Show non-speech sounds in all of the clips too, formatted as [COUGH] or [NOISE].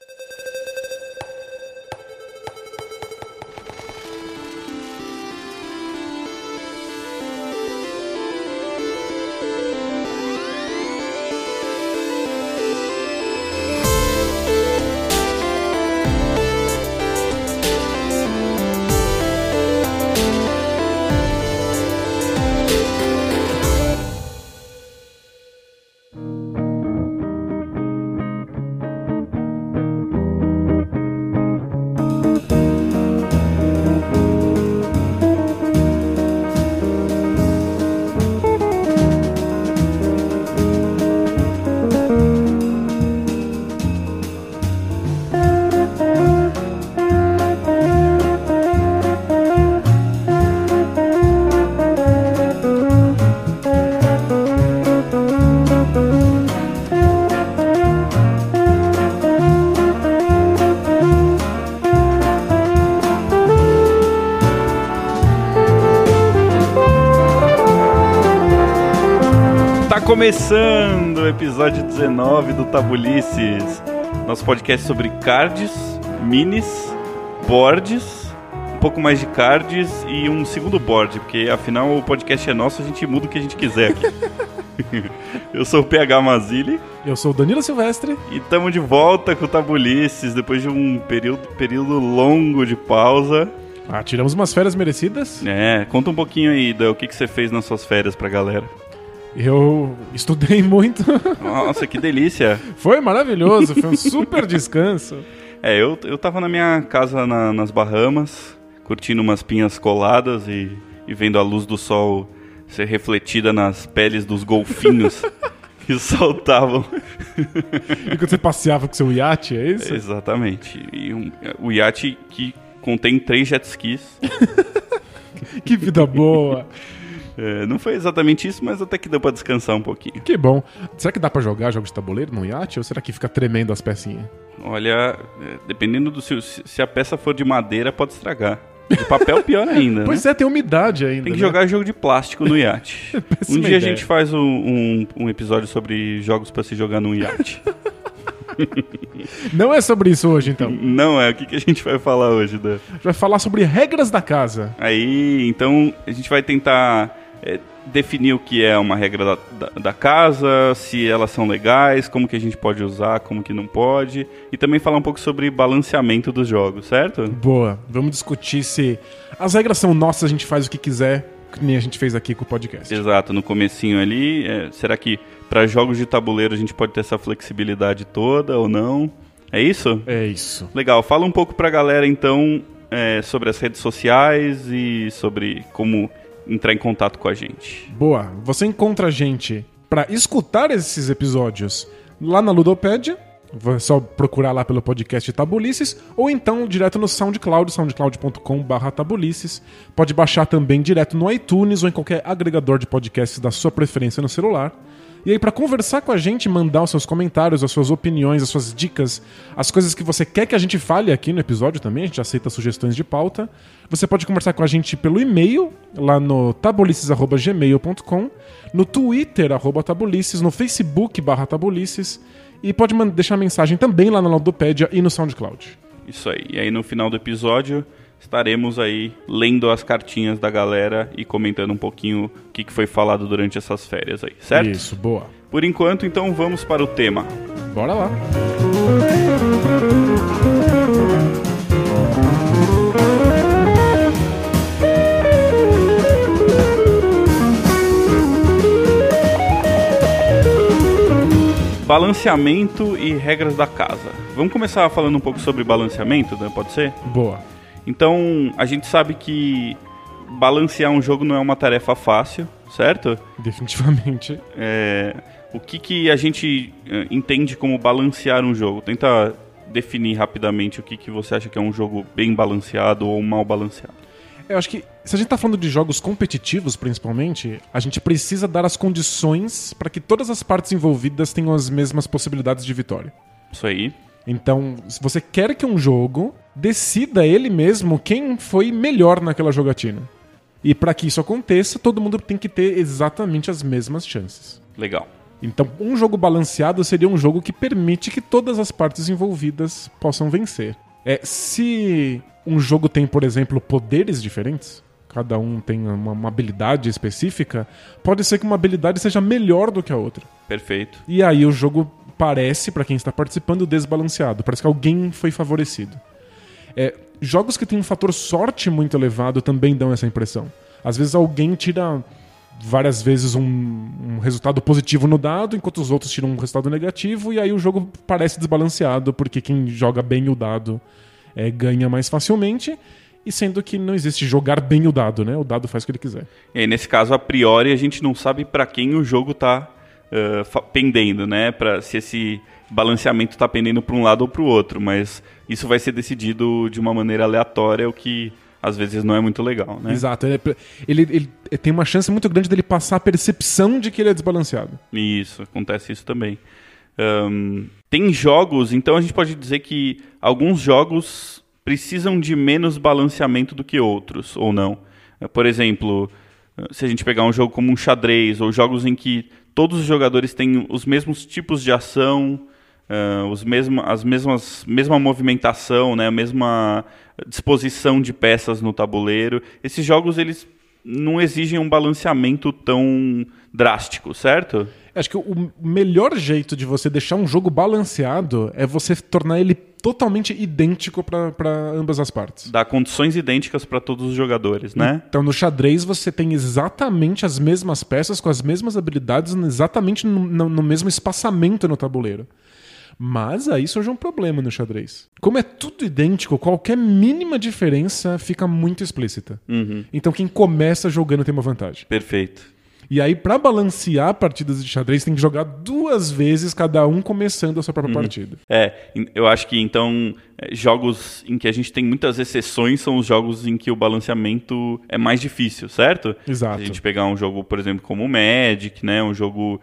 you começando o episódio 19 do Tabulices, nosso podcast sobre cards, minis, boards, um pouco mais de cards e um segundo board, porque afinal o podcast é nosso, a gente muda o que a gente quiser aqui. [LAUGHS] Eu sou o PH Mazili Eu sou o Danilo Silvestre. e estamos de volta com o Tabulices depois de um período, período longo de pausa. Ah, tiramos umas férias merecidas. É, conta um pouquinho aí do que, que você fez nas suas férias pra galera. Eu estudei [LAUGHS] muito. Nossa, que delícia! Foi maravilhoso, foi um super descanso. [LAUGHS] É, eu, eu tava na minha casa na- nas Bahamas, curtindo umas pinhas coladas e, e vendo a luz do sol ser refletida nas peles dos golfinhos [LAUGHS] que saltavam. E quando você passeava com seu iate, é isso? Exatamente. E um- o iate que contém três jet skis. Que vida boa. É, não foi exatamente isso, mas até que deu pra descansar um pouquinho. Que bom. Será que dá pra jogar jogos de tabuleiro no iate? Ou será que fica tremendo as pecinhas? Olha, é, dependendo do se, se a peça for de madeira, pode estragar. De papel, pior ainda. [LAUGHS] Pois né? é, tem umidade ainda. Tem que né? jogar jogo de plástico no iate. [LAUGHS] um dia a ideia. gente faz um, um, um episódio sobre jogos pra se jogar num iate. [LAUGHS] Não é sobre isso hoje, então. Não é, o que, que a gente vai falar hoje, Dan? A gente vai falar sobre regras da casa. Aí, então, a gente vai tentar é, definir o que é uma regra da, da, da casa, se elas são legais, como que a gente pode usar, como que não pode. E também falar um pouco sobre balanceamento dos jogos, certo? Boa. Vamos discutir se as regras são nossas, a gente faz o que quiser, que nem a gente fez aqui com o podcast. Exato, no comecinho ali, é, será que para jogos de tabuleiro a gente pode ter essa flexibilidade toda ou não? É isso? É isso. Legal, fala um pouco pra galera então é, sobre as redes sociais e sobre como entrar em contato com a gente. Boa. Você encontra a gente pra escutar esses episódios lá na Ludopédia. É só procurar lá pelo podcast Tabulices ou então direto no SoundCloud, soundcloud.com.br tabulices. Pode baixar também direto no iTunes ou em qualquer agregador de podcasts da sua preferência no celular. E aí, pra conversar com a gente, mandar os seus comentários, as suas opiniões, as suas dicas, as coisas que você quer que a gente fale aqui no episódio também, a gente aceita sugestões de pauta. Você pode conversar com a gente pelo e-mail, lá no tabulices.gmail.com, no Twitter, arroba no Facebook, barra tabulices, e pode deixar mensagem também lá na Ludopédia e no SoundCloud. Isso aí. E aí no final do episódio estaremos aí lendo as cartinhas da galera e comentando um pouquinho o que que foi falado durante essas férias aí, certo? Isso, boa. Por enquanto, então vamos para o tema. Bora lá. Balanceamento e regras da casa. Vamos começar falando um pouco sobre balanceamento, né? Pode ser? Boa. Então, a gente sabe que balancear um jogo não é uma tarefa fácil, certo? Definitivamente. É, o que, que a gente é, entende como balancear um jogo? Tenta definir rapidamente o que, que você acha que é um jogo bem balanceado ou mal balanceado. Eu acho que se a gente tá falando de jogos competitivos, principalmente, a gente precisa dar as condições para que todas as partes envolvidas tenham as mesmas possibilidades de vitória. Isso aí. Então, se você quer que um jogo decida ele mesmo quem foi melhor naquela jogatina. E para que isso aconteça, todo mundo tem que ter exatamente as mesmas chances. Legal. Então, um jogo balanceado seria um jogo que permite que todas as partes envolvidas possam vencer. É, se um jogo tem, por exemplo, poderes diferentes, cada um tem uma, uma habilidade específica, pode ser que uma habilidade seja melhor do que a outra. Perfeito. E aí o jogo parece, para quem está participando, desbalanceado. Parece que alguém foi favorecido. É, jogos que têm um fator sorte muito elevado também dão essa impressão. Às vezes alguém tira várias vezes um, um, resultado positivo no dado, enquanto os outros tiram um resultado negativo, e aí o jogo parece desbalanceado, porque quem joga bem o dado é, ganha mais facilmente. E sendo que não existe jogar bem o dado, né? O dado faz o que ele quiser. E nesse caso, a priori, a gente não sabe para quem o jogo tá uh, pendendo, né? Pra, se esse balanceamento está pendendo para um lado ou para o outro, mas isso vai ser decidido de uma maneira aleatória, o que às vezes não é muito legal, né? Exato. Ele, é ele, ele, tem uma chance muito grande dele passar a percepção de que ele é desbalanceado. Isso, acontece isso também. Um, tem jogos, então a gente pode dizer que alguns jogos precisam de menos balanceamento do que outros, ou não. Por exemplo, se a gente pegar um jogo como um xadrez, ou jogos em que todos os jogadores têm os mesmos tipos de ação, uh, os mesmo, as mesmas mesma movimentação, né, a mesma disposição de peças no tabuleiro. Esses jogos eles não exigem um balanceamento tão drástico, certo? Acho que o melhor jeito de você deixar um jogo balanceado é você tornar ele totalmente idêntico para ambas as partes. Dá condições idênticas para todos os jogadores, né? Então no xadrez você tem exatamente as mesmas peças com as mesmas habilidades, exatamente no, no, no mesmo espaçamento no tabuleiro. Mas aí surge um problema no xadrez. Como é tudo idêntico, qualquer mínima diferença fica muito explícita. Uhum. Então quem começa jogando tem uma vantagem. Perfeito. E aí, para balancear partidas de xadrez, tem que jogar duas vezes, cada um começando a sua própria uhum. partida. É, eu acho que então, é, jogos em que a gente tem muitas exceções são os jogos em que o balanceamento é mais difícil, certo? Exato. Se a gente pegar um jogo, por exemplo, como o Magic, né? Um jogo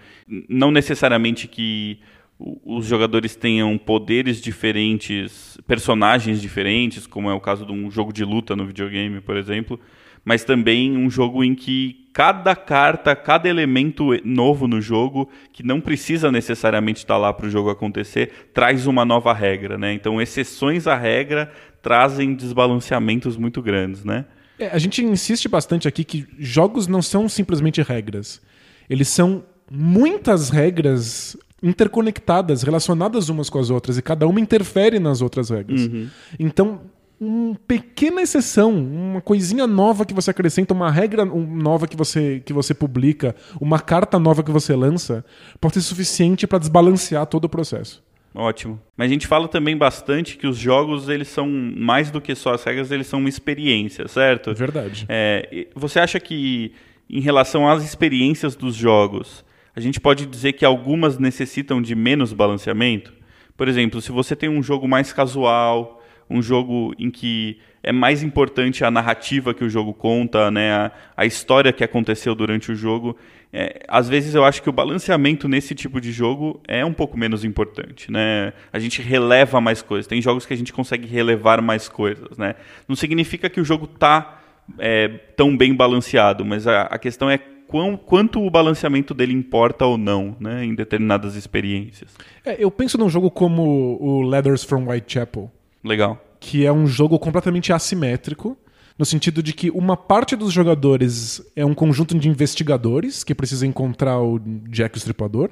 não necessariamente que os jogadores tenham poderes diferentes, personagens diferentes, como é o caso de um jogo de luta no videogame, por exemplo, mas também um jogo em que cada carta, cada elemento novo no jogo, que não precisa necessariamente estar lá para o jogo acontecer, traz uma nova regra, né? Então, exceções à regra trazem desbalanceamentos muito grandes, né? É, a gente insiste bastante aqui que jogos não são simplesmente regras. Eles são muitas regras interconectadas, relacionadas umas com as outras, e cada uma interfere nas outras regras. Uhum. Então, uma pequena exceção, uma coisinha nova que você acrescenta, uma regra nova que você, que você publica, uma carta nova que você lança, pode ser suficiente para desbalancear todo o processo. Ótimo. Mas a gente fala também bastante que os jogos eles são mais do que só as regras, eles são uma experiência, certo? Verdade. É, você acha que em relação às experiências dos jogos, a gente pode dizer que algumas necessitam de menos balanceamento? Por exemplo, se você tem um jogo mais casual, um jogo em que é mais importante a narrativa que o jogo conta, né, a, a história que aconteceu durante o jogo. É, às vezes eu acho que o balanceamento nesse tipo de jogo é um pouco menos importante, né? A gente releva mais coisas. Tem jogos que a gente consegue relevar mais coisas, né? Não significa que o jogo tá é, tão bem balanceado, mas a, a questão é quão, quanto o balanceamento dele importa ou não, né, em determinadas experiências. É, eu penso num jogo como o Letters from Whitechapel. Legal. Que é um jogo completamente assimétrico, no sentido de que uma parte dos jogadores é um conjunto de investigadores que precisa encontrar o Jack Stripador,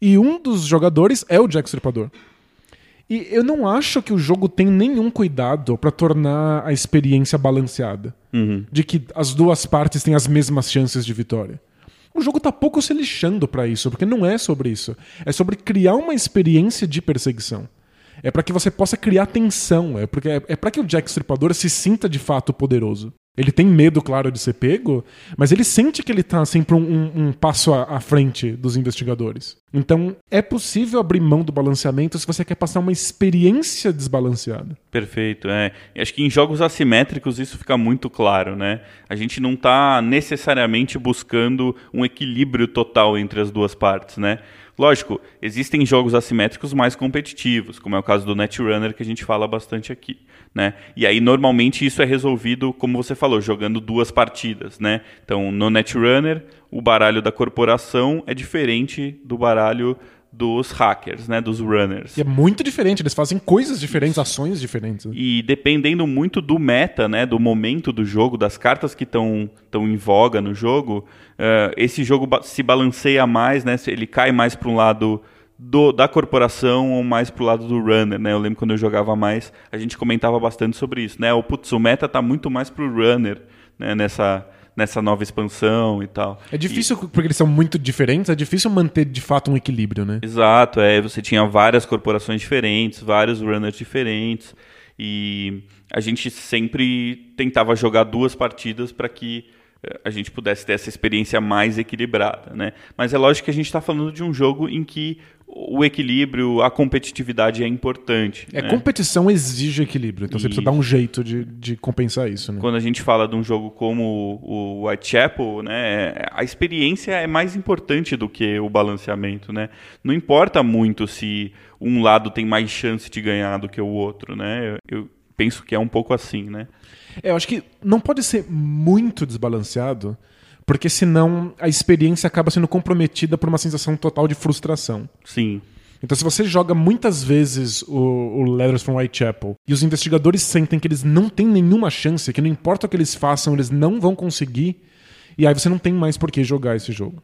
e um dos jogadores é o Jack Stripador. E eu não acho que o jogo tem nenhum cuidado para tornar a experiência balanceada. Uhum. De que as duas partes têm as mesmas chances de vitória. O jogo tá pouco se lixando para isso, porque não é sobre isso. É sobre criar uma experiência de perseguição. É para que você possa criar tensão. É, porque é, é para que o Jack Stripador se sinta de fato poderoso. Ele tem medo, claro, de ser pego, mas ele sente que ele está sempre um, um, um passo à, à, frente dos investigadores. Então, é possível abrir mão do balanceamento se você quer passar uma experiência desbalanceada. Perfeito, é. Acho que em jogos assimétricos isso fica muito claro, né? A gente não está necessariamente buscando um equilíbrio total entre as duas partes, né? Lógico, existem jogos assimétricos mais competitivos, como é o caso do Netrunner que a gente fala bastante aqui. Né? E aí, normalmente, isso é resolvido, como você falou, jogando duas partidas. Né? Então, no Netrunner, o baralho da corporação é diferente do baralho dos hackers, né, dos runners. E é muito diferente, eles fazem coisas diferentes, ações diferentes. Né? E dependendo muito do meta, né, do momento do jogo, das cartas que estão em voga no jogo, uh, esse jogo se balanceia mais, né, ele cai mais para um lado do, da corporação ou mais pro lado do runner, né? Eu lembro quando eu jogava mais, a gente comentava bastante sobre isso, né? O putz, o meta tá muito mais pro runner, né, nessa nessa nova expansão e tal. É difícil, e... porque eles são muito diferentes, é difícil manter de fato um equilíbrio, né? Exato, é, você tinha várias corporações diferentes, vários runners diferentes, e a gente sempre tentava jogar duas partidas para que eh, a gente pudesse ter essa experiência mais equilibrada, né? Mas é lógico que a gente está falando de um jogo em que o equilíbrio, a competitividade é importante. É, né? competição exige equilíbrio, então isso. você precisa dar um jeito de, de compensar isso. Né? Quando a gente fala de um jogo como o Whitechapel, né, a experiência é mais importante do que o balanceamento. Né? Não importa muito se um lado tem mais chance de ganhar do que o outro. Né? Eu penso que é um pouco assim. Né? É, eu acho que não pode ser muito desbalanceado, porque senão a experiência acaba sendo comprometida por uma sensação total de frustração. Sim. Então, se você joga muitas vezes o, o Letters from Whitechapel e os investigadores sentem que eles não têm nenhuma chance, que não importa o que eles façam, eles não vão conseguir, e aí você não tem mais por que jogar esse jogo.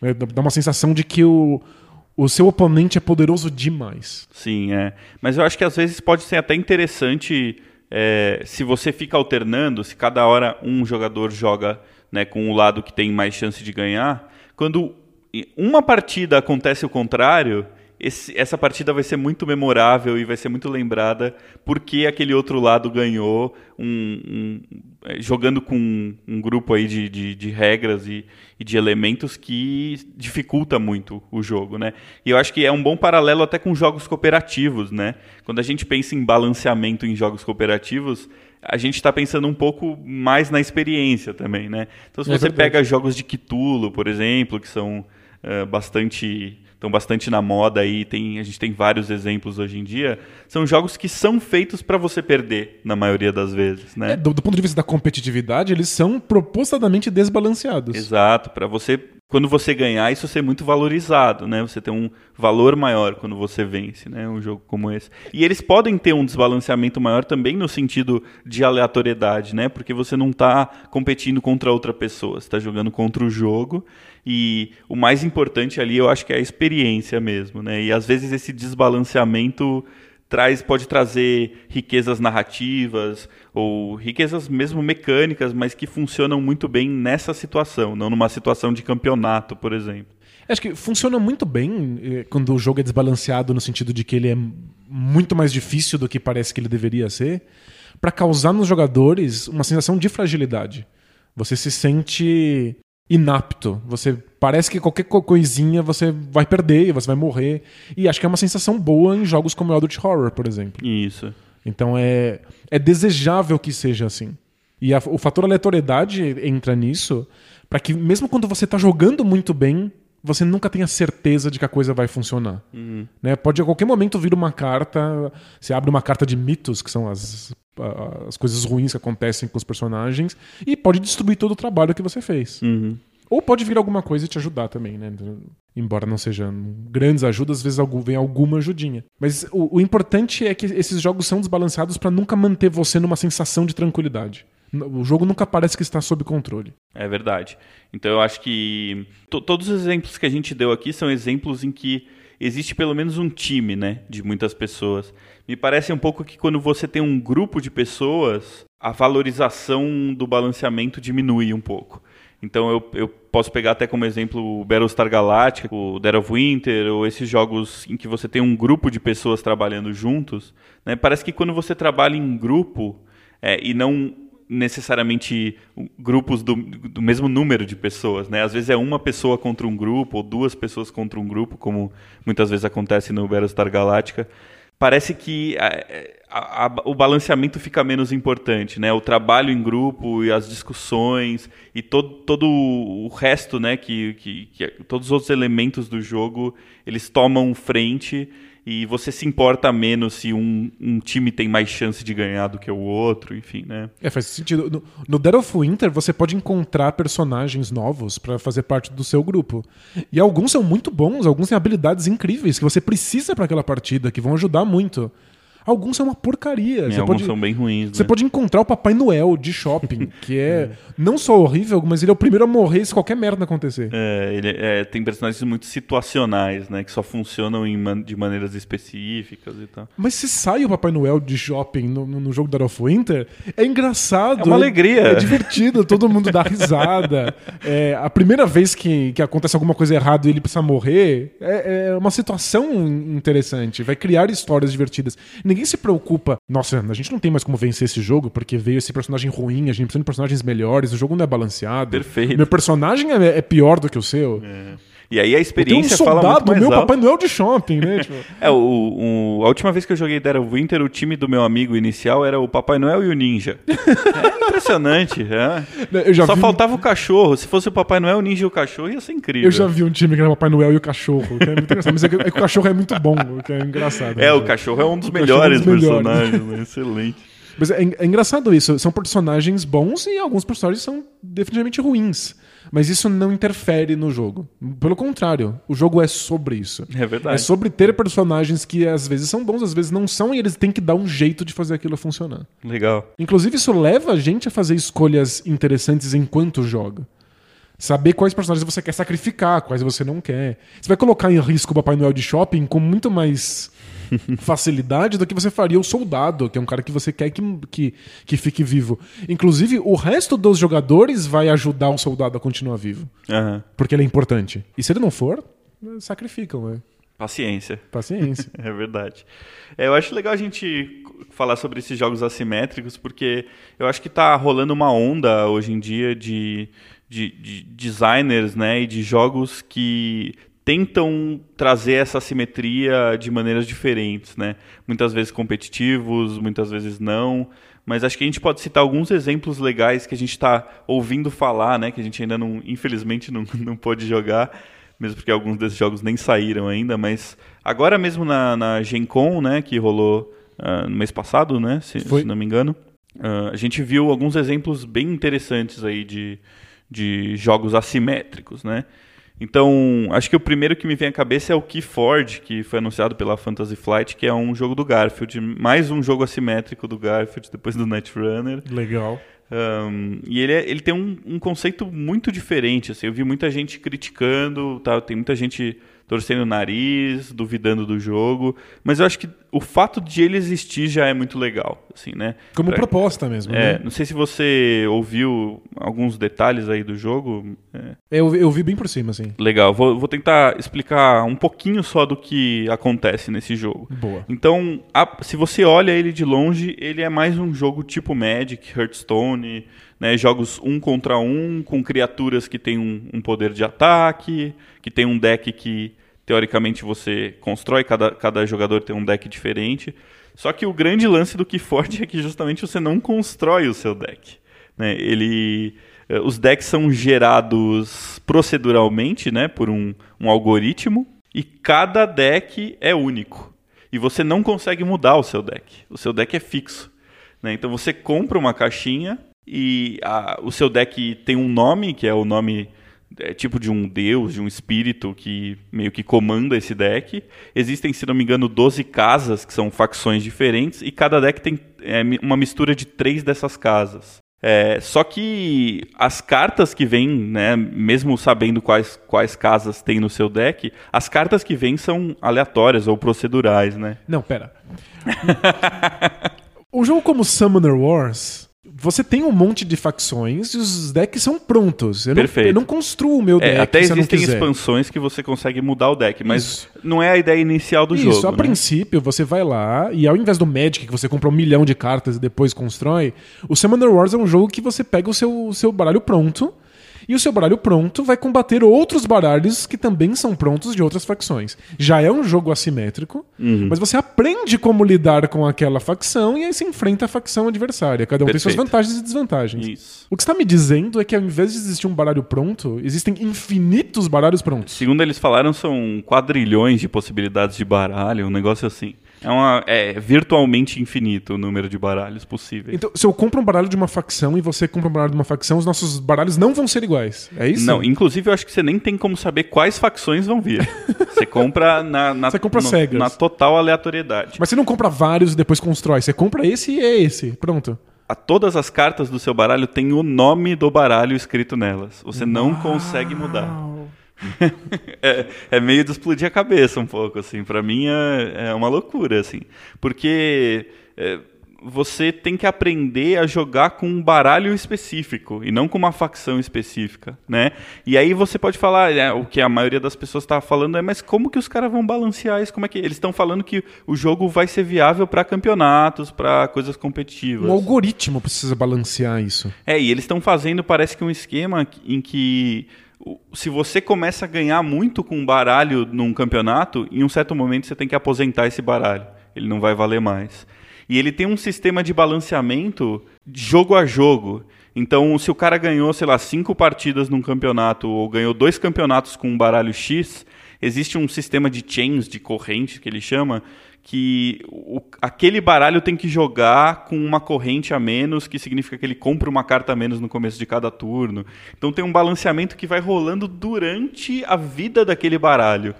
É, dá uma sensação de que o, o seu oponente é poderoso demais. Sim, é. Mas eu acho que às vezes pode ser até interessante é, se você fica alternando, se cada hora um jogador joga né, com o lado que tem mais chance de ganhar, quando uma partida acontece o contrário, esse, essa partida vai ser muito memorável e vai ser muito lembrada porque aquele outro lado ganhou um, um, é, jogando com um, um grupo aí de, de, de regras e, e, de elementos que dificulta muito o jogo, né? E eu acho que é um bom paralelo até com jogos cooperativos, né? Quando a gente pensa em balanceamento em jogos cooperativos, a gente está pensando um pouco mais na experiência também, né? Então, se é você verdade. pega jogos de Cthulhu, por exemplo, que são uh, bastante estão bastante na moda aí, tem, a gente tem vários exemplos hoje em dia, são jogos que são feitos para você perder, na maioria das vezes, né? É, do, do, ponto de vista da competitividade, eles são propositadamente desbalanceados. Exato, para você quando você ganhar, isso ser muito valorizado, né? Você tem um valor maior quando você vence, né? Um jogo como esse. E eles podem ter um desbalanceamento maior também no sentido de aleatoriedade, né? Porque você não está competindo contra outra pessoa, você está jogando contra o jogo. E o mais importante ali, eu acho que é a experiência mesmo, né? E às vezes esse desbalanceamento traz pode trazer riquezas narrativas ou riquezas mesmo mecânicas, mas que funcionam muito bem nessa situação, não numa situação de campeonato, por exemplo. Acho que funciona muito bem eh, quando o jogo é desbalanceado no sentido de que ele é muito mais difícil do que parece que ele deveria ser, para causar nos jogadores uma sensação de fragilidade. Você se sente inapto. Você parece que qualquer coisinha você vai perder, você vai morrer. E acho que é uma sensação boa em jogos como Eldritch Horror, por exemplo. Isso. Então é, é desejável que seja assim. E a, o fator aleatoriedade entra nisso para que mesmo quando você está jogando muito bem, você nunca tenha certeza de que a coisa vai funcionar. Uhum. Né? Pode a qualquer momento vir uma carta, você abre uma carta de mitos, que são as, as coisas ruins que acontecem com os personagens, e pode destruir todo o trabalho que você fez. Uhum. Ou pode vir alguma coisa e te ajudar também, né? Embora não sejam grandes ajudas, às vezes vem alguma ajudinha. Mas o, o importante é que esses jogos são desbalanceados para nunca manter você numa sensação de tranquilidade. O jogo nunca parece que está sob controle. É verdade. Então eu acho que todos os exemplos que a gente deu aqui são exemplos em que existe pelo menos um time, né, de muitas pessoas. Me parece um pouco que quando você tem um grupo de pessoas, a valorização do balanceamento diminui um pouco. Então eu, eu posso pegar até como exemplo o Battlestar Galactica, o Dead of Winter, ou esses jogos em que você tem um grupo de pessoas trabalhando juntos. Né? Parece que quando você trabalha em grupo é, e não necessariamente grupos do, do, mesmo número de pessoas, né? Às vezes é uma pessoa contra um grupo ou duas pessoas contra um grupo, como muitas vezes acontece no Battlestar Galactica. parece que a, a, a, o balanceamento fica menos importante, né? O trabalho em grupo e as discussões e todo, todo o resto, né? Que, que, que todos os outros elementos do jogo eles tomam frente e você se importa menos se um, um, time tem mais chance de ganhar do que o outro, enfim, né? É, faz sentido. No, no Dead of Winter, você pode encontrar personagens novos para fazer parte do seu grupo. E alguns são muito bons, alguns têm habilidades incríveis que você precisa para aquela partida, que vão ajudar muito. Alguns são uma porcaria. E você alguns pode, são bem ruins. Você né? pode encontrar o Papai Noel de shopping, [LAUGHS] que é não só horrível, mas ele é o primeiro a morrer se qualquer merda acontecer. É, ele é, tem personagens muito situacionais, né? Que só funcionam man de maneiras específicas e tal. Mas se sai o Papai Noel de shopping no, no jogo da of Winter, é engraçado. É uma alegria. É, é divertido, todo mundo dá risada. [LAUGHS] É, a primeira vez que, que acontece alguma coisa errada e ele precisa morrer, é, é uma situação interessante. Vai criar histórias divertidas. Ninguém se preocupa. Nossa, a gente não tem mais como vencer esse jogo porque veio esse personagem ruim, a gente precisa de personagens melhores, o jogo não é balanceado. Perfeito. Meu personagem é, é pior do que o seu. É. E aí a experiência um fala muito mais meu alto. Papai Noel de shopping, né? Tipo, [LAUGHS] É, o, o- a última vez que eu joguei of Winter, o time do meu amigo inicial era o Papai Noel e o Ninja. [LAUGHS] É impressionante, é. já Só um faltava o cachorro. Se fosse o Papai Noel, o Ninja e o cachorro, ia ser incrível. Eu já vi um time que era o Papai Noel e o cachorro, que é muito engraçado. Mas é que, é que o cachorro é muito bom, o que é engraçado. É, né? o cachorro é um dos O cachorro é um melhores dos melhores. personagens, né? [LAUGHS] excelente. Mas é, é engraçado isso. São personagens bons e alguns personagens são definitivamente ruins. Mas isso não interfere no jogo. Pelo contrário, o jogo é sobre isso. É verdade. É sobre ter personagens que às vezes são bons, às vezes não são, e eles têm que dar um jeito de fazer aquilo funcionar. Legal. Inclusive, isso leva a gente a fazer escolhas interessantes enquanto joga. Saber quais personagens você quer sacrificar, quais você não quer. Você vai colocar em risco o Papai Noel de shopping com muito mais facilidade do que você faria o soldado, que é um cara que você quer que, que, que fique vivo. Inclusive, o resto dos jogadores vai ajudar o soldado a continuar vivo. Aham. Porque ele é importante. E se ele não for, sacrificam, né? Paciência. Paciência. [LAUGHS] É verdade. É, eu acho legal a gente falar sobre esses jogos assimétricos, porque eu acho que tá rolando uma onda hoje em dia de, de, de designers né, e de jogos que tentam trazer essa assimetria de maneiras diferentes, né? Muitas vezes competitivos, muitas vezes não. Mas acho que a gente pode citar alguns exemplos legais que a gente está ouvindo falar, né? Que a gente ainda não, infelizmente, não, [LAUGHS] não pôde jogar, mesmo porque alguns desses jogos nem saíram ainda. Mas agora mesmo na, na Gen Con, né? Que rolou ah, no mês passado, né? Se, se não me engano. ah, a gente viu alguns exemplos bem interessantes aí de, de jogos assimétricos, né? Então, acho que o primeiro que me vem à cabeça é o Keyforge, que foi anunciado pela Fantasy Flight, que é um jogo do Garfield, mais um jogo assimétrico do Garfield depois do Netrunner. Legal. Um, e ele, é- ele tem um, um conceito muito diferente. Assim, eu vi muita gente criticando, tá? tem muita gente torcendo o nariz, duvidando do jogo. Mas eu acho que o fato de ele existir já é muito legal. Assim, né? Como Pra- proposta mesmo. É, né? não sei se você ouviu alguns detalhes aí do jogo. É, Eu, eu vi bem por cima, assim. legal, vou, vou tentar explicar um pouquinho só do que acontece nesse jogo. Boa. Então, a- se você olha ele de longe, ele é mais um jogo tipo Magic, Hearthstone, né, jogos um contra um, com criaturas que têm um, um poder de ataque, que tem um deck que, teoricamente, você constrói, cada, cada jogador tem um deck diferente. Só que o grande lance do Keyforge é que justamente você não constrói o seu deck. né? Ele, eh, os decks são gerados proceduralmente né, por um, um algoritmo, e cada deck é único. E você não consegue mudar o seu deck. O seu deck é fixo. né? Então você compra uma caixinha e a- o seu deck tem um nome, que é o nome é, tipo de um deus, de um espírito que meio que comanda esse deck. Existem, se não me engano, 12 casas, que são facções diferentes, e cada deck tem é, uma mistura de três dessas casas. É, só que as cartas que vêm, né, mesmo sabendo quais, quais casas tem no seu deck, as cartas que vêm são aleatórias ou procedurais, né? Não, pera. [LAUGHS] um jogo como Summoner Wars, você tem um monte de facções e os decks são prontos. Eu, não, Perfeito. eu não construo o meu deck É, até não existem expansões que você consegue mudar o deck, mas Isso. não é a ideia inicial do Isso, jogo. a né? princípio você vai lá e ao invés do Magic que você compra um milhão de cartas e depois constrói, o Summoner Wars é um jogo que você pega o seu, o seu baralho pronto E o seu baralho pronto vai combater outros baralhos que também são prontos de outras facções. Já é um jogo assimétrico, Uhum. mas você aprende como lidar com aquela facção e aí você enfrenta a facção adversária. Cada um tem suas Perfeito. vantagens e desvantagens. Isso. O que está me dizendo é que ao invés de existir um baralho pronto, existem infinitos baralhos prontos. Segundo eles falaram, são quadrilhões de possibilidades de baralho, um negócio assim. É, uma, é virtualmente infinito o número de baralhos possíveis. Então, se eu compro um baralho de uma facção e você compra um baralho de uma facção, os nossos baralhos não vão ser iguais. É isso? Não, inclusive eu acho que você nem tem como saber quais facções vão vir. [LAUGHS] Você compra na, na, Você compra no- cegas. na total aleatoriedade. Mas você não compra vários e depois constrói. Você compra esse e é esse. Pronto. A todas as cartas do seu baralho tem o nome do baralho escrito nelas. Você não consegue mudar. [LAUGHS] é, é meio de explodir a cabeça um pouco, assim. Pra mim é, é uma loucura, assim. Porque é, você tem que aprender a jogar com um baralho específico e não com uma facção específica, né? E aí você pode falar, é, o que a maioria das pessoas está falando é, mas como que os caras vão balancear isso? Como é que eles estão falando que o jogo vai ser viável para campeonatos, para coisas competitivas? Um algoritmo precisa balancear isso. É, e eles estão fazendo, parece que um esquema em que o- se você começa a ganhar muito com um baralho num campeonato, em um certo momento você tem que aposentar esse baralho. Ele não vai valer mais. E ele tem um sistema de balanceamento jogo a jogo. Então, se o cara ganhou, sei lá, cinco partidas num campeonato ou ganhou dois campeonatos com um baralho X, existe um sistema de chains, de corrente que ele chama, que o- aquele baralho tem que jogar com uma corrente a menos, que significa que ele compra uma carta a menos no começo de cada turno. Então tem um balanceamento que vai rolando durante a vida daquele baralho.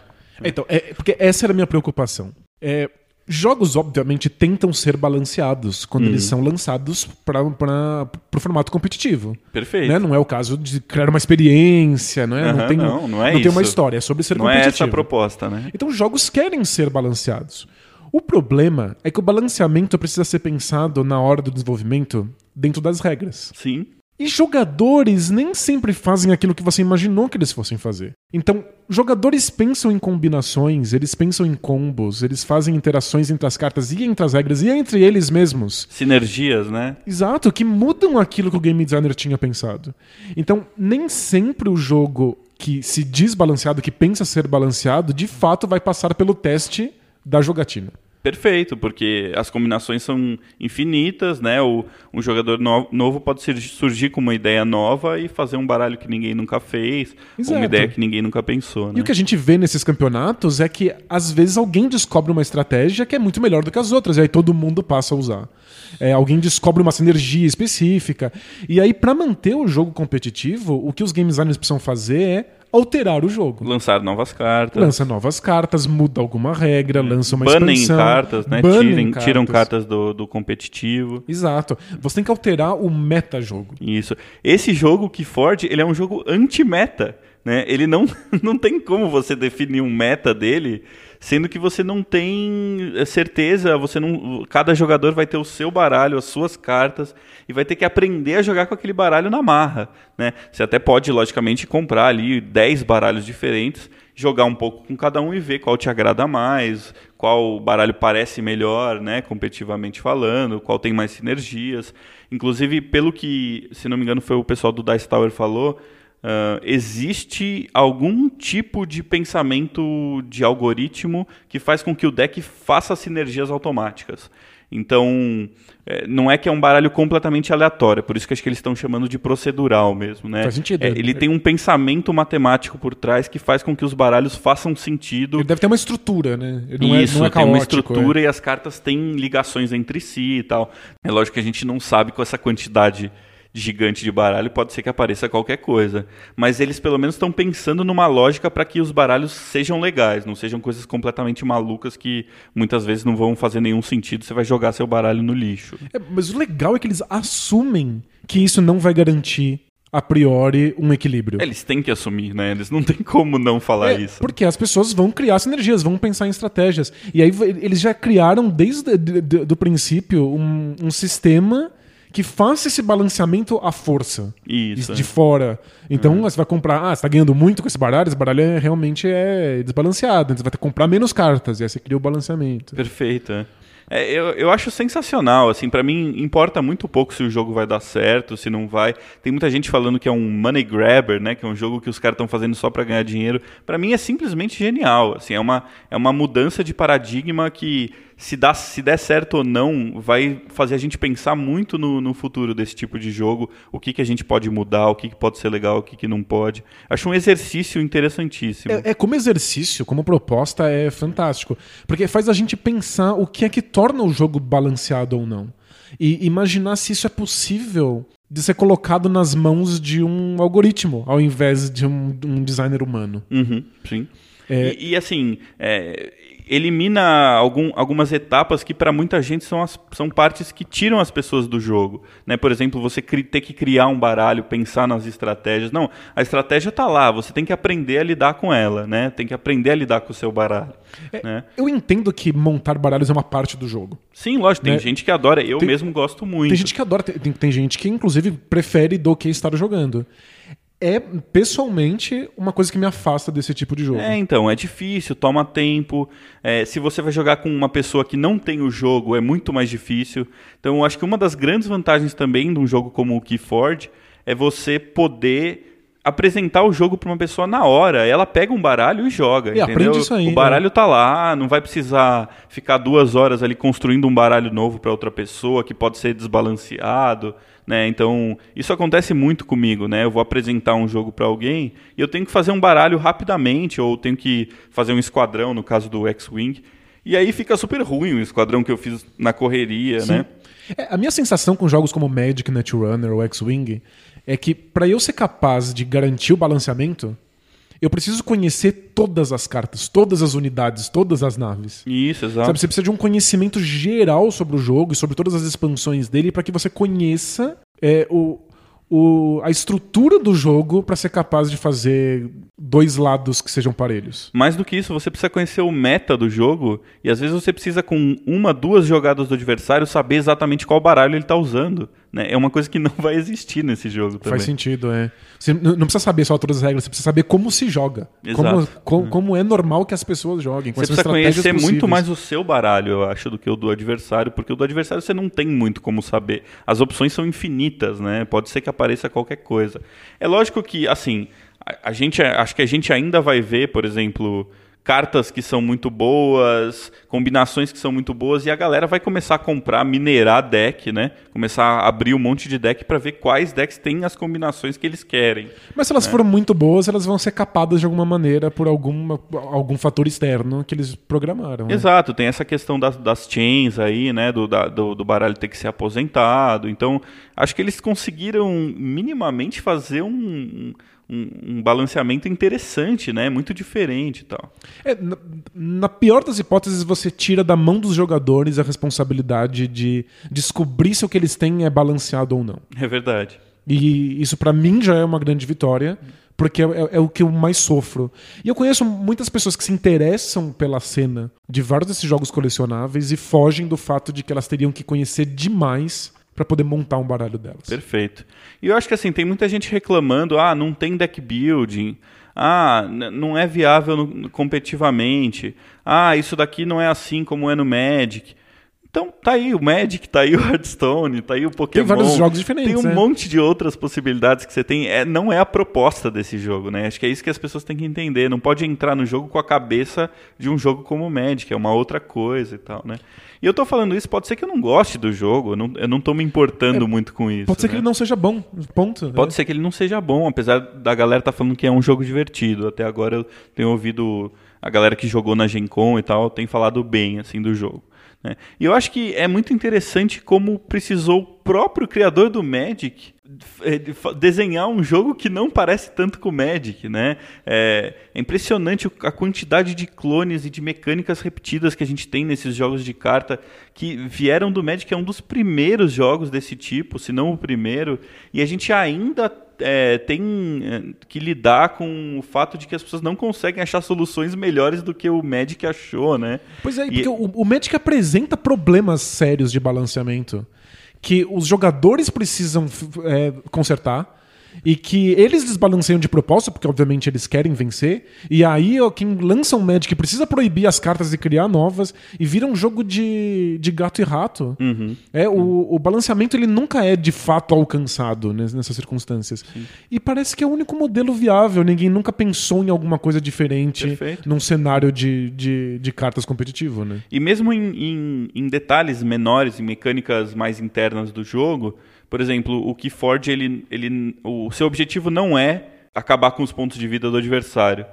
Então, é, porque essa era a minha preocupação. É, jogos, obviamente, tentam ser balanceados quando eles são lançados para o formato competitivo. Perfeito. Né? Não é o caso de criar uma experiência, não é? não tem, não, não é tem uma história, é sobre ser Não é competitivo. essa a proposta, né? Então, os jogos querem ser balanceados. O problema é que o balanceamento precisa ser pensado na hora do desenvolvimento dentro das regras. Sim. E jogadores nem sempre fazem aquilo que você imaginou que eles fossem fazer. Então, jogadores pensam em combinações, eles pensam em combos, eles fazem interações entre as cartas e entre as regras e entre eles mesmos. Sinergias, né? Exato, que mudam aquilo que o game designer tinha pensado. Então, nem sempre o jogo que se diz balanceado, que pensa ser balanceado, de fato vai passar pelo teste da jogatina. Perfeito, porque as combinações são infinitas, né? O, um jogador no- novo pode sur- surgir com uma ideia nova e fazer um baralho que ninguém nunca fez, ou Exato. uma ideia que ninguém nunca pensou, né? E o que a gente vê nesses campeonatos é que às vezes alguém descobre uma estratégia que é muito melhor do que as outras, e aí todo mundo passa a usar. É, alguém descobre uma sinergia específica. E aí, para manter o jogo competitivo, o que os game designers precisam fazer é alterar o jogo. Lançar novas cartas. Lança novas cartas, muda alguma regra, lança uma Banem expansão. cartas, né? banem Tirem- Tiram cartas do, do competitivo. Exato. Você tem que alterar o metajogo. Isso. Esse jogo que Ford, ele é um jogo anti-meta, né? Ele não, [LAUGHS] não tem como você definir um meta dele, sendo que você não tem eh, certeza, você não, cada jogador vai ter o seu baralho, as suas cartas e vai ter que aprender a jogar com aquele baralho na marra, né? Você até pode logicamente comprar ali 10 baralhos diferentes, jogar um pouco com cada um e ver qual te agrada mais, qual baralho parece melhor, né, competitivamente falando, qual tem mais sinergias. Inclusive, pelo que, se não me engano, foi o pessoal do Dice Tower falou, ah, existe algum tipo de pensamento de algoritmo que faz com que o deck faça sinergias automáticas. Então, eh, não é que é um baralho completamente aleatório, por isso que acho que eles estão chamando de procedural mesmo, né? Faz sentido. É, ele tem um pensamento matemático por trás que faz com que os baralhos façam sentido Ele deve ter uma estrutura, né? Ele não isso, é, é tem uma caótico, estrutura e as cartas têm ligações entre si e tal. É lógico que a gente não sabe com essa quantidade gigante de baralho, pode ser que apareça qualquer coisa. Mas eles pelo menos estão pensando numa lógica para que os baralhos sejam legais, não sejam coisas completamente malucas que muitas vezes não vão fazer nenhum sentido, você vai jogar seu baralho no lixo. É, mas o legal é que eles assumem que isso não vai garantir, a priori, um equilíbrio. Eles têm que assumir, né? Eles não tem como não falar É, isso. Porque as pessoas vão criar sinergias, vão pensar em estratégias. E aí eles já criaram, desde de, de- do princípio, um, um sistema que faça esse balanceamento à força. Isso. De é. fora. Então você vai comprar. Ah, você tá ganhando muito com esse baralho, esse baralho é, realmente é desbalanceado. Então você vai ter que comprar menos cartas. E aí você cria o balanceamento. Perfeito. é. É, eu, eu acho sensacional, assim, para mim importa muito pouco se o jogo vai dar certo, se não vai. Tem muita gente falando que é um money grabber, né, que é um jogo que os caras estão fazendo só para ganhar dinheiro. Para mim é simplesmente genial, assim, é uma, é uma mudança de paradigma que se, dá, se der certo ou não, vai fazer a gente pensar muito no, no futuro desse tipo de jogo, o que, que a gente pode mudar, o que, que pode ser legal, o que, que não pode. Acho um exercício interessantíssimo. É, é, como exercício, como proposta, é fantástico. Porque faz a gente pensar o que é que torna o jogo balanceado ou não. E imaginar se isso é possível de ser colocado nas mãos de um algoritmo, ao invés de um, um designer humano. Uhum, sim. É... E, e, assim, é, elimina algum, algumas etapas que para muita gente são, as, são partes que tiram as pessoas do jogo. Né? Por exemplo, você ter que criar um baralho, pensar nas estratégias. Não, a estratégia está lá, você tem que aprender a lidar com ela, né? tem que aprender a lidar com o seu baralho. É, né? Eu entendo que montar baralhos é uma parte do jogo. Sim, lógico, tem né? gente que adora, eu tem, mesmo gosto muito. Tem gente que adora, tem, tem gente que inclusive prefere do que estar jogando é, pessoalmente, uma coisa que me afasta desse tipo de jogo. É, então, é difícil, toma tempo. É, se você vai jogar com uma pessoa que não tem o jogo, é muito mais difícil. Então, eu acho que uma das grandes vantagens também de um jogo como o Keyforge é você poder apresentar o jogo para uma pessoa na hora. Ela pega um baralho e joga. E entendeu? aprende isso aí. O baralho né? tá lá, não vai precisar ficar duas horas ali construindo um baralho novo para outra pessoa que pode ser desbalanceado. Né? Então, isso acontece muito comigo, né? Eu vou apresentar um jogo para alguém e eu tenho que fazer um baralho rapidamente, ou tenho que fazer um esquadrão, no caso do X-Wing. E aí fica super ruim o esquadrão que eu fiz na correria, Sim. né? É, a minha sensação com jogos como Magic, Netrunner ou X-Wing é que para eu ser capaz de garantir o balanceamento, eu preciso conhecer todas as cartas, todas as unidades, todas as naves. Isso, exato. Sabe, você precisa de um conhecimento geral sobre o jogo e sobre todas as expansões dele para que você conheça é, o, o, a estrutura do jogo para ser capaz de fazer dois lados que sejam parelhos. Mais do que isso, você precisa conhecer o meta do jogo e às vezes você precisa com uma, duas jogadas do adversário saber exatamente qual baralho ele está usando. Né? É uma coisa que não vai existir nesse jogo também. Faz sentido, é. Você não precisa saber só todas as regras, você precisa saber como se joga. Como, como, como, é normal que as pessoas joguem. Você precisa conhecer possíveis. muito mais o seu baralho, eu acho, do que o do adversário, porque o do adversário você não tem muito como saber. As opções são infinitas, né? Pode ser que apareça qualquer coisa. É lógico que, assim, a, a gente, acho que a gente ainda vai ver, por exemplo cartas que são muito boas, combinações que são muito boas, e a galera vai começar a comprar, minerar deck, né? Começar a abrir um monte de deck para ver quais decks têm as combinações que eles querem. Mas se elas né? forem muito boas, elas vão ser capadas de alguma maneira por alguma, algum fator externo que eles programaram. Né? Exato, tem essa questão das, das chains aí, né? Do, da, do, do baralho ter que ser aposentado. Então, acho que eles conseguiram minimamente fazer um um, um, balanceamento interessante, né? Muito diferente e tal. É, na, na, pior das hipóteses, você tira da mão dos jogadores a responsabilidade de descobrir se o que eles têm é balanceado ou não. É verdade. E isso para mim já é uma grande vitória, porque é, é, é, o que eu mais sofro. E eu conheço muitas pessoas que se interessam pela cena de vários desses jogos colecionáveis e fogem do fato de que elas teriam que conhecer demais para poder montar um baralho delas. Perfeito. E eu acho que assim, tem muita gente reclamando, ah, não tem deck building, ah, não é viável no, competitivamente, ah, isso daqui não é assim como é no Magic. Então tá aí o Magic, tá aí o Hearthstone, tá aí o Pokémon. Tem vários jogos diferentes. Tem um né? monte de outras possibilidades que você tem. É, não é a proposta desse jogo, né? Acho que é isso que as pessoas têm que entender. Não pode entrar no jogo com a cabeça de um jogo como o Magic, é uma outra coisa e tal, né? E eu tô falando isso, pode ser que eu não goste do jogo, eu não, eu não tô me importando é, muito com isso. Pode ser né? que ele não seja bom, ponto. Pode é. ser que ele não seja bom, apesar da galera tá falando que é um jogo divertido. Até agora eu tenho ouvido a galera que jogou na Gen Con e tal, tem falado bem, assim, do jogo. Né? E eu acho que é muito interessante como precisou o próprio criador do Magic desenhar um jogo que não parece tanto com o Magic, né? É, é, impressionante a quantidade de clones e de mecânicas repetidas que a gente tem nesses jogos de carta que vieram do Magic, que é um dos primeiros jogos desse tipo, se não o primeiro, e a gente ainda é, tem é, que lidar com o fato de que as pessoas não conseguem achar soluções melhores do que o Magic achou, né? Pois é, e... porque o, o Magic apresenta problemas sérios de balanceamento que os jogadores precisam é, consertar E que eles desbalanceiam de propósito, porque obviamente eles querem vencer. E aí ó, quem lança um Magic precisa proibir as cartas e criar novas. E vira um jogo de, de gato e rato. Uhum. É, o, o balanceamento ele nunca é de fato alcançado nes- nessas circunstâncias. E parece que é o único modelo viável. Ninguém nunca pensou em alguma coisa diferente Perfeito. num cenário de, de, de cartas competitivo, né? E mesmo em, em- em detalhes menores, em mecânicas mais internas do jogo, por exemplo, o Keyforge, ele, ele, o seu objetivo não é acabar com os pontos de vida do adversário.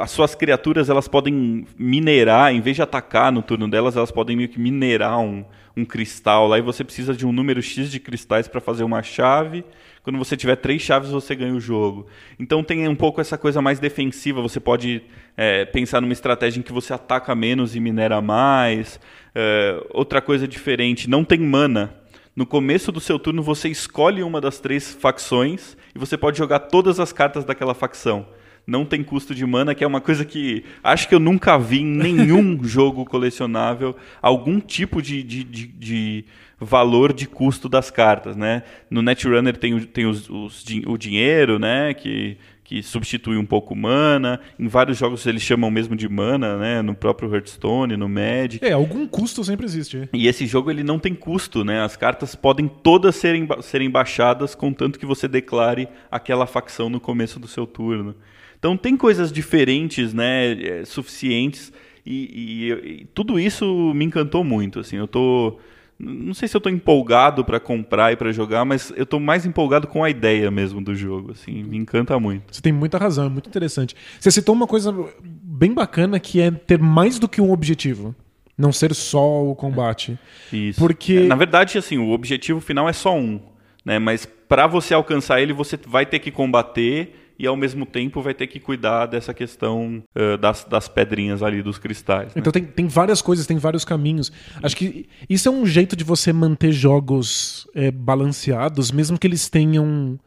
As suas criaturas elas podem minerar, em vez de atacar no turno delas, elas podem meio que minerar um, um cristal lá e você precisa de um número X de cristais para fazer uma chave. Quando você tiver três chaves, você ganha o jogo. Então tem um pouco essa coisa mais defensiva. Você pode é, pensar numa estratégia em que você ataca menos e minera mais. É, outra coisa diferente, não tem mana. No começo do seu turno, você escolhe uma das três facções e você pode jogar todas as cartas daquela facção. Não tem custo de mana, que é uma coisa que acho que eu nunca vi em nenhum [LAUGHS] jogo colecionável algum tipo de, de, de, de valor de custo das cartas, né? No Netrunner tem, o- tem os, os o dinheiro, né? Que, que substitui um pouco mana. Em vários jogos eles chamam mesmo de mana, né? No próprio Hearthstone, no Magic. É, algum custo sempre existe. E esse jogo ele não tem custo, né? As cartas podem todas serem, ba- serem baixadas, contanto que você declare aquela facção no começo do seu turno. Então tem coisas diferentes, né? é, suficientes. E, e- e tudo isso me encantou muito. Assim, eu tô. Não sei se eu tô empolgado para comprar e para jogar, mas eu tô mais empolgado com a ideia mesmo do jogo. Assim, me encanta muito. Você tem muita razão, é muito interessante. Você citou uma coisa bem bacana que é ter mais do que um objetivo. Não ser só o combate. Isso. Porque- É, Na verdade, assim, o objetivo final é só um, né? Mas para você alcançar ele, você vai ter que combater e ao mesmo tempo vai ter que cuidar dessa questão eh, das, das pedrinhas ali, dos cristais. né? Então tem, tem várias coisas, tem vários caminhos. Acho que isso é um jeito de você manter jogos é, balanceados, mesmo que eles tenham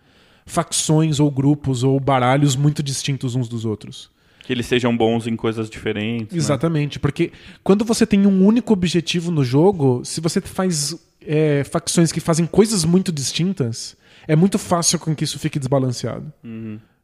facções ou grupos ou baralhos muito distintos uns dos outros. Que eles sejam bons em coisas diferentes. né? Exatamente, porque quando você tem um único objetivo no jogo, se você faz é, facções que fazem coisas muito distintas, é muito fácil com que isso fique desbalanceado.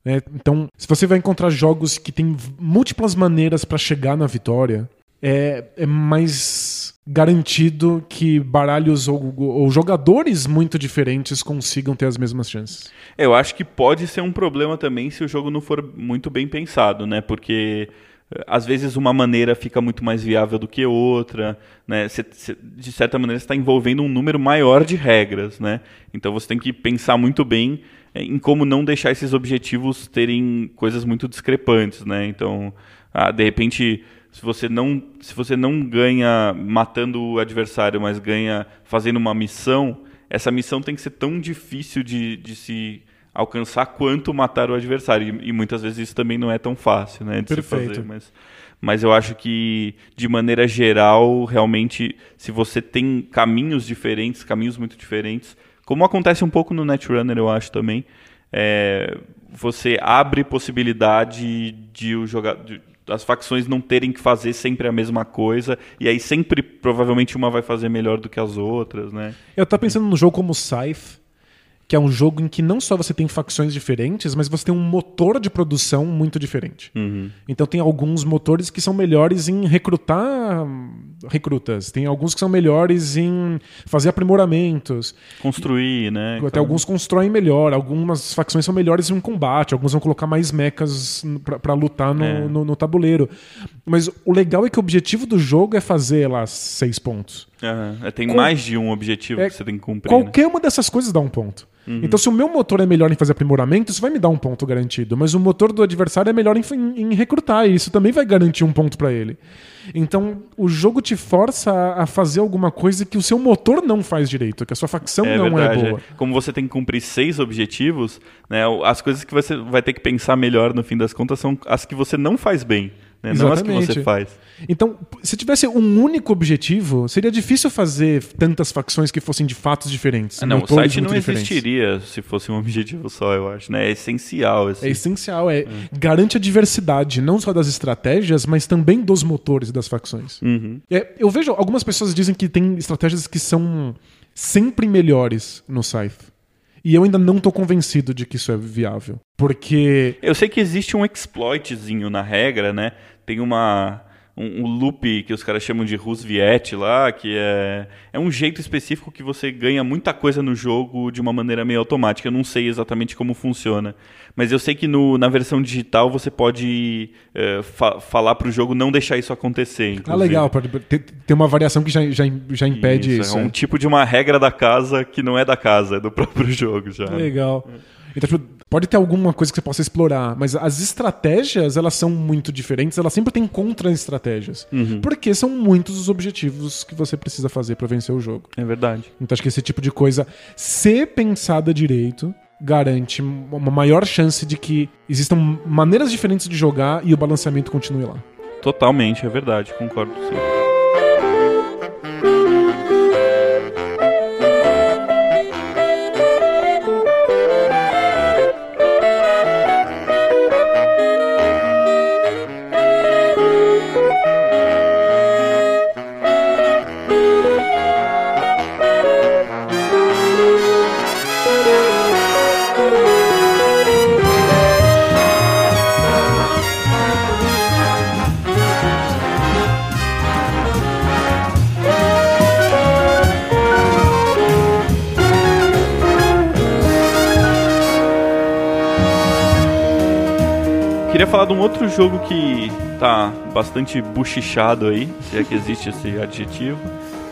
Né? então, se você vai encontrar jogos que têm múltiplas maneiras para chegar na vitória, é, é mais garantido que baralhos ou, ou jogadores muito diferentes consigam ter as mesmas chances. Eu acho que pode ser um problema também se o jogo não for muito bem pensado, né? Porque eh, às vezes uma maneira fica muito mais viável do que outra, né? Cê- cê- de certa maneira está envolvendo um número maior de regras, né? Então você tem que pensar muito bem em como não deixar esses objetivos terem coisas muito discrepantes, né? Então, ah, de repente se você não se você não ganha matando o adversário, mas ganha fazendo uma missão, essa missão tem que ser tão difícil de, de se alcançar quanto matar o adversário. E, e muitas vezes isso também não é tão fácil, né? De se Perfeito. fazer. Mas, mas eu acho que, de maneira geral, realmente, se você tem caminhos diferentes, caminhos muito diferentes, como acontece um pouco no Netrunner, eu acho também, é, você abre possibilidade de o jogador. as facções não terem que fazer sempre a mesma coisa, e aí sempre, provavelmente, uma vai fazer melhor do que as outras, né? Eu tava pensando num jogo como Scythe, que é um jogo em que não só você tem facções diferentes, mas você tem um motor de produção muito diferente. Então tem alguns motores que são melhores em recrutar recrutas, tem alguns que são melhores em fazer aprimoramentos, Construir, né? até alguns constroem melhor, algumas facções são melhores em combate, alguns vão colocar mais mechas pra- pra lutar no, É. no- no tabuleiro. Mas o legal é que o objetivo do jogo é fazer lá seis pontos. É, tem Qual- mais de um objetivo É, que você tem que cumprir. né? Qualquer uma dessas coisas dá um ponto. Uhum. Então, se o meu motor é melhor em fazer aprimoramento, isso vai me dar um ponto garantido. Mas o motor do adversário é melhor em, em- em recrutar, e isso também vai garantir um ponto pra ele. Então, o jogo te força a, fazer alguma coisa que o seu motor não faz direito, que a sua facção É não verdade. é boa. é. Como você tem que cumprir seis objetivos, né, as coisas que você vai ter que pensar melhor no fim das contas são as que você não faz bem, né, não as que você faz. Então, se tivesse um único objetivo, seria difícil fazer tantas facções que fossem de fatos diferentes. Ah, não, o site não diferentes. existiria se fosse um objetivo só, eu acho. Né? É essencial. Assim. É essencial, é garante a diversidade, não só das estratégias, mas também dos motores das facções. Uhum. É, eu vejo algumas pessoas dizem que tem estratégias que são sempre melhores no Scythe. E eu ainda não tô convencido de que isso é viável. Porque. Eu sei que existe um exploitzinho na regra, né? Tem uma um, um loop que os caras chamam de Roosevelt lá, que é, é um jeito específico que você ganha muita coisa no jogo de uma maneira meio automática. Eu não sei exatamente como funciona. Mas eu sei que no, na versão digital você pode é, fa falar para o jogo não deixar isso acontecer. Inclusive. Ah, legal. Tem, tem uma variação que já, já, já impede isso. isso é um é. tipo de uma regra da casa que não é da casa, é do [LAUGHS] próprio jogo já. Legal. Então, tipo, pode ter alguma coisa que você possa explorar, mas as estratégias, elas são muito diferentes, elas sempre têm contra-estratégias. Uhum. Porque são muitos os objetivos que você precisa fazer para vencer o jogo. É verdade. Então acho que esse tipo de coisa, ser pensada direito, garante uma maior chance de que existam maneiras diferentes de jogar e o balanceamento continue lá. Totalmente, é verdade, concordo com outro jogo que tá bastante buchichado aí, se é que existe esse adjetivo,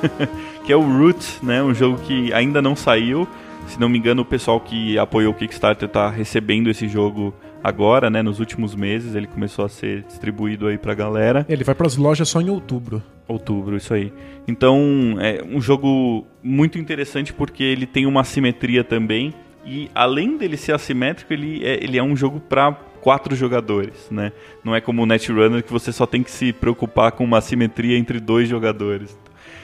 [LAUGHS] que é o Root, né? Um jogo que ainda não saiu. Se não me engano, o pessoal que apoiou o Kickstarter tá recebendo esse jogo agora, né? Nos últimos meses ele começou a ser distribuído aí pra galera. Ele vai para as lojas só em outubro. Outubro, isso aí. Então, é um jogo muito interessante porque ele tem uma assimetria também. E além dele ser assimétrico, ele é, ele é um jogo para quatro jogadores, né? Não é como o Netrunner que você só tem que se preocupar com uma simetria entre dois jogadores.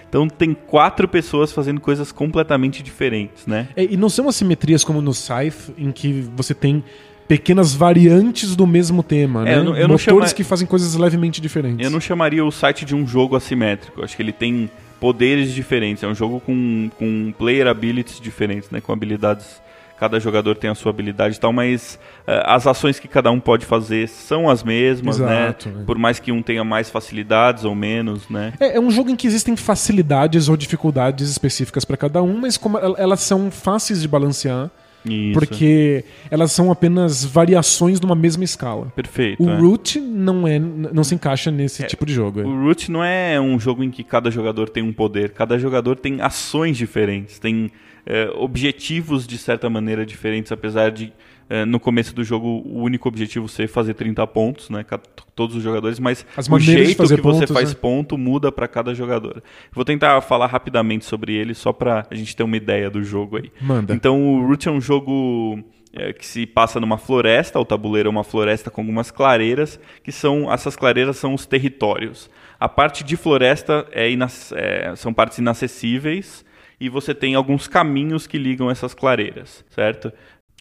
Então tem quatro pessoas fazendo coisas completamente diferentes, né? É, e não são assimetrias como no Scythe, em que você tem pequenas variantes do mesmo tema, é, né? Eu não, eu Motores chama... que fazem coisas levemente diferentes. Eu não chamaria o site de um jogo assimétrico. Acho que ele tem poderes diferentes. É um jogo com, com player abilities diferentes, né? Com habilidades cada jogador tem a sua habilidade e tal, mas uh, as ações que cada um pode fazer são as mesmas, né? Exato, né? Por mais que um tenha mais facilidades ou menos, né? É, é um jogo em que existem facilidades ou dificuldades específicas para cada um, mas como elas são fáceis de balancear. Isso. Porque elas são apenas variações de uma mesma escala. Perfeito. O é. Root não é, não se encaixa nesse é, tipo de jogo. O Root não é um jogo em que cada jogador tem um poder, cada jogador tem ações diferentes, tem é, objetivos de certa maneira diferentes, apesar de é, no começo do jogo o único objetivo ser fazer 30 pontos, né? Todos os jogadores, mas As o jeito que pontos, você faz né? ponto muda para cada jogador. Vou tentar falar rapidamente sobre ele só para a gente ter uma ideia do jogo aí. Manda. Então o Root é um jogo é, que se passa numa floresta, o tabuleiro é uma floresta com algumas clareiras, que são essas clareiras são os territórios. A parte de floresta é, é são partes inacessíveis e você tem alguns caminhos que ligam essas clareiras, certo?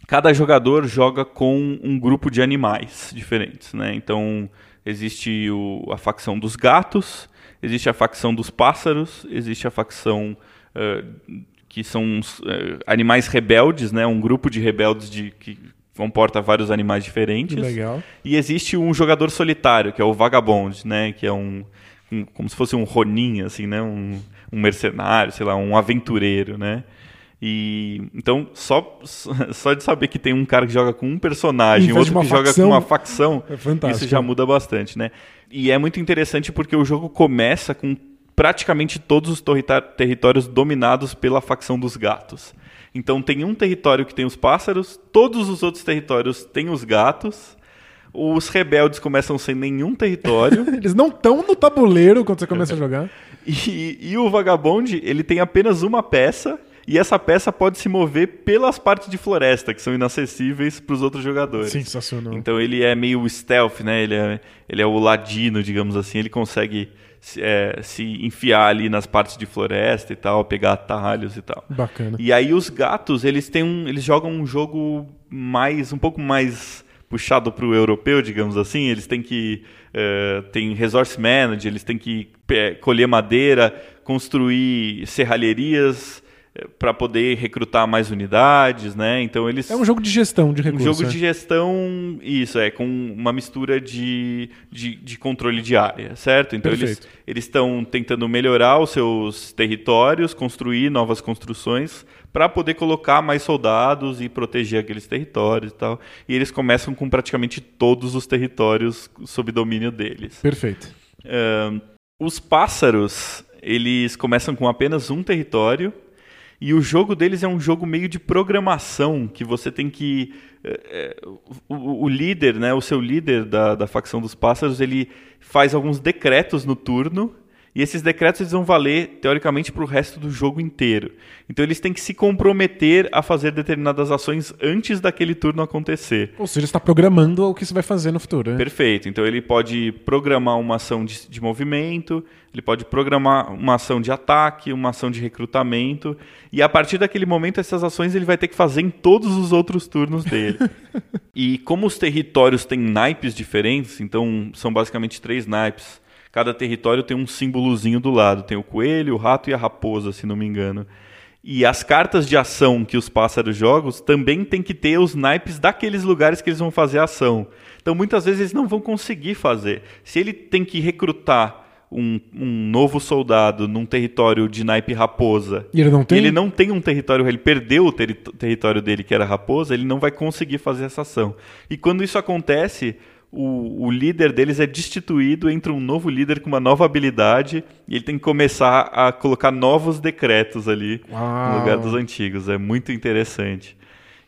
Cada jogador joga com um grupo de animais diferentes, né? Então existe o, a facção dos gatos, existe a facção dos pássaros, existe a facção uh, que são uh, animais rebeldes, né? Um grupo de rebeldes de, que comporta vários animais diferentes. Legal. E existe um jogador solitário, que é o vagabond, né? Que é um, um como se fosse um ronin, assim, né? Um, um mercenário, sei lá, um aventureiro, né? E então só [LAUGHS] só de saber que tem um cara que joga com um personagem, outro que facção, joga com uma facção, é isso já muda bastante, né? E é muito interessante porque o jogo começa com praticamente todos os territórios dominados pela facção dos gatos. Então tem um território que tem os pássaros, todos os outros territórios têm os gatos. Os rebeldes começam sem nenhum território. [LAUGHS] Eles não estão no tabuleiro quando você começa a jogar. E, e o Vagabond, ele tem apenas uma peça e essa peça pode se mover pelas partes de floresta que são inacessíveis para os outros jogadores. Sensacional. Então ele é meio stealth, né? Ele é, ele é o ladino, digamos assim. Ele consegue é, se enfiar ali nas partes de floresta e tal, pegar atalhos e tal. Bacana. E aí os gatos, eles têm um, eles jogam um jogo mais um pouco mais puxado para o europeu, digamos assim. Eles têm que uh, tem resource manager, eles têm que colher madeira, construir serralherias, para poder recrutar mais unidades, né? Então eles É um jogo de gestão de um recursos. jogo é. de gestão, isso, é, com uma mistura de, de, de controle de área, certo? Então eles Perfeito. eles estão tentando melhorar os seus territórios, construir novas construções para poder colocar mais soldados e proteger aqueles territórios e tal. E eles começam com praticamente todos os territórios sob domínio deles. Perfeito. Ahn, os pássaros, eles começam com apenas um território e o jogo deles é um jogo meio de programação que você tem que eh, o, o líder, né, o seu líder da, da facção dos pássaros, ele faz alguns decretos no turno e esses decretos eles vão valer teoricamente para o resto do jogo inteiro. Então eles têm que se comprometer a fazer determinadas ações antes daquele turno acontecer. Ou seja, está programando o que você vai fazer no futuro. né? Perfeito. Então ele pode programar uma ação de, de movimento, ele pode programar uma ação de ataque, uma ação de recrutamento, e a partir daquele momento essas ações ele vai ter que fazer em todos os outros turnos dele. [LAUGHS] e como os territórios têm naipes diferentes, então são basicamente três naipes. Cada território tem um símbolozinho do lado, tem o coelho, o rato e a raposa, se não me engano. E as cartas de ação que os pássaros jogam também tem que ter os naipes daqueles lugares que eles vão fazer a ação. Então muitas vezes eles não vão conseguir fazer. Se ele tem que recrutar um, um novo soldado num território de naipe raposa E ele não tem? ele não tem um território, ele perdeu o teri- território dele que era raposa, ele não vai conseguir fazer essa ação. E quando isso acontece, o, o líder deles é destituído, entra um novo líder com uma nova habilidade e ele tem que começar a colocar novos decretos ali Uau. no lugar dos antigos. É muito interessante.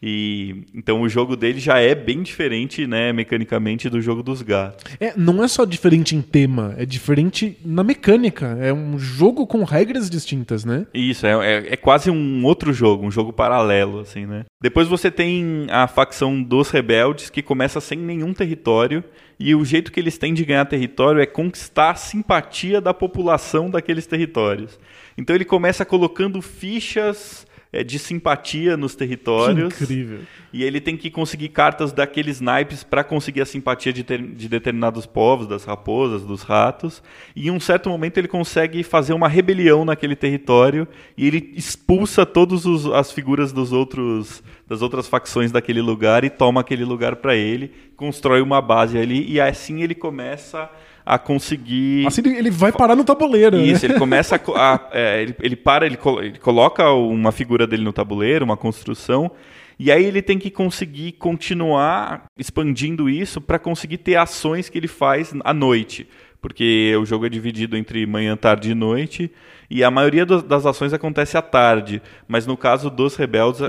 E então o jogo dele já é bem diferente, né, mecanicamente do jogo dos gatos. É, não é só diferente em tema, é diferente na mecânica. É um jogo com regras distintas, né? Isso, é, é, é quase um outro jogo, um jogo paralelo, assim, né? Depois você tem a facção dos rebeldes, que começa sem nenhum território, e o jeito que eles têm de ganhar território é conquistar a simpatia da população daqueles territórios. Então ele começa colocando fichas de simpatia nos territórios. Que incrível. E ele tem que conseguir cartas daqueles naipes para conseguir a simpatia de, ter- de determinados povos, das raposas, dos ratos. E em um certo momento ele consegue fazer uma rebelião naquele território e ele expulsa todas as figuras dos outros, das outras facções daquele lugar e toma aquele lugar para ele, constrói uma base ali e assim ele começa a conseguir Assim ele vai parar no tabuleiro. né? isso, ele começa a. a- é, ele, ele para, ele, colo- ele coloca uma figura dele no tabuleiro, uma construção, e aí ele tem que conseguir continuar expandindo isso para conseguir ter ações que ele faz à noite. Porque o jogo é dividido entre manhã, tarde e noite, e a maioria do- das ações acontece à tarde. Mas no caso dos rebeldes, a-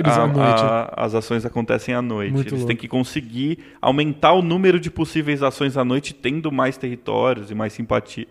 a- as ações acontecem à noite. Muito Eles louco. têm que conseguir aumentar o número de possíveis ações à noite, tendo mais territórios e mais simpatia.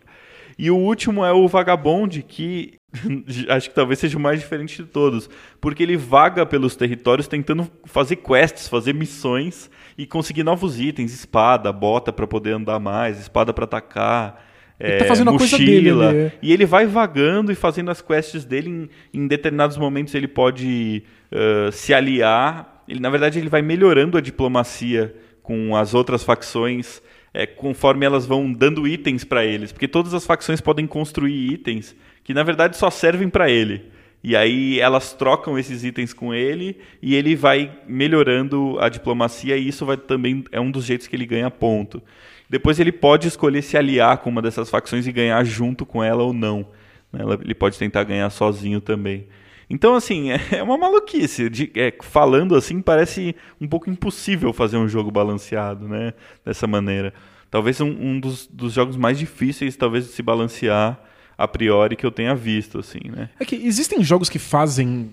E o último é o Vagabond, que [LAUGHS] acho que talvez seja o mais diferente de todos, porque ele vaga pelos territórios tentando fazer quests, fazer missões e conseguir novos itens, espada, bota para poder andar mais, espada para atacar. Ele é, tá fazendo a coisa mochila. dele, é. E ele vai vagando e fazendo as quests dele. Em, em determinados momentos ele pode ãh, se aliar. Ele, na verdade, ele vai melhorando a diplomacia com as outras facções é, conforme elas vão dando itens para eles. Porque todas as facções podem construir itens que, na verdade, só servem para ele. E aí elas trocam esses itens com ele e ele vai melhorando a diplomacia e isso vai também é um dos jeitos que ele ganha ponto. Depois ele pode escolher se aliar com uma dessas facções e ganhar junto com ela ou não. né? Ele pode tentar ganhar sozinho também. Então, assim, [LAUGHS] é uma maluquice. De- é, falando assim, parece um pouco impossível fazer um jogo balanceado, né? Dessa maneira. Talvez um, um dos, dos jogos mais difíceis, talvez, de se balancear a priori que eu tenha visto, assim, né? É que existem jogos que fazem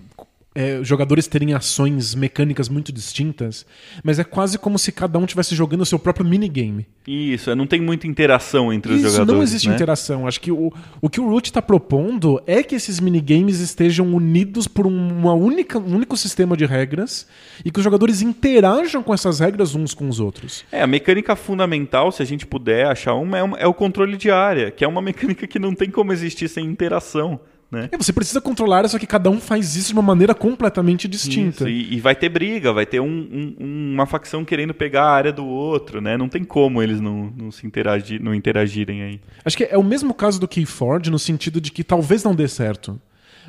é, jogadores terem ações mecânicas muito distintas, mas é quase como se cada um estivesse jogando o seu próprio minigame. Isso, é, não tem muita interação entre os Isso jogadores. não existe né? interação. Acho que o, o que o Root está propondo é que esses minigames estejam unidos por uma única, um único sistema de regras e que os jogadores interajam com essas regras uns com os outros. É, a mecânica fundamental, se a gente puder achar uma, é, uma- é o controle de área, que é uma [LAUGHS] mecânica que não tem como existir sem interação, né? É, você precisa controlar, só que cada um faz isso de uma maneira completamente distinta. Isso, e, e vai ter briga, vai ter um- um- uma facção querendo pegar a área do outro, né? Não tem como eles não, não se interagir, não interagirem aí. Acho que é o mesmo caso do Keyforge, no sentido de que talvez não dê certo.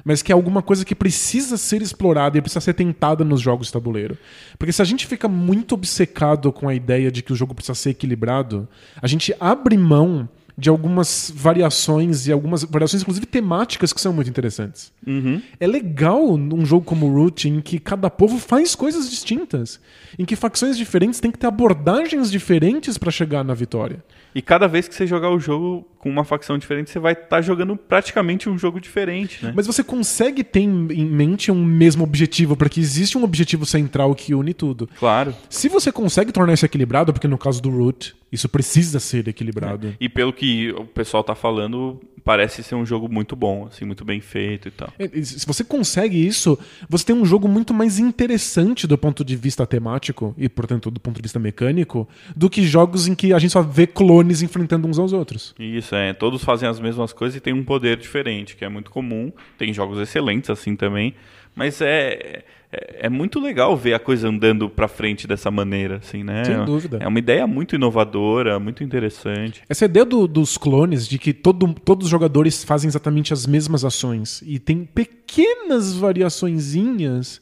mas que é alguma coisa que precisa ser explorada e precisa ser tentada nos jogos de tabuleiro. Porque se a gente fica muito obcecado com a ideia de que o jogo precisa ser equilibrado, a gente abre mão de algumas variações e algumas variações, inclusive temáticas, que são muito interessantes. Uhum. É legal num jogo como Root, em que cada povo faz coisas distintas, em que facções diferentes têm que ter abordagens diferentes para chegar na vitória. E cada vez que você jogar o jogo com uma facção diferente, você vai estar tá jogando praticamente um jogo diferente, né? Mas você consegue ter em mente um mesmo objetivo, porque existe um objetivo central que une tudo. Claro. Se você consegue tornar isso equilibrado, porque no caso do Root, isso precisa ser equilibrado. É. E pelo que o pessoal tá falando, parece ser um jogo muito bom, assim, muito bem feito e tal. É, se você consegue isso, você tem um jogo muito mais interessante do ponto de vista temático e, portanto, do ponto de vista mecânico, do que jogos em que a gente só vê clones enfrentando uns aos outros. Isso, é. Todos fazem as mesmas coisas e tem um poder diferente, que é muito comum. Tem jogos excelentes assim também, mas é é, é, muito legal ver a coisa andando para frente dessa maneira, assim, né? Sem dúvida. É uma ideia muito inovadora, muito interessante. Essa ideia do, dos clones, de que todo, todos os jogadores fazem exatamente as mesmas ações e tem pequenas variaçõezinhas,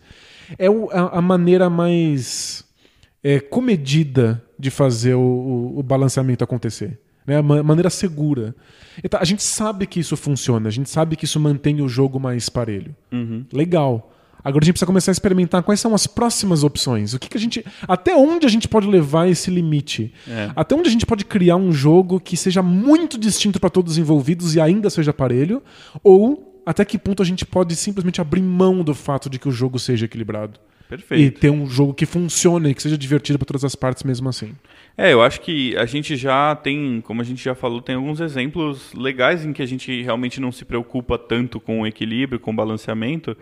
é o, a, a, maneira mais é, comedida de fazer o, o, o balanceamento acontecer. Né? Maneira segura. Então, a gente sabe que isso funciona, a gente sabe que isso mantém o jogo mais parelho. Uhum. Legal. Agora a gente precisa começar a experimentar quais são as próximas opções. O que, que a gente. Até onde a gente pode levar esse limite? É. Até onde a gente pode criar um jogo que seja muito distinto para todos os envolvidos e ainda seja aparelho? Ou até que ponto a gente pode simplesmente abrir mão do fato de que o jogo seja equilibrado? Perfeito. E ter um jogo que funcione e que seja divertido para todas as partes mesmo assim. É, eu acho que a gente já tem, como a gente já falou, tem alguns exemplos legais em que a gente realmente não se preocupa tanto com o equilíbrio, com o balanceamento.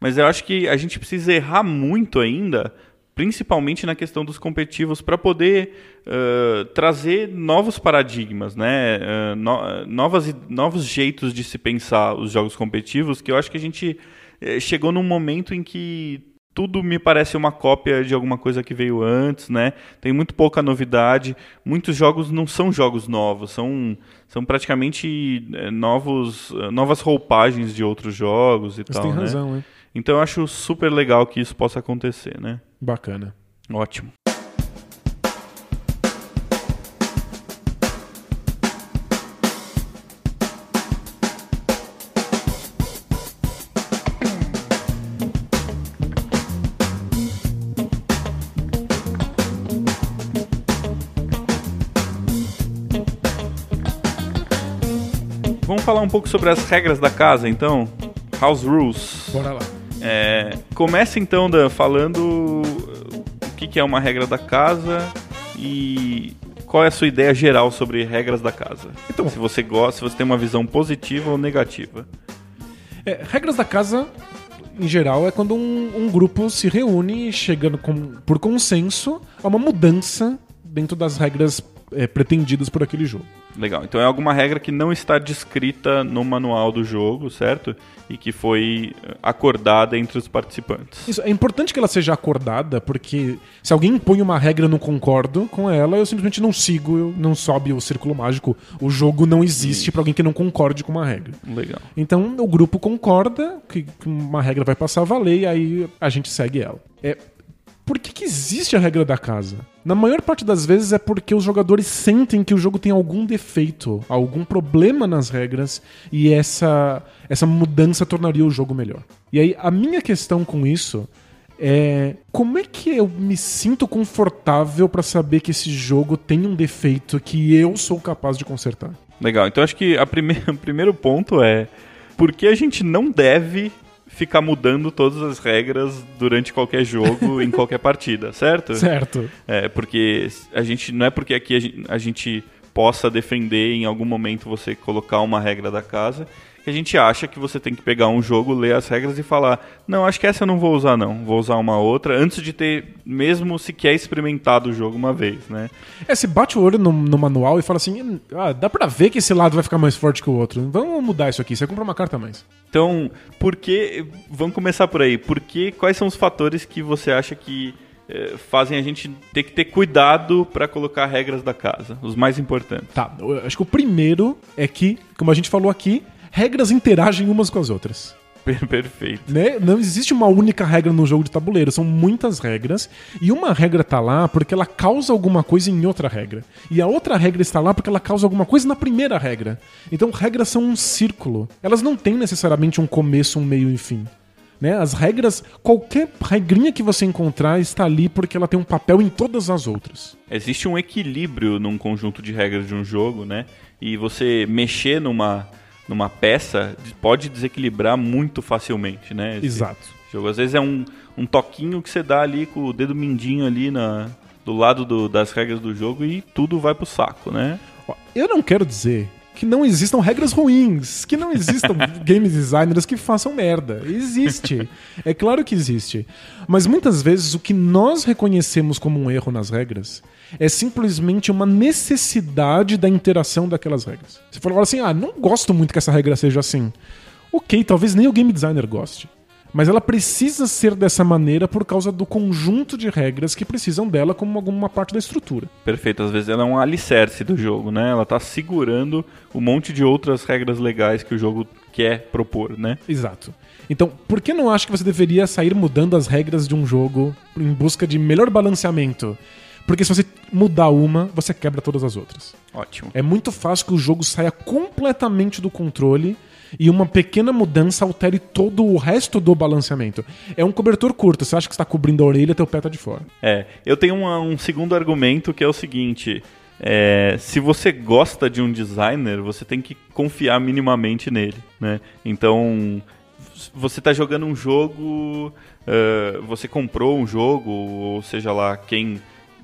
Mas eu acho que a gente precisa errar muito ainda, principalmente na questão dos competitivos, para poder uh, trazer novos paradigmas, né? Uh, no, novas, novos jeitos de se pensar os jogos competitivos, que eu acho que a gente uh, chegou num momento em que tudo me parece uma cópia de alguma coisa que veio antes, né? Tem muito pouca novidade. Muitos jogos não são jogos novos, são, são praticamente eh, novos, novas roupagens de outros jogos e Você tal. tem né? razão, hein? Então eu acho super legal que isso possa acontecer, né? Bacana. Ótimo. Falar um pouco sobre as regras da casa, então? House Rules. Bora lá. É, começa então Dan, falando o que, que é uma regra da casa e qual é a sua ideia geral sobre regras da casa. Então, se você gosta, se você tem uma visão positiva ou negativa. É, regras da casa, em geral, é quando um, um grupo se reúne chegando com, por consenso a uma mudança dentro das regras é, pretendidas por aquele jogo. Legal. Então é alguma regra que não está descrita no manual do jogo, certo? E que foi eh, acordada entre os participantes. Isso, é importante que ela seja acordada, porque se alguém impõe uma regra e eu não concordo com ela, eu simplesmente não sigo, não sobe o círculo mágico. O jogo não existe para alguém que não concorde com uma regra. Legal. Então o grupo concorda que uma regra vai passar a valer e aí a gente segue ela. É, por que, que existe a regra da casa? Na maior parte das vezes é porque os jogadores sentem que o jogo tem algum defeito, algum problema nas regras e essa, essa mudança tornaria o jogo melhor. E aí a minha questão com isso é como é que eu me sinto confortável para saber que esse jogo tem um defeito que eu sou capaz de consertar? Legal. Então acho que a prime [LAUGHS] o primeiro ponto é por que a gente não deve ficar mudando todas as regras durante qualquer jogo, em qualquer partida, [LAUGHS] certo? Certo. É, porque a gente não é porque aqui a gente, a gente possa defender em algum momento você colocar uma regra da casa que a gente acha que você tem que pegar um jogo, ler as regras e falar: não, acho que essa eu não vou usar, não. Vou usar uma outra, antes de ter mesmo sequer experimentado o jogo uma vez, né? É, você bate o olho no, no manual e fala assim: ah, dá pra ver que esse lado vai ficar mais forte que o outro. Vamos mudar isso aqui, você compra uma carta a mais. Então, por que. Vamos começar por aí. Por que, quais são os fatores que você acha que eh, fazem a gente ter que ter cuidado para colocar regras da casa? Os mais importantes. Tá, acho que o primeiro é que, como a gente falou aqui, regras interagem umas com as outras. Perfeito. Né? Não existe uma única regra no jogo de tabuleiro, são muitas regras. E uma regra tá lá porque ela causa alguma coisa em outra regra. E a outra regra está lá porque ela causa alguma coisa na primeira regra. Então, regras são um círculo. Elas não têm necessariamente um começo, um meio e fim. Né? As regras, qualquer regrinha que você encontrar está ali porque ela tem um papel em todas as outras. Existe um equilíbrio num conjunto de regras de um jogo, né? E você mexer numa numa peça pode desequilibrar muito facilmente, né? Exato. Jogo às vezes é um, um toquinho que você dá ali com o dedo mindinho ali na, do lado do, das regras do jogo e tudo vai pro saco, né? Eu não quero dizer que não existam regras ruins, que não existam [LAUGHS] game designers que façam merda. Existe. É claro que existe. Mas muitas vezes o que nós reconhecemos como um erro nas regras é simplesmente uma necessidade da interação daquelas regras. Você fala assim: ah, não gosto muito que essa regra seja assim. Ok, talvez nem o game designer goste. Mas ela precisa ser dessa maneira por causa do conjunto de regras que precisam dela como alguma parte da estrutura. Perfeito, às vezes ela é um alicerce do jogo, né? Ela está segurando um monte de outras regras legais que o jogo quer propor, né? Exato. Então, por que não acha que você deveria sair mudando as regras de um jogo em busca de melhor balanceamento? Porque se você mudar uma, você quebra todas as outras. Ótimo. É muito fácil que o jogo saia completamente do controle e uma pequena mudança altere todo o resto do balanceamento. É um cobertor curto, você acha que está cobrindo a orelha, teu pé tá de fora. É, eu tenho uma, um segundo argumento que é o seguinte. É, se você gosta de um designer, você tem que confiar minimamente nele, né? Então, você está jogando um jogo, uh, você comprou um jogo, ou seja lá, quem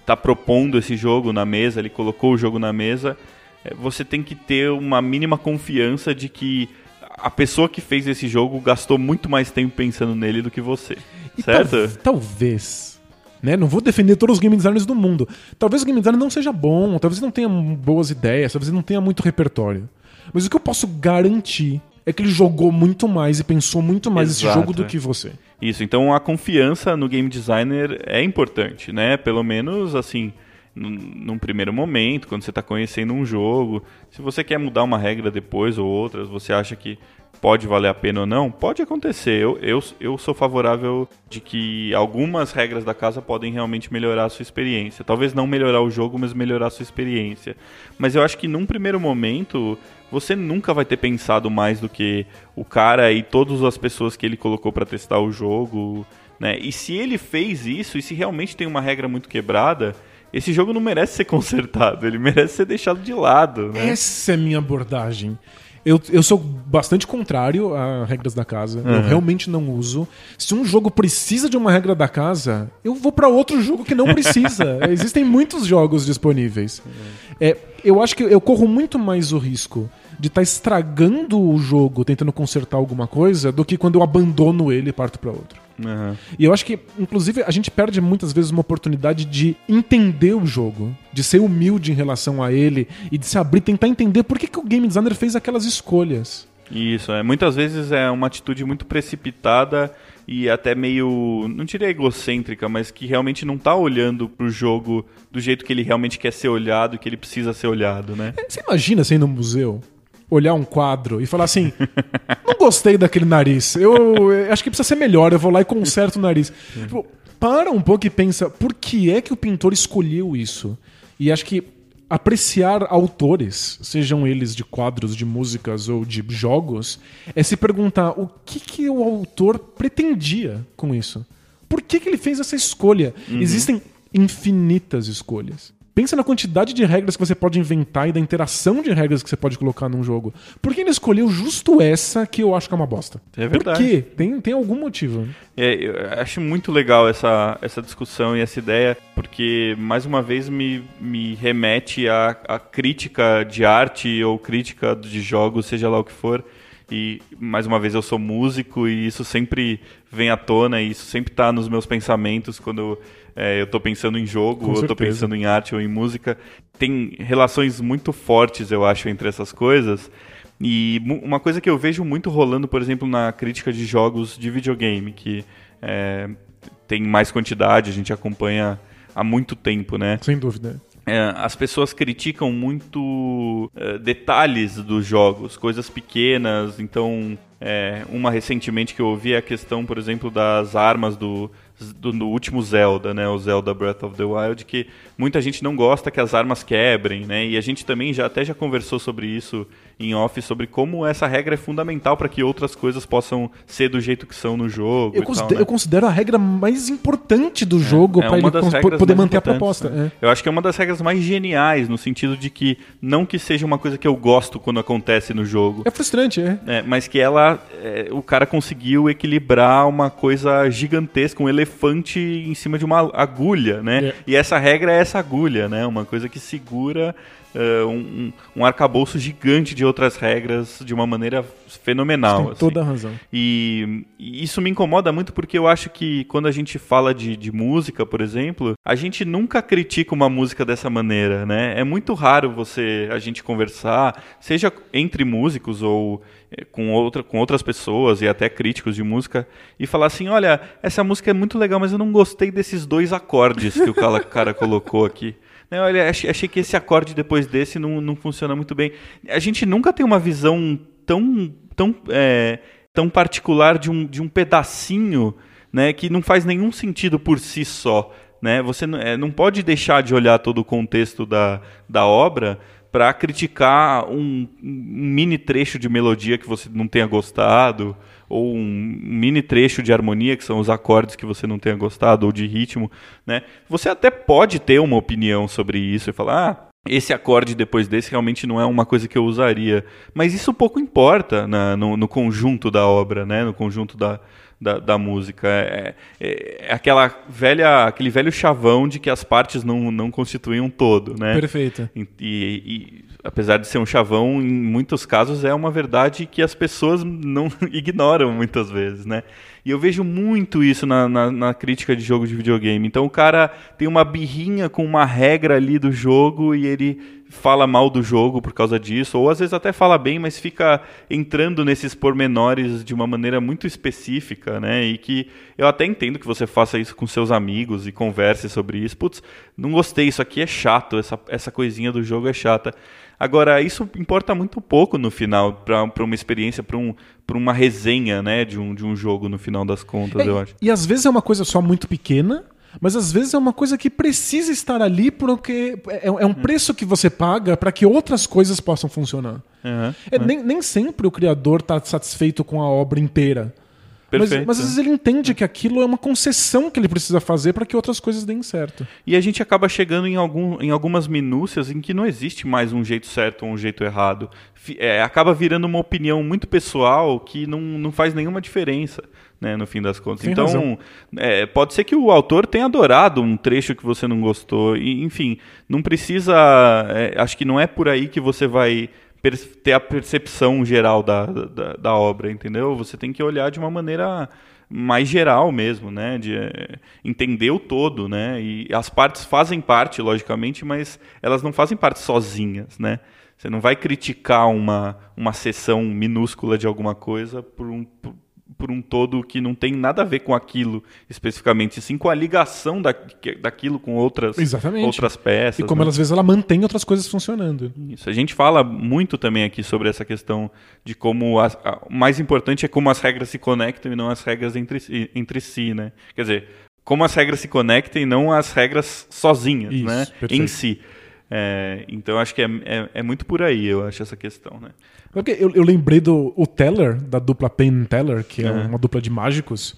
está propondo esse jogo na mesa, ele colocou o jogo na mesa, é, você tem que ter uma mínima confiança de que a pessoa que fez esse jogo gastou muito mais tempo pensando nele do que você. E certo? Tal, talvez. Né? Não vou defender todos os game designers do mundo. Talvez o game designer não seja bom, talvez não tenha boas ideias, talvez não tenha muito repertório. Mas o que eu posso garantir é que ele jogou muito mais e pensou muito mais Exato, esse jogo do que você. Isso, então a confiança no game designer é importante, né? Pelo menos assim, num, primeiro momento, quando você está conhecendo um jogo. Se você quer mudar uma regra depois ou outras, você acha que pode valer a pena ou não, pode acontecer. Eu, eu, eu sou favorável de que algumas regras da casa podem realmente melhorar a sua experiência. Talvez não melhorar o jogo, mas melhorar a sua experiência. Mas eu acho que num primeiro momento, você nunca vai ter pensado mais do que o cara e todas as pessoas que ele colocou para testar o jogo. Né? E se ele fez isso, e se realmente tem uma regra muito quebrada, esse jogo não merece ser [LAUGHS] consertado, ele merece ser deixado de lado. Né? Essa é a minha abordagem. Eu, eu sou bastante contrário a regras da casa. Uhum. Eu realmente não uso. Se um jogo precisa de uma regra da casa, eu vou para outro jogo que não precisa. [LAUGHS] Existem muitos jogos disponíveis. Uhum. É, eu acho que eu corro muito mais o risco de estar tá estragando o jogo tentando consertar alguma coisa do que quando eu abandono ele e parto para outro. Uhum. E eu acho que, inclusive, a gente perde muitas vezes uma oportunidade de entender o jogo, de ser humilde em relação a ele e de se abrir, tentar entender por que, que o game designer fez aquelas escolhas. Isso, é. Muitas vezes é uma atitude muito precipitada e até meio, não diria egocêntrica, mas que realmente não está olhando pro jogo do jeito que ele realmente quer ser olhado e que ele precisa ser olhado, né? É, você imagina você ir no museu olhar um quadro e falar assim: [LAUGHS] não gostei daquele nariz, eu, eu acho que precisa ser melhor, eu vou lá e conserto o nariz. Tipo, para um pouco e pensa: por que é que o pintor escolheu isso? E acho que apreciar autores, sejam eles de quadros, de músicas ou de jogos, é se perguntar o que, que o autor pretendia com isso. Por que, que ele fez essa escolha? Uhum. Existem infinitas escolhas. Pensa na quantidade de regras que você pode inventar e da interação de regras que você pode colocar num jogo. Por que ele escolheu justo essa que eu acho que é uma bosta? É verdade. Por quê? Tem, tem algum motivo. É, eu acho muito legal essa, essa discussão e essa ideia, porque, mais uma vez, me, me remete à, à crítica de arte ou crítica de jogos, seja lá o que for. E, mais uma vez, eu sou músico e isso sempre vem à tona e isso sempre está nos meus pensamentos quando é, eu estou pensando em jogo, ou eu estou pensando em arte ou em música. Tem relações muito fortes, eu acho, entre essas coisas. E uma coisa que eu vejo muito rolando, por exemplo, na crítica de jogos de videogame, que é, tem mais quantidade, a gente acompanha há muito tempo, né? Sem dúvida. é, as pessoas criticam muito é, detalhes dos jogos, coisas pequenas. Então, é, uma recentemente que eu ouvi é a questão, por exemplo, das armas do, do, do, último Zelda, né, o Zelda Breath of the Wild, que muita gente não gosta que as armas quebrem, né? E a gente também já até já conversou sobre isso em off sobre como essa regra é fundamental para que outras coisas possam ser do jeito que são no jogo. Eu, considero, tal, né? eu considero, a regra mais importante do jogo é, é para ele poder manter a proposta. Né? É. Eu acho que é uma das regras mais geniais, no sentido de que não que seja uma coisa que eu gosto quando acontece no jogo. É frustrante, é. é mas que ela. É, o cara conseguiu equilibrar uma coisa gigantesca, um elefante em cima de uma agulha, né? É. E essa regra é essa agulha, né? Uma coisa que segura uh, um, um arcabouço gigante de outras regras de uma maneira fenomenal. Tem assim. toda a razão. E, e, isso me incomoda muito porque eu acho que quando a gente fala de, de música, por exemplo, a gente nunca critica uma música dessa maneira, né? É muito raro você a gente conversar, seja entre músicos ou eh, com, outra, com outras pessoas e até críticos de música e falar assim, olha, essa música é muito legal, mas eu não gostei desses dois acordes que o cara, cara colocou aqui. Olha, achei, achei que esse acorde depois desse não, não funciona muito bem. A gente nunca tem uma visão tão, tão, é, tão particular de um, de um pedacinho né, que não faz nenhum sentido por si só. Né? Você não, é, não pode deixar de olhar todo o contexto da, da obra para criticar um, um, mini trecho de melodia que você não tenha gostado, ou um mini trecho de harmonia, que são os acordes que você não tenha gostado, ou de ritmo. Né? Você até pode ter uma opinião sobre isso e falar, ah, esse acorde depois desse realmente não é uma coisa que eu usaria. Mas isso pouco importa na, no, no, conjunto da obra, né? no conjunto da, da, da música. É, é, é, aquela velha, aquele velho chavão de que as partes não, não constituem um todo, né? Perfeito. E, e, apesar de ser um chavão, em muitos casos é uma verdade que as pessoas não [LAUGHS] ignoram muitas vezes, né? E eu vejo muito isso na, na, na, crítica de jogo de videogame. Então o cara tem uma birrinha com uma regra ali do jogo e ele fala mal do jogo por causa disso, ou às vezes até fala bem, mas fica entrando nesses pormenores de uma maneira muito específica, né? E que eu até entendo que você faça isso com seus amigos e converse sobre isso. Putz, não gostei, isso aqui é chato, essa, essa coisinha do jogo é chata. Agora, isso importa muito pouco no final, para uma experiência, para um, uma resenha né, de, um, de um jogo no final das contas, é, eu acho. E às vezes é uma coisa só muito pequena, mas às vezes é uma coisa que precisa estar ali porque é, é um hum. preço que você paga para que outras coisas possam funcionar. Uhum, é, Nem, nem sempre o criador está satisfeito com a obra inteira. Perfeito. Mas, mas, às vezes ele entende que aquilo é uma concessão que ele precisa fazer para que outras coisas deem certo. E a gente acaba chegando em, algum, em algumas minúcias em que não existe mais um jeito certo ou um jeito errado. É, acaba virando uma opinião muito pessoal que não, não faz nenhuma diferença. Né, no fim das contas. Tem então, é, pode ser que o autor tenha adorado um trecho que você não gostou. E, enfim, não precisa. É, acho que não é por aí que você vai ter a percepção geral da, da, da, obra, entendeu? Você tem que olhar de uma maneira mais geral mesmo, né? De é, entender o todo, né? E as partes fazem parte, logicamente, mas elas não fazem parte sozinhas, né? Você não vai criticar uma, uma seção minúscula de alguma coisa por um, por, por um todo que não tem nada a ver com aquilo especificamente, sim com a ligação da, daquilo com outras, Exatamente. outras peças. E como né? às vezes ela mantém outras coisas funcionando. Isso. A gente fala muito também aqui sobre essa questão de como a, a, o mais importante é como as regras se conectam e não as regras entre, entre si, né? Quer dizer, como as regras se conectam e não as regras sozinhas, Isso, né? Perfeito. Em si. É, então acho que é, é, é, muito por aí, eu acho, essa questão, né? Eu, eu lembrei do o Teller, da dupla Penn Teller, que é uhum. uma dupla de mágicos.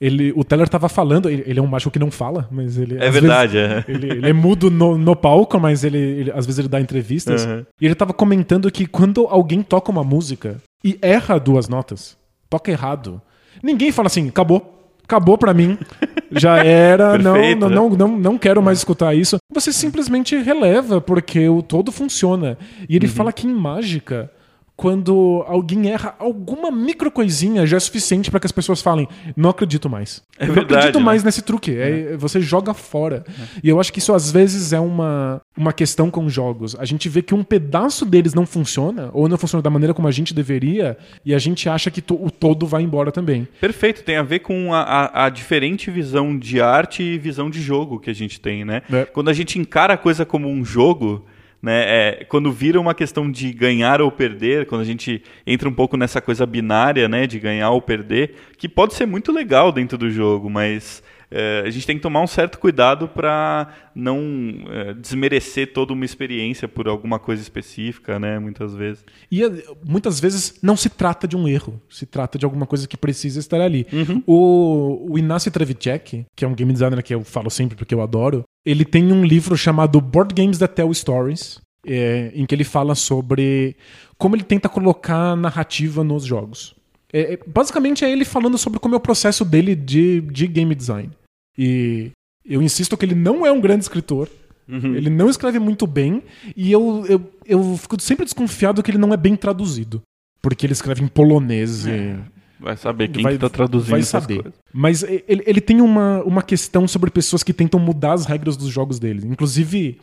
Ele, o Teller estava falando, ele, ele, é um mágico que não fala, mas ele. É verdade, vezes, é. [LAUGHS] Ele, ele, é mudo no, no palco, mas ele, ele, às vezes ele dá entrevistas. Uhum. E ele estava comentando que quando alguém toca uma música e erra duas notas, toca errado, ninguém fala assim, acabou acabou para mim. Já era, [LAUGHS] Perfeito, não, não, né? não, não, não quero mais escutar isso. Você simplesmente releva, porque o todo funciona. E ele uhum. fala que em mágica, quando alguém erra alguma micro coisinha já é suficiente para que as pessoas falem, não acredito mais. É não verdade, acredito né? mais nesse truque. É, Você joga fora. E eu acho que isso às vezes é uma, uma questão com jogos. A gente vê que um pedaço deles não funciona, ou não funciona da maneira como a gente deveria, e a gente acha que to- o todo vai embora também. Perfeito, tem a ver com a, a- a diferente visão de arte e visão de jogo que a gente tem, né? É. Quando a gente encara a coisa como um jogo, né? é, quando vira uma questão de ganhar ou perder, quando a gente entra um pouco nessa coisa binária, né? De ganhar ou perder, que pode ser muito legal dentro do jogo, mas é, a gente tem que tomar um certo cuidado para não é, desmerecer toda uma experiência por alguma coisa específica, né? Muitas vezes. E eh, muitas vezes não se trata de um erro, se trata de alguma coisa que precisa estar ali. Uhum. O, o Inácio Trevicek, que é um game designer que eu falo sempre porque eu adoro, ele tem um livro chamado Board Games That Tell Stories, é, em que ele fala sobre como ele tenta colocar narrativa nos jogos. É, é, basicamente é ele falando sobre como é o processo dele de, de game design. E eu insisto que ele não é um grande escritor, ele não escreve muito bem, e eu, eu, eu fico sempre desconfiado que ele não é bem traduzido. Porque ele escreve em polonês e Vai saber quem vai, que tá traduzindo vai saber. coisas. Mas ele, ele tem uma, uma questão sobre pessoas que tentam mudar as regras dos jogos dele. Inclusive,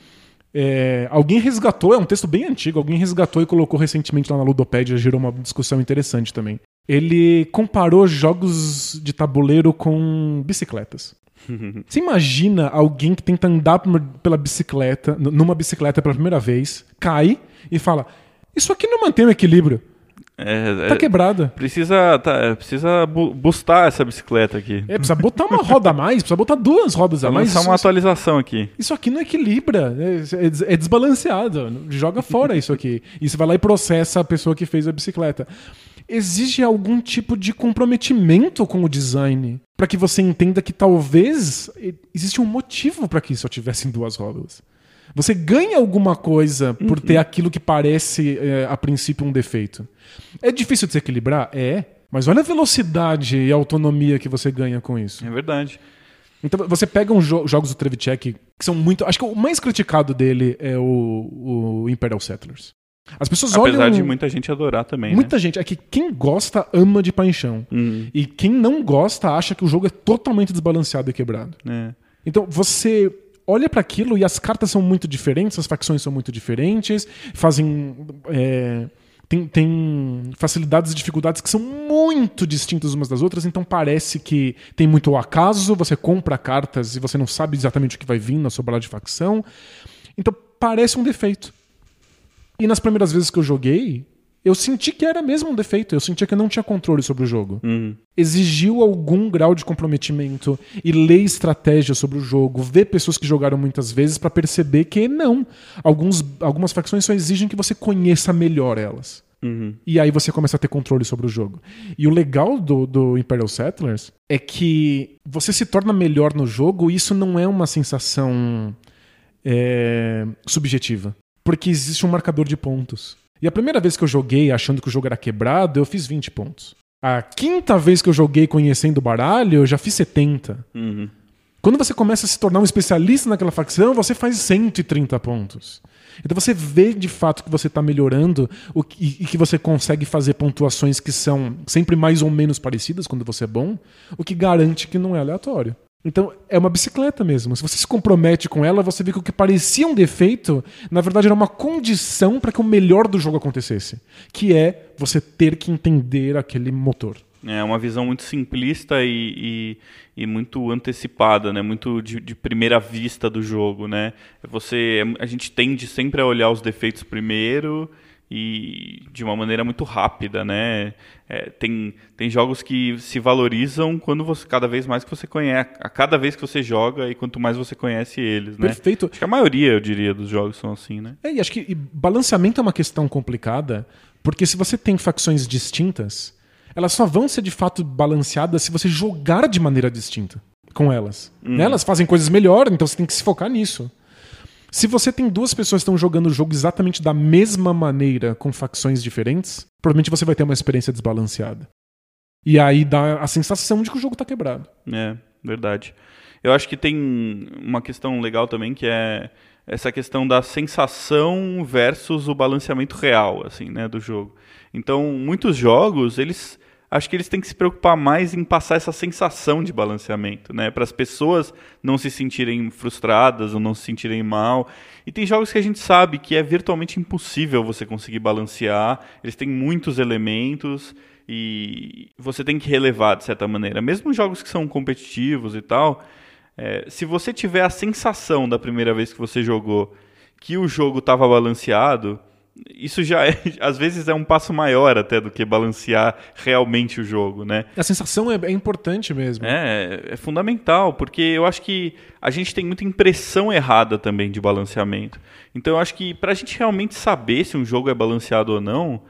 é, alguém resgatou, é um texto bem antigo, alguém resgatou e colocou recentemente lá na Ludopédia, gerou uma discussão interessante também. Ele comparou jogos de tabuleiro com bicicletas. [LAUGHS] Você imagina alguém que tenta andar pela bicicleta, numa bicicleta pela primeira vez, cai e fala: Isso aqui não mantém o equilíbrio, É, tá é- quebrada. Precisa, tá, é, precisa bu- bustar essa bicicleta aqui. É, precisa botar uma roda a mais, precisa botar duas rodas a mais. lançar uma atualização aqui. isso aqui não equilibra, é, é é desbalanceado. Joga fora isso aqui. E você vai lá e processa a pessoa que fez a bicicleta. Exige algum tipo de comprometimento com o design para que você entenda que talvez existe um motivo para que só tivessem duas rodas. Você ganha alguma coisa por ter aquilo que parece, é, a princípio, um defeito. É difícil de se equilibrar? É. Mas olha a velocidade e a autonomia que você ganha com isso. É verdade. Então você pega uns jo- jogos do Trevicek que são muito. Acho que o mais criticado dele é o, o Imperial Settlers. As pessoas Apesar olham. de muita gente adorar também, Muita gente. É que quem gosta ama de paixão. né? E quem não gosta acha que o jogo é totalmente desbalanceado e quebrado. É. Então você olha pra aquilo e as cartas são muito diferentes, as facções são muito diferentes, fazem. é, tem, tem facilidades e dificuldades que são muito distintas umas das outras, então parece que tem muito acaso, você compra cartas e você não sabe exatamente o que vai vir na sua bola de facção. Então parece um defeito. E nas primeiras vezes que eu joguei, eu senti que era mesmo um defeito, eu sentia que eu não tinha controle sobre o jogo Uhum. exigiu algum grau de comprometimento e ler estratégia sobre o jogo, ver pessoas que jogaram muitas vezes pra perceber que não. Alguns, algumas facções só exigem que você conheça melhor elas. Uhum. E aí você começa a ter controle sobre o jogo. E o legal do, do Imperial Settlers é que você se torna melhor no jogo e isso não é uma sensação é, subjetiva. Porque existe um marcador de pontos. E a primeira vez que eu joguei achando que o jogo era quebrado, eu fiz 20 pontos. A quinta vez que eu joguei conhecendo o baralho, eu já fiz 70. Uhum. Quando você começa a se tornar um especialista naquela facção, você faz 130 pontos. Então você vê de fato que você está melhorando o que- e que você consegue fazer pontuações que são sempre mais ou menos parecidas quando você é bom, o que garante que não é aleatório. Então é uma bicicleta mesmo. Se você se compromete com ela, você vê que o que parecia um defeito, na verdade era uma condição para que o melhor do jogo acontecesse, que é você ter que entender aquele motor. É uma visão muito simplista e, e, e muito antecipada, né? Muito de, de primeira vista do jogo, né? Você, a gente tende sempre a olhar os defeitos primeiro e de uma maneira muito rápida, né? É, tem, tem jogos que se valorizam quando você cada vez mais que você conhece, a cada vez que você joga e quanto mais você conhece eles, né? Perfeito. Acho que a maioria, eu diria, dos jogos são assim, né? É, e acho que e balanceamento é uma questão complicada, porque se você tem facções distintas, elas só vão ser de fato balanceadas se você jogar de maneira distinta com elas. Né? Elas fazem coisas melhor, então você tem que se focar nisso. Se você tem duas pessoas que estão jogando o jogo exatamente da mesma maneira, com facções diferentes, provavelmente você vai ter uma experiência desbalanceada. E aí dá a sensação de que o jogo tá quebrado. É, verdade. Eu acho que tem uma questão legal também que é essa questão da sensação versus o balanceamento real, assim, né, do jogo. Então, muitos jogos, eles acho que eles têm que se preocupar mais em passar essa sensação de balanceamento, né, para as pessoas não se sentirem frustradas ou não se sentirem mal. E tem jogos que a gente sabe que é virtualmente impossível você conseguir balancear, eles têm muitos elementos e você tem que relevar de certa maneira. Mesmo jogos que são competitivos e tal, é, se você tiver a sensação da primeira vez que você jogou que o jogo estava balanceado, isso já é, [LAUGHS] às vezes é um passo maior até do que balancear realmente o jogo, né? A sensação é, é, importante mesmo. É, é fundamental, porque eu acho que a gente tem muita impressão errada também de balanceamento. Então eu acho que para a gente realmente saber se um jogo é balanceado ou não,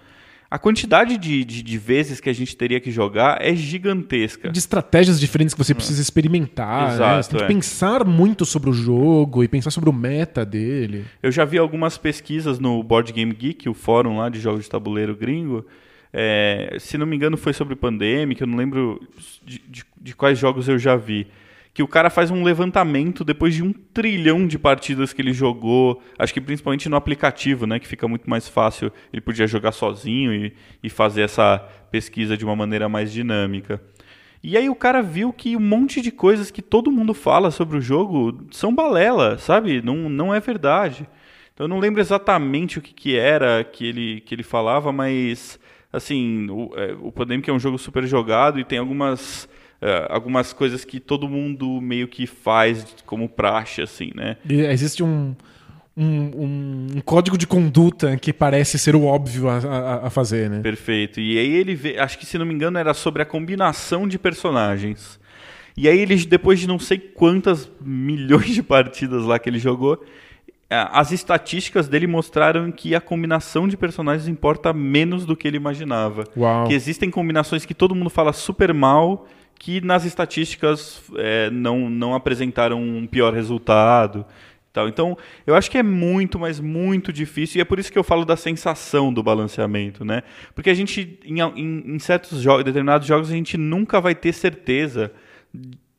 a quantidade de, de, de, vezes que a gente teria que jogar é gigantesca. De estratégias diferentes que você hum. precisa experimentar. Exato, né? Você tem que é. pensar muito sobre o jogo e pensar sobre o meta dele. Eu já vi algumas pesquisas no Board Game Geek, o fórum lá de jogos de tabuleiro gringo. É, se não me engano, foi sobre Pandemic, eu não lembro de, de, de quais jogos eu já vi que o cara faz um levantamento depois de um trilhão de partidas que ele jogou, acho que principalmente no aplicativo, né, que fica muito mais fácil, ele podia jogar sozinho e, e fazer essa pesquisa de uma maneira mais dinâmica. E aí o cara viu que um monte de coisas que todo mundo fala sobre o jogo são balela, sabe? Não, não é verdade. Então eu não lembro exatamente o que, que era que ele, que ele falava, mas assim, o, é, o Pandemic é um jogo super jogado e tem algumas uh, algumas coisas que todo mundo meio que faz como praxe, assim, né? E existe um, um, um, código de conduta que parece ser o óbvio a, a, a, fazer, né? Perfeito. E aí ele vê, acho que se não me engano era sobre a combinação de personagens. E aí ele, depois de não sei quantas milhões de partidas lá que ele jogou, as estatísticas dele mostraram que a combinação de personagens importa menos do que ele imaginava. Uau. Que existem combinações que todo mundo fala super mal que nas estatísticas é, não, não apresentaram um pior resultado. Tal. Então, eu acho que é muito, mas muito difícil, e é por isso que eu falo da sensação do balanceamento, né? Porque a gente, em, em, em certos jogos, determinados jogos, a gente nunca vai ter certeza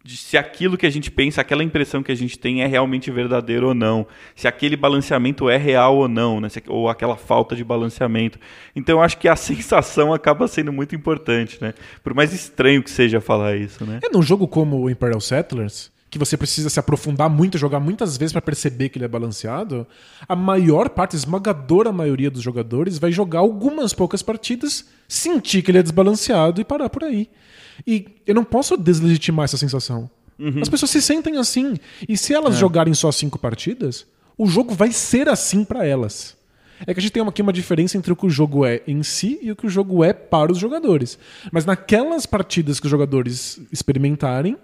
se aquilo que a gente pensa, aquela impressão que a gente tem é realmente verdadeiro ou não, se aquele balanceamento é real ou não, né? Ou aquela falta de balanceamento. Então acho que a [LAUGHS] sensação acaba sendo muito importante, né? Por mais estranho que seja falar isso, né? É num jogo como o Imperial Settlers, que você precisa se aprofundar muito, jogar muitas vezes para perceber que ele é balanceado, a maior parte, a esmagadora maioria dos jogadores vai jogar algumas poucas partidas, sentir que ele é desbalanceado e parar por aí. E eu não posso deslegitimar essa sensação. Uhum. As pessoas se sentem assim. E se elas é. jogarem só cinco partidas, o jogo vai ser assim para elas. É que a gente tem aqui uma diferença entre o que o jogo é em si e o que o jogo é para os jogadores. Mas naquelas partidas que os jogadores experimentarem,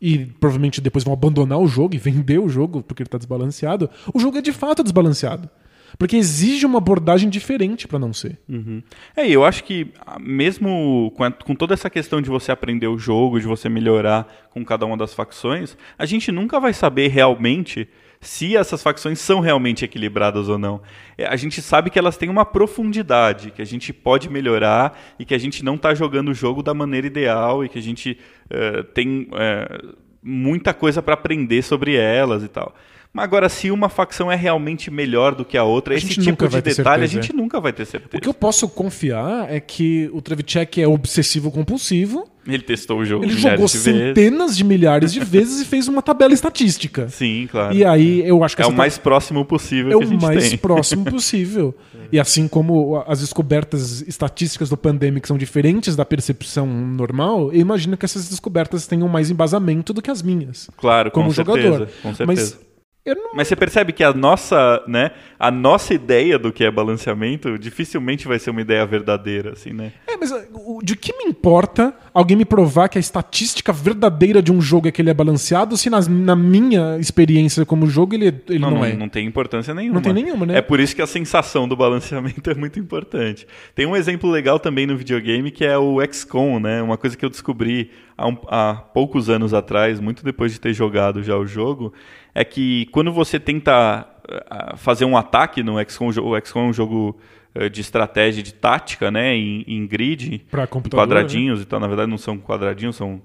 e provavelmente depois vão abandonar o jogo e vender o jogo porque ele está desbalanceado, o jogo é de fato desbalanceado. Porque exige uma abordagem diferente para não ser. Uhum. É, eu acho que ah, mesmo com, toda essa questão de você aprender o jogo, de você melhorar com cada uma das facções, a gente nunca vai saber realmente se essas facções são realmente equilibradas ou não. É, a gente sabe que elas têm uma profundidade, que a gente pode melhorar e que a gente não está jogando o jogo da maneira ideal e que a gente uh, tem uh, muita coisa para aprender sobre elas e tal. Mas agora, se uma facção é realmente melhor do que a outra, a esse tipo de detalhe a gente nunca vai ter certeza. O que eu posso confiar é que o Trevicek é obsessivo compulsivo. Ele testou o jogo Ele jogou de centenas vezes. de milhares de vezes e fez uma tabela estatística. Sim, claro. E aí eu acho que é o mais próximo possível é o mais tem. próximo possível. [LAUGHS] e assim como as descobertas estatísticas do Pandemic são diferentes da percepção normal, eu imagino que essas descobertas tenham mais embasamento do que as minhas. Claro, como com jogador. certeza. Com certeza. Mas não... Mas você percebe que a nossa, né, a nossa ideia do que é balanceamento dificilmente vai ser uma ideia verdadeira, assim, né? É, mas uh, de que me importa alguém me provar que a estatística verdadeira de um jogo é que ele é balanceado, se nas, na minha experiência como jogo ele, ele não, não, não é? Não tem importância nenhuma. Não tem nenhuma, né? É por isso que a sensação do balanceamento é muito importante. Tem um exemplo legal também no videogame que é o XCOM, né? Uma coisa que eu descobri há, um, há poucos anos atrás, muito depois de ter jogado já o jogo, é que quando você tenta eh, fazer um ataque no XCOM, o XCOM é um jogo eh, de estratégia, de tática, né, em, em grid, quadradinhos né? e tal. Na verdade, não são quadradinhos, são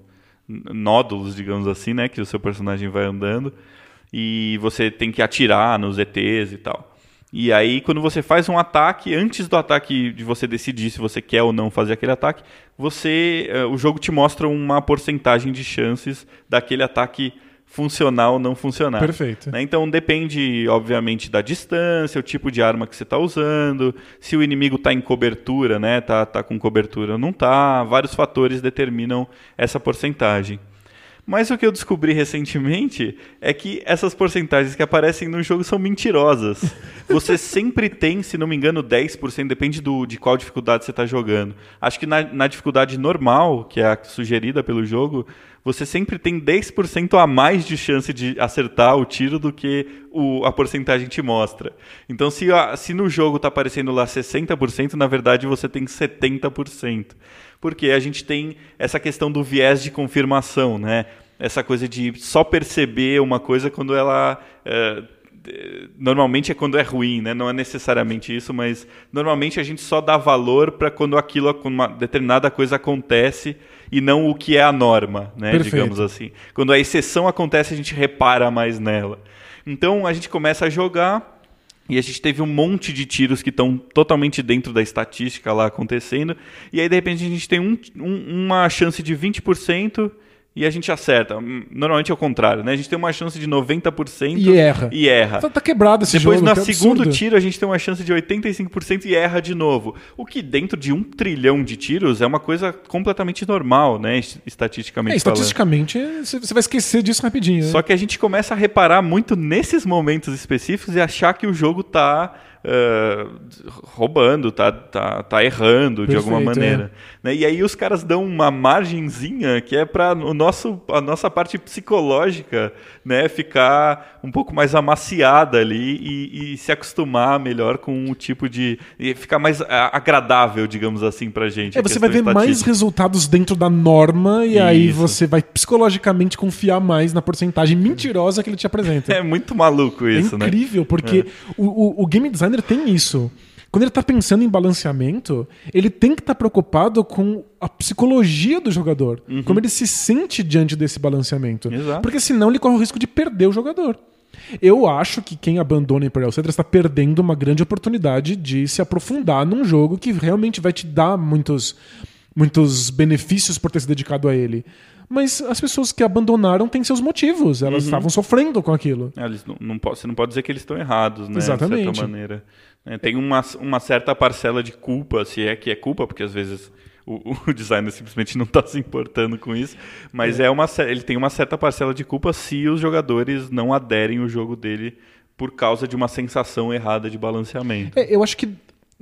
nódulos, digamos assim, né, que o seu personagem vai andando. e você tem que atirar nos ETs e tal. E aí, quando você faz um ataque, antes do ataque de você decidir se você quer ou não fazer aquele ataque, você, uh, o jogo te mostra uma porcentagem de chances daquele ataque funcionar ou não funcionar. Perfeito. Né? Então depende, obviamente, da distância, o tipo de arma que você está usando, se o inimigo está em cobertura, né? Tá, tá com cobertura ou não tá. Vários fatores determinam essa porcentagem. Mas o que eu descobri recentemente é que essas porcentagens que aparecem no jogo são mentirosas. [LAUGHS] Você sempre tem, se não me engano, 10%, depende do, de qual dificuldade você está jogando. Acho que na, na, dificuldade normal, que é a sugerida pelo jogo, você sempre tem 10% a mais de chance de acertar o tiro do que o, a porcentagem te mostra. Então, se, a, se no jogo está aparecendo lá 60%, na verdade você tem 70% porque a gente tem essa questão do viés de confirmação, né? Essa coisa de só perceber uma coisa quando ela é, normalmente é quando é ruim, né? Não é necessariamente isso, mas normalmente a gente só dá valor para quando aquilo, quando uma determinada coisa acontece e não o que é a norma, né? Perfeito. Digamos assim. Quando a exceção acontece, a gente repara mais nela. Então a gente começa a jogar e a gente teve um monte de tiros que estão totalmente dentro da estatística lá acontecendo. E aí, de repente, a gente tem um, um, uma chance de 20% e a gente acerta. Normalmente é o contrário, né? A gente tem uma chance de 90% e erra. E erra. Tá, tá quebrado esse Depois, jogo. no que segundo absurdo. tiro, a gente tem uma chance de 85% e erra de novo. O que dentro de um trilhão de tiros é uma coisa completamente normal, né? Estatisticamente É, estatisticamente, você vai esquecer disso rapidinho. né? Só que a gente começa a reparar muito nesses momentos específicos e achar que o jogo tá uh, roubando, tá, tá, tá errando de Perfeito, alguma maneira. Né? E aí os caras dão uma margenzinha que é para o nosso a nossa parte psicológica, né, ficar um pouco mais amaciada ali e, e se acostumar melhor com o tipo de e ficar mais agradável, digamos assim, pra gente. É, você vai ver mais resultados dentro da norma e Isso. aí você vai psicologicamente confiar mais na porcentagem mentirosa que ele te apresenta. [LAUGHS] É muito maluco isso, é né? incrível, porque é. o, o, o game designer tem isso. Quando ele está pensando em balanceamento, ele tem que estar tá preocupado com a psicologia do jogador. Uhum. Como ele se sente diante desse balanceamento. Exato. Porque senão ele corre o risco de perder o jogador. Eu acho que quem abandona Imperial Cedra está perdendo uma grande oportunidade de se aprofundar num jogo que realmente vai te dar muitos, muitos benefícios por ter se dedicado a ele. Mas as pessoas que abandonaram têm seus motivos, elas uhum. estavam sofrendo com aquilo. É, eles não, não, você não pode dizer que eles estão errados, né? Exatamente. De certa maneira. É, tem uma, uma certa parcela de culpa, se é que é culpa, porque às vezes o, o [LAUGHS] designer simplesmente não está se importando com isso, mas é. é uma, ele tem uma certa parcela de culpa se os jogadores não aderem o jogo dele por causa de uma sensação errada de balanceamento. É, eu acho que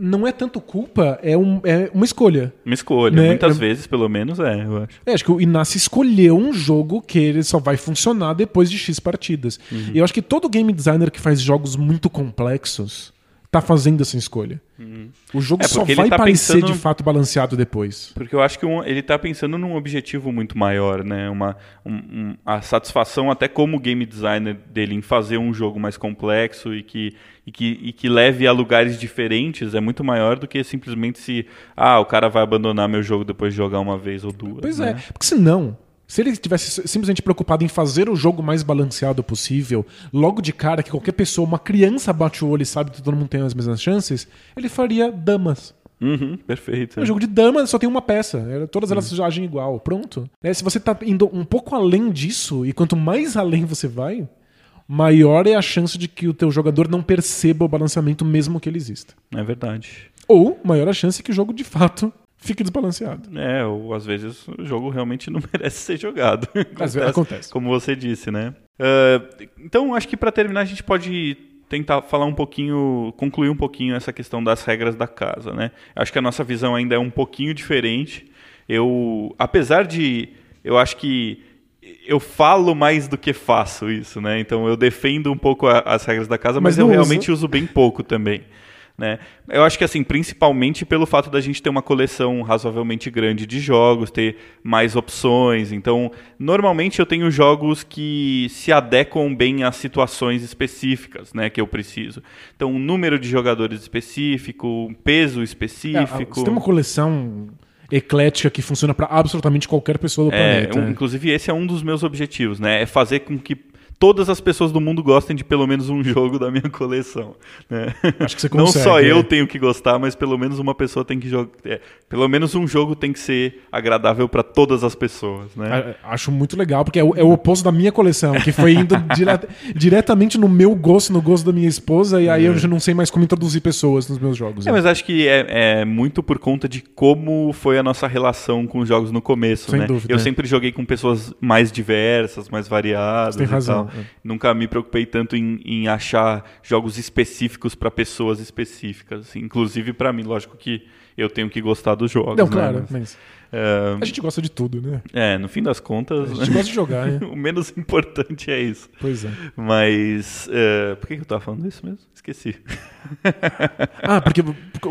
não é tanto culpa, é, um, é uma escolha. Uma escolha, né? muitas é... vezes, pelo menos, é, eu acho. É, acho que o Inácio escolheu um jogo que ele só vai funcionar depois de X partidas. Uhum. E eu acho que todo game designer que faz jogos muito complexos tá fazendo essa escolha. Uhum. O jogo é só vai tá parecer pensando... de fato balanceado depois. Porque eu acho que um, ele está pensando num objetivo muito maior, né? Uma, um, um, a satisfação até como game designer dele em fazer um jogo mais complexo e que, e que, e que leve a lugares diferentes é muito maior do que simplesmente se ah, o cara vai abandonar meu jogo depois de jogar uma vez ou duas. Pois né? é, porque senão se ele estivesse simplesmente preocupado em fazer o jogo mais balanceado possível, logo de cara que qualquer pessoa, uma criança bate o olho e sabe que todo mundo tem as mesmas chances, ele faria damas. Uhum, perfeito. É um jogo de damas, só tem uma peça. É, todas elas uhum. agem igual. Pronto. É, se você está indo um pouco além disso, e quanto mais além você vai, maior é a chance de que o teu jogador não perceba o balanceamento mesmo que ele exista. É verdade. Ou maior a chance que o jogo de fato [LAUGHS] fique desbalanceado. É, ou às vezes o jogo realmente não [LAUGHS] merece ser jogado. às vezes acontece. Como você disse, né? Uh, então, acho que para terminar a gente pode tentar falar um pouquinho, concluir um pouquinho essa questão das regras da casa, né? Acho que a nossa visão ainda é um pouquinho diferente. Eu, apesar de, eu acho que eu falo mais do que faço isso, né? Então eu defendo um pouco a, as regras da casa, mas, mas eu uso. realmente uso bem pouco também. Né? Eu acho que assim, principalmente pelo fato da gente ter uma coleção razoavelmente grande de jogos, ter mais opções. Então, normalmente eu tenho jogos que se adequam bem às situações específicas, né, que eu preciso. Então, um número de jogadores específico, um peso específico. É, você tem uma coleção eclética que funciona para absolutamente qualquer pessoa do é, planeta. Um, inclusive esse é um dos meus objetivos, né? É fazer com que todas as pessoas do mundo gostem de pelo menos um [LAUGHS] jogo da minha coleção. Né? Acho que você [LAUGHS] Não consegue, só é. eu tenho que gostar, mas pelo menos uma pessoa tem que jogar. é, pelo menos um jogo tem que ser agradável para todas as pessoas, né? A- Acho muito legal, porque é o, é o oposto da minha coleção, que foi indo [LAUGHS] dire- diretamente no meu gosto, no gosto da minha esposa, e aí eu já não sei mais como introduzir pessoas nos meus jogos. É, né? mas acho que é, é muito por conta de como foi a nossa relação com os jogos no começo, Sem né? dúvida, eu é. sempre joguei com pessoas mais diversas, mais variadas. Você tem e razão, tal. É. Nunca me preocupei tanto em, em achar jogos específicos para pessoas específicas. assim. Inclusive para mim, lógico que eu tenho que gostar dos jogos. Não, né? claro, Mas, mas é, a gente gosta de tudo, né? é, no fim das contas, A gente gosta de jogar, né? [LAUGHS] o menos importante é isso. Pois é. Mas é, por que eu tava falando isso mesmo? Esqueci. [LAUGHS] Ah, porque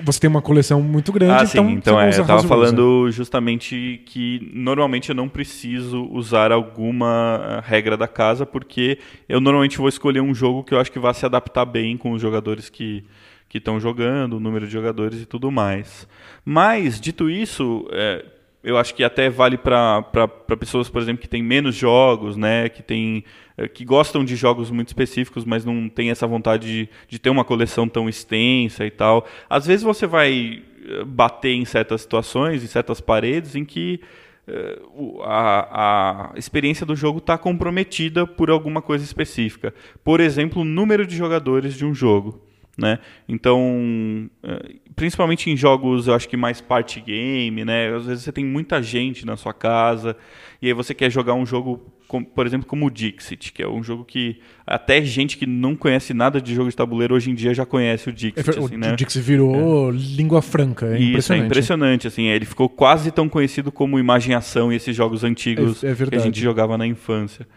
você tem uma coleção muito grande, Ah, então. sim, então você é, usa eu tava House Rules, né? falando justamente que normalmente eu não preciso usar alguma eh, regra da casa, porque eu normalmente vou escolher um jogo que eu acho que vai se adaptar bem com os jogadores que que estão jogando, o número de jogadores e tudo mais. Mas, dito isso, é, eu acho que até vale para pessoas, por exemplo, que têm menos jogos, né, que tem eh, que gostam de jogos muito específicos, mas não tem essa vontade de, de ter uma coleção tão extensa e tal. Às vezes você vai eh, bater em certas situações, em certas paredes, em que eh, a, a experiência do jogo está comprometida por alguma coisa específica. Por exemplo, o número de jogadores de um jogo. Né? Então, principalmente em jogos, eu acho que mais party game, né? Às vezes você tem muita gente na sua casa e aí você quer jogar um jogo, por exemplo, como o Dixit, que é um jogo que até gente que não conhece nada de jogo de tabuleiro hoje em dia já conhece o É, Dixit, ver- assim, o né? Dixie virou língua franca. É Isso, é impressionante. impressionante, assim, ele ficou quase tão conhecido como Imagem e Ação esses jogos antigos É- é que a gente jogava na infância.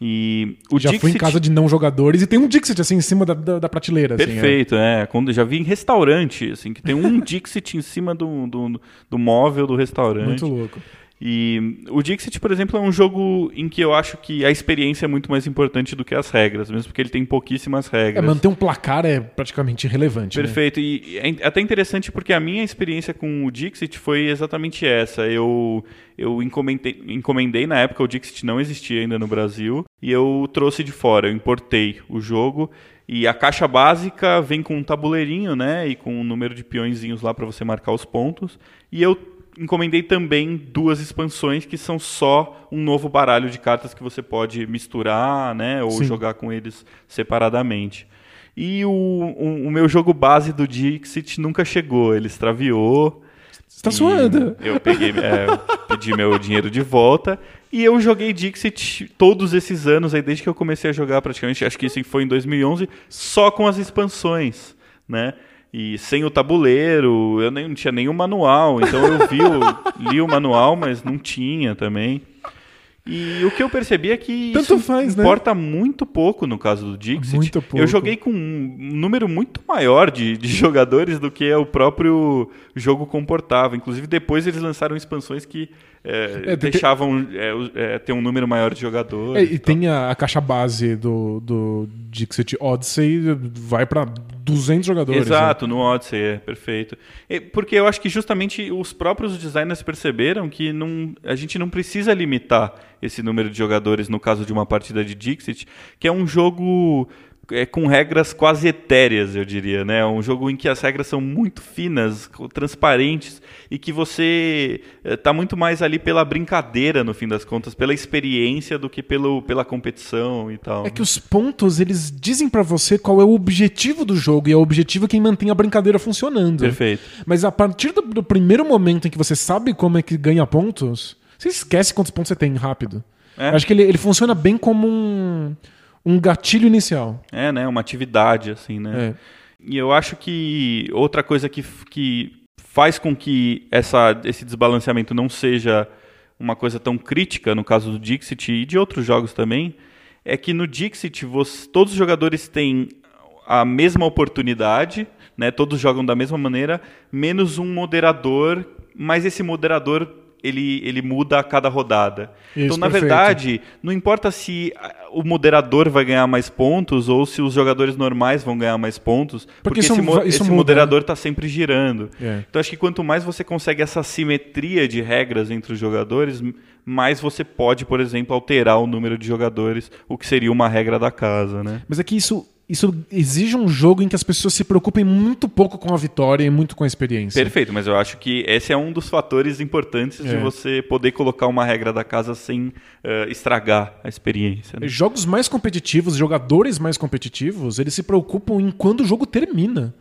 E o Já fui em Dixit- casa de não jogadores e tem um Dixit assim em cima da, da, da prateleira. assim, é. Perfeito, é. Quando já vi em restaurante, assim, que tem um [LAUGHS] Dixit em cima do, do, do móvel do restaurante. Muito louco. E o Dixit, por exemplo, é um jogo em que eu acho que a experiência é muito mais importante do que as regras, mesmo porque ele tem pouquíssimas É, regras. manter um placar é praticamente irrelevante. né? Perfeito. E é até interessante porque a minha experiência com o Dixit foi exatamente essa. Eu, eu encomendei, encomendei na época, o Dixit não existia ainda no Brasil, e eu trouxe de fora, eu importei o jogo. E a caixa básica vem com um tabuleirinho, né? E com um número de peõezinhos lá para você marcar os pontos. E eu encomendei também duas expansões que são só um novo baralho de cartas que você pode misturar, né? Ou Sim. jogar com eles separadamente. E o, o, o meu jogo base do Dixit nunca chegou, ele extraviou. Você tá suando. Eu peguei, é, pedi meu dinheiro de volta e eu joguei Dixit todos esses anos aí desde que eu comecei a jogar praticamente, acho que isso foi em 2011, só com as expansões, né? E sem o tabuleiro, eu nem não tinha nenhum manual, então eu vi, o, [LAUGHS] li o manual, mas não tinha também. E o que eu percebi é que Tanto isso faz, né? importa muito pouco no caso do Dixit. Muito pouco. Eu joguei com um número muito maior de, de [LAUGHS] jogadores do que o próprio jogo comportava. Inclusive, depois eles lançaram expansões que é, É, tem- deixavam é, é, ter um número maior de É, jogadores. e e tem a, a caixa base do, do Dixit Odyssey, vai pra 200 jogadores. né? Exato, no Odyssey, é perfeito. E- porque eu acho que justamente os próprios designers perceberam que não, a gente não precisa limitar esse número de jogadores no caso de uma partida de Dixit, que é um jogo é, com regras quase etéreas, eu diria, né? É um jogo em que as regras são muito finas, transparentes e que você está muito mais ali pela brincadeira, no fim das contas, pela experiência do que pelo, pela competição e tal. É que os pontos, eles dizem pra você qual é o objetivo do jogo, e é o objetivo quem mantém a brincadeira funcionando. Perfeito. Mas a partir do, do primeiro momento em que você sabe como é que ganha pontos, você esquece quantos pontos você tem rápido. É. Acho que ele, ele funciona bem como um, um gatilho inicial. É, né? Uma atividade, assim, né? É. E eu acho que outra coisa que, que faz com que essa, esse desbalanceamento não seja uma coisa tão crítica, no caso do Dixit e de outros jogos também, é que no Dixit você- todos os jogadores têm a mesma oportunidade, né? todos jogam da mesma maneira, menos um moderador, mas esse moderador ele, ele muda a cada rodada. Isso, então, na perfeito. verdade, não importa se o moderador vai ganhar mais pontos ou se os jogadores normais vão ganhar mais pontos, porque, isso esse, mo- isso esse muda, moderador está sempre girando. É. Então acho que quanto mais você consegue essa simetria de regras entre os jogadores, mais você pode, por exemplo, alterar o número de jogadores, o que seria uma regra da casa, né? Mas é que isso, isso exige um jogo em que as pessoas se preocupem muito pouco com a vitória e muito com a experiência. Perfeito, mas eu acho que esse é um dos fatores importantes de É. você poder colocar uma regra da casa sem eh, estragar a experiência. né? Jogos mais competitivos, jogadores mais competitivos, eles se preocupam em quando o jogo termina.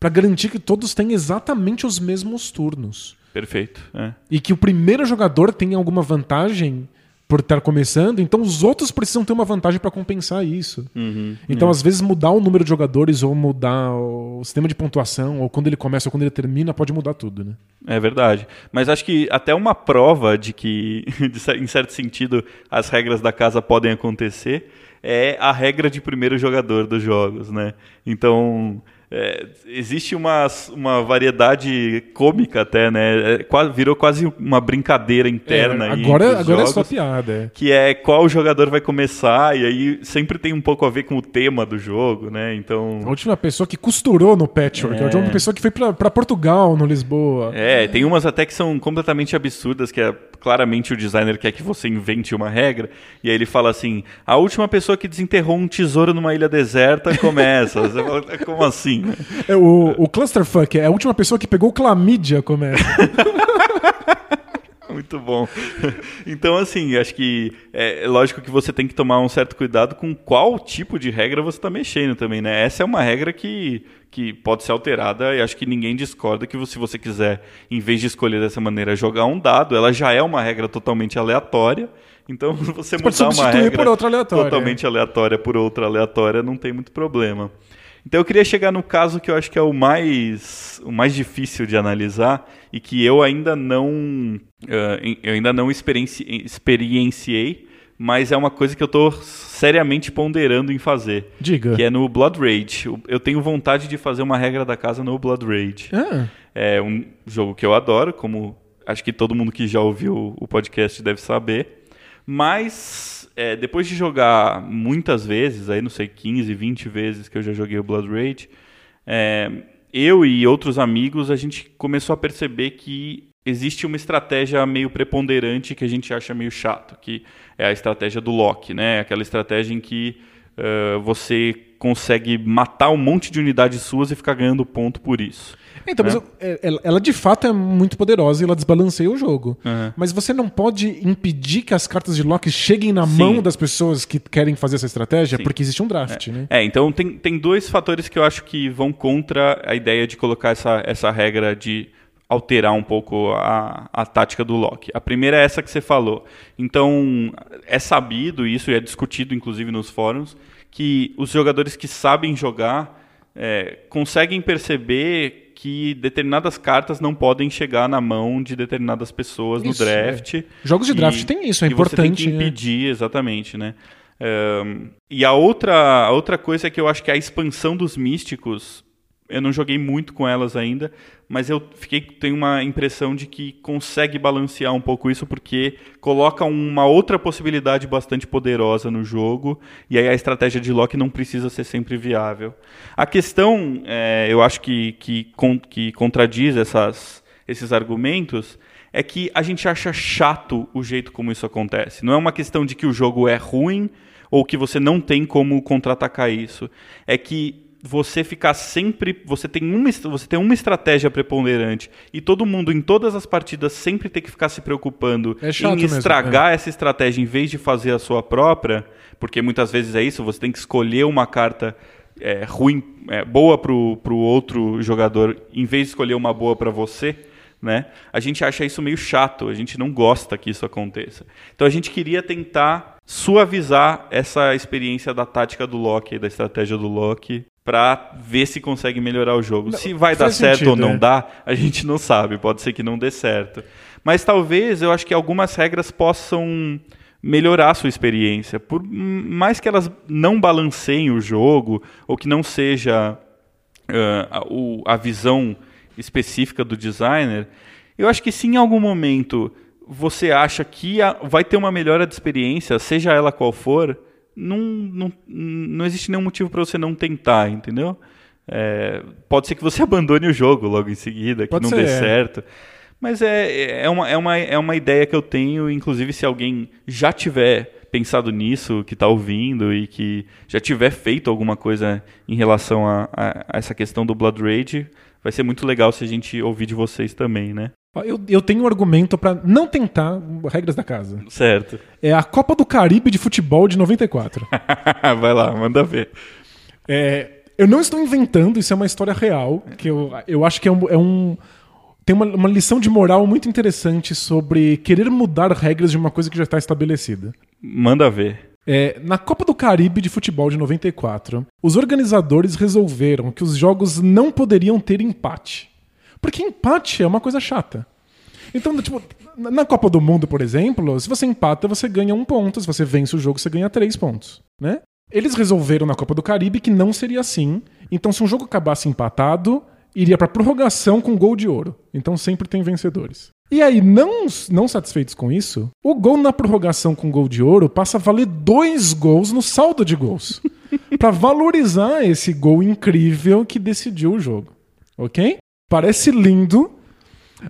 Pra garantir que todos têm exatamente os mesmos turnos. Perfeito. é. E que o primeiro jogador tenha alguma vantagem por estar começando, então os outros precisam ter uma vantagem pra compensar isso. Uhum. Então, às vezes, mudar o número de jogadores ou mudar o sistema de pontuação, ou quando ele começa ou quando ele termina, pode mudar tudo, né? É verdade. Mas acho que até uma prova de que, [LAUGHS] em certo sentido, as regras da casa podem acontecer é a regra de primeiro jogador dos jogos, né? Então, é, existe uma, uma variedade cômica até, né? É, virou quase uma brincadeira interna É, agora os agora é jogos só piada. é. que é qual jogador vai começar, e aí sempre tem um pouco a ver com o tema do jogo, né? A Então. última pessoa que costurou no Patchwork, a última pessoa que foi pra Portugal, no Lisboa. É, tem umas até que são completamente absurdas, que é claramente o designer quer que você invente uma regra, e aí ele fala assim: a última pessoa que desenterrou um tesouro numa ilha deserta começa. Você fala, Como assim? né? É, o, o Clusterfuck é a última pessoa que pegou clamídia, começa. [LAUGHS] Muito bom. [LAUGHS] Então, assim, acho que é lógico que você tem que tomar um certo cuidado com qual tipo de regra você está mexendo também, né? Essa é uma regra que, que pode ser alterada e acho que ninguém discorda que se você quiser, em vez de escolher dessa maneira, jogar um dado, ela já é uma regra totalmente aleatória. Então, [LAUGHS] você, pode mudar uma regra por outra aleatória. totalmente aleatória por outra aleatória não tem muito problema. Então eu queria chegar no caso que eu acho que é o mais, o mais difícil de analisar e que eu ainda não, em- eu ainda não experienci, experienciei, mas é uma coisa que eu estou seriamente ponderando em fazer. Diga. Que é no Blood Rage. Eu- Eu tenho vontade de fazer uma regra da casa no Blood Rage. Ah, É um jogo que eu adoro, como acho que todo mundo que já ouviu o podcast deve saber. Mas é, depois de jogar muitas vezes, aí não sei, 15, 20 vezes que eu já joguei o Blood Rage, é, eu e outros amigos, a gente começou a perceber que existe uma estratégia meio preponderante que a gente acha meio chato, que é a estratégia do lock, né? Aquela estratégia em que eh, você consegue matar um monte de unidades suas e ficar ganhando ponto por isso. Então, É. é- ela, ela de fato é muito poderosa e ela desbalanceia o jogo. Uhum. Mas você não pode impedir que as cartas de lock cheguem na Sim. mão das pessoas que querem fazer essa estratégia, Sim. porque existe um draft, né? É, então tem, tem dois fatores que eu acho que vão contra a ideia de colocar essa, essa regra de alterar um pouco a, a tática do Loki. A primeira é essa que você falou. Então, é sabido, e isso é discutido inclusive nos fóruns, que os jogadores que sabem jogar é, conseguem perceber que determinadas cartas não podem chegar na mão de determinadas pessoas Isso, no é. draft. Jogos de E- draft tem isso, é e Você tem importante, que né? impedir, exatamente, né? Ahn, e a outra, a outra coisa é que eu acho que a expansão dos místicos, eu não joguei muito com elas ainda, mas eu fiquei tenho uma impressão de que consegue balancear um pouco isso porque coloca uma outra possibilidade bastante poderosa no jogo e aí a estratégia de lock não precisa ser sempre viável. A questão, é, eu acho que que, con- que contradiz essas, esses argumentos é que a gente acha chato o jeito como isso acontece. Não é uma questão de que o jogo é ruim ou que você não tem como contra-atacar isso. É que você ficar sempre. Você tem, uma, você tem uma estratégia preponderante e todo mundo em todas as partidas sempre tem que ficar se preocupando É em mesmo, estragar essa estratégia em vez de fazer a sua própria, porque muitas vezes é isso, você tem que escolher uma carta é, ruim, é, boa pro, pro outro jogador, em vez de escolher uma boa para você, né? A gente acha isso meio chato, a gente não gosta que isso aconteça. Então a gente queria tentar suavizar essa experiência da tática do Loki, da estratégia do Loki, para ver se consegue melhorar o jogo. se vai dar certo ou sentido, não é. dá, a gente não sabe, pode ser que não dê certo. Mas talvez eu acho que algumas regras possam melhorar a sua experiência. Por mais que elas não balanceiem o jogo, ou que não seja ah, a, o- a visão específica do designer, eu acho que se em algum momento você acha que a- vai ter uma melhora de experiência, seja ela qual for, não, não, não existe nenhum motivo para você não tentar, entendeu? É, pode ser que você [LAUGHS] abandone o jogo logo em seguida, que Pode não ser, dê é. certo. Mas é, é, uma, é, uma, é uma ideia que eu tenho, inclusive se alguém já tiver pensado nisso, que está ouvindo e que já tiver feito alguma coisa em relação a, a- a essa questão do Blood Rage, vai ser muito legal se a gente ouvir de vocês também, né? Eu, eu tenho um argumento pra não tentar regras da casa. Certo. É a Copa do Caribe de futebol de 94. [LAUGHS] vai lá, manda ver. É, eu não estou inventando, isso é uma história real, que eu, eu acho que é um. é um- tem uma, uma lição de moral muito interessante sobre querer mudar regras de uma coisa que já está estabelecida. Manda ver. É, na Copa do Caribe de futebol de 94, os organizadores resolveram que os jogos não poderiam ter empate. Porque empate é uma coisa chata. Então, tipo, na Copa do Mundo, por exemplo, se você empata, você ganha um ponto. Se você vence o jogo, você ganha três pontos. Né? Eles resolveram na Copa do Caribe que não seria assim. Então, se um jogo acabasse empatado, iria pra prorrogação com gol de ouro. Então sempre tem vencedores. E aí, não, não satisfeitos com isso, o gol na prorrogação com gol de ouro passa a valer dois gols no saldo de gols. [LAUGHS] Pra valorizar esse gol incrível que decidiu o jogo. Ok? Parece lindo.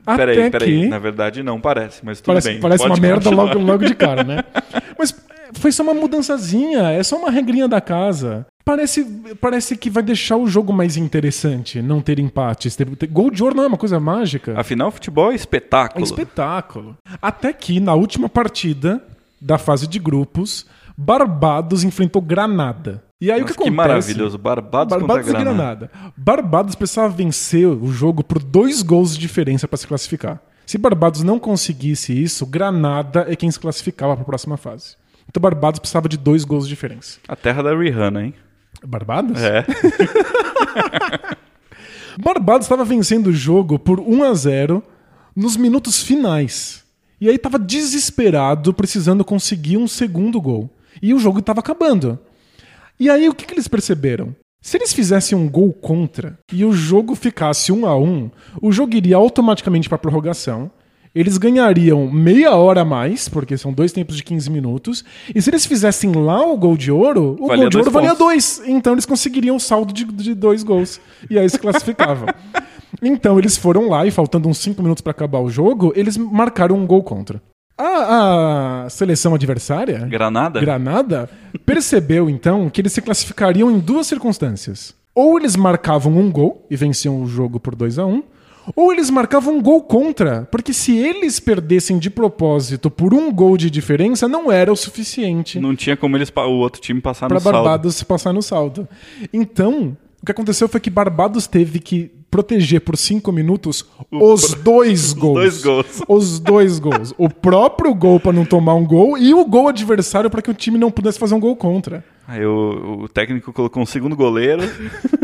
Até Peraí, peraí. que... Na verdade, não parece, mas tudo Parece, bem. parece Pode uma merda continuar. logo, logo de cara, né? [LAUGHS] Mas é, foi só uma mudançazinha, é só uma regrinha da casa. Parece, parece que vai deixar o jogo mais interessante, não ter empates. Ter, ter- gol de ouro não é uma coisa mágica. Afinal, futebol é É espetáculo. espetáculo. Até que, na última partida da fase de grupos, Barbados enfrentou Granada. E aí o Nossa, que acontece? maravilhoso. Barbados, Barbados contra e Granada. Granada. Barbados precisava vencer o jogo por dois gols de diferença para se classificar. Se Barbados não conseguisse isso, Granada é quem se classificava para a próxima fase. Então Barbados precisava de dois gols de diferença. A terra da Rihanna, hein? Barbados? É. [LAUGHS] Barbados estava vencendo o jogo por 1 a 0 nos minutos finais. E aí estava desesperado, precisando conseguir um segundo gol. E o jogo estava acabando. E aí o que, que eles perceberam? Se eles fizessem um gol contra e o jogo ficasse 1 a 1, o jogo iria automaticamente para prorrogação. Eles ganhariam meia hora a mais, porque são dois tempos de 15 minutos. E se eles fizessem lá o gol de ouro, o Valia gol de ouro valia pontos. dois. Então eles conseguiriam o saldo de, de dois gols. E aí se classificavam. [LAUGHS] então eles foram lá e, faltando uns 5 minutos para acabar o jogo, eles marcaram um gol contra. A, a seleção adversária, Granada? Granada, percebeu então que eles se classificariam em duas circunstâncias. Ou eles marcavam um gol e venciam o jogo por 2 a 1 ou eles marcavam um gol contra, porque se eles perdessem de propósito por um gol de diferença, não era o suficiente Não tinha como eles o outro time passar para no saldo. Barbados passar no saldo. Então, o que aconteceu foi que Barbados teve que proteger por cinco minutos os dois [LAUGHS] gols. dois gols. Os dois gols. O próprio gol para não tomar um gol e o gol adversário para que o time não pudesse fazer um gol contra. Aí o, o técnico colocou um segundo goleiro.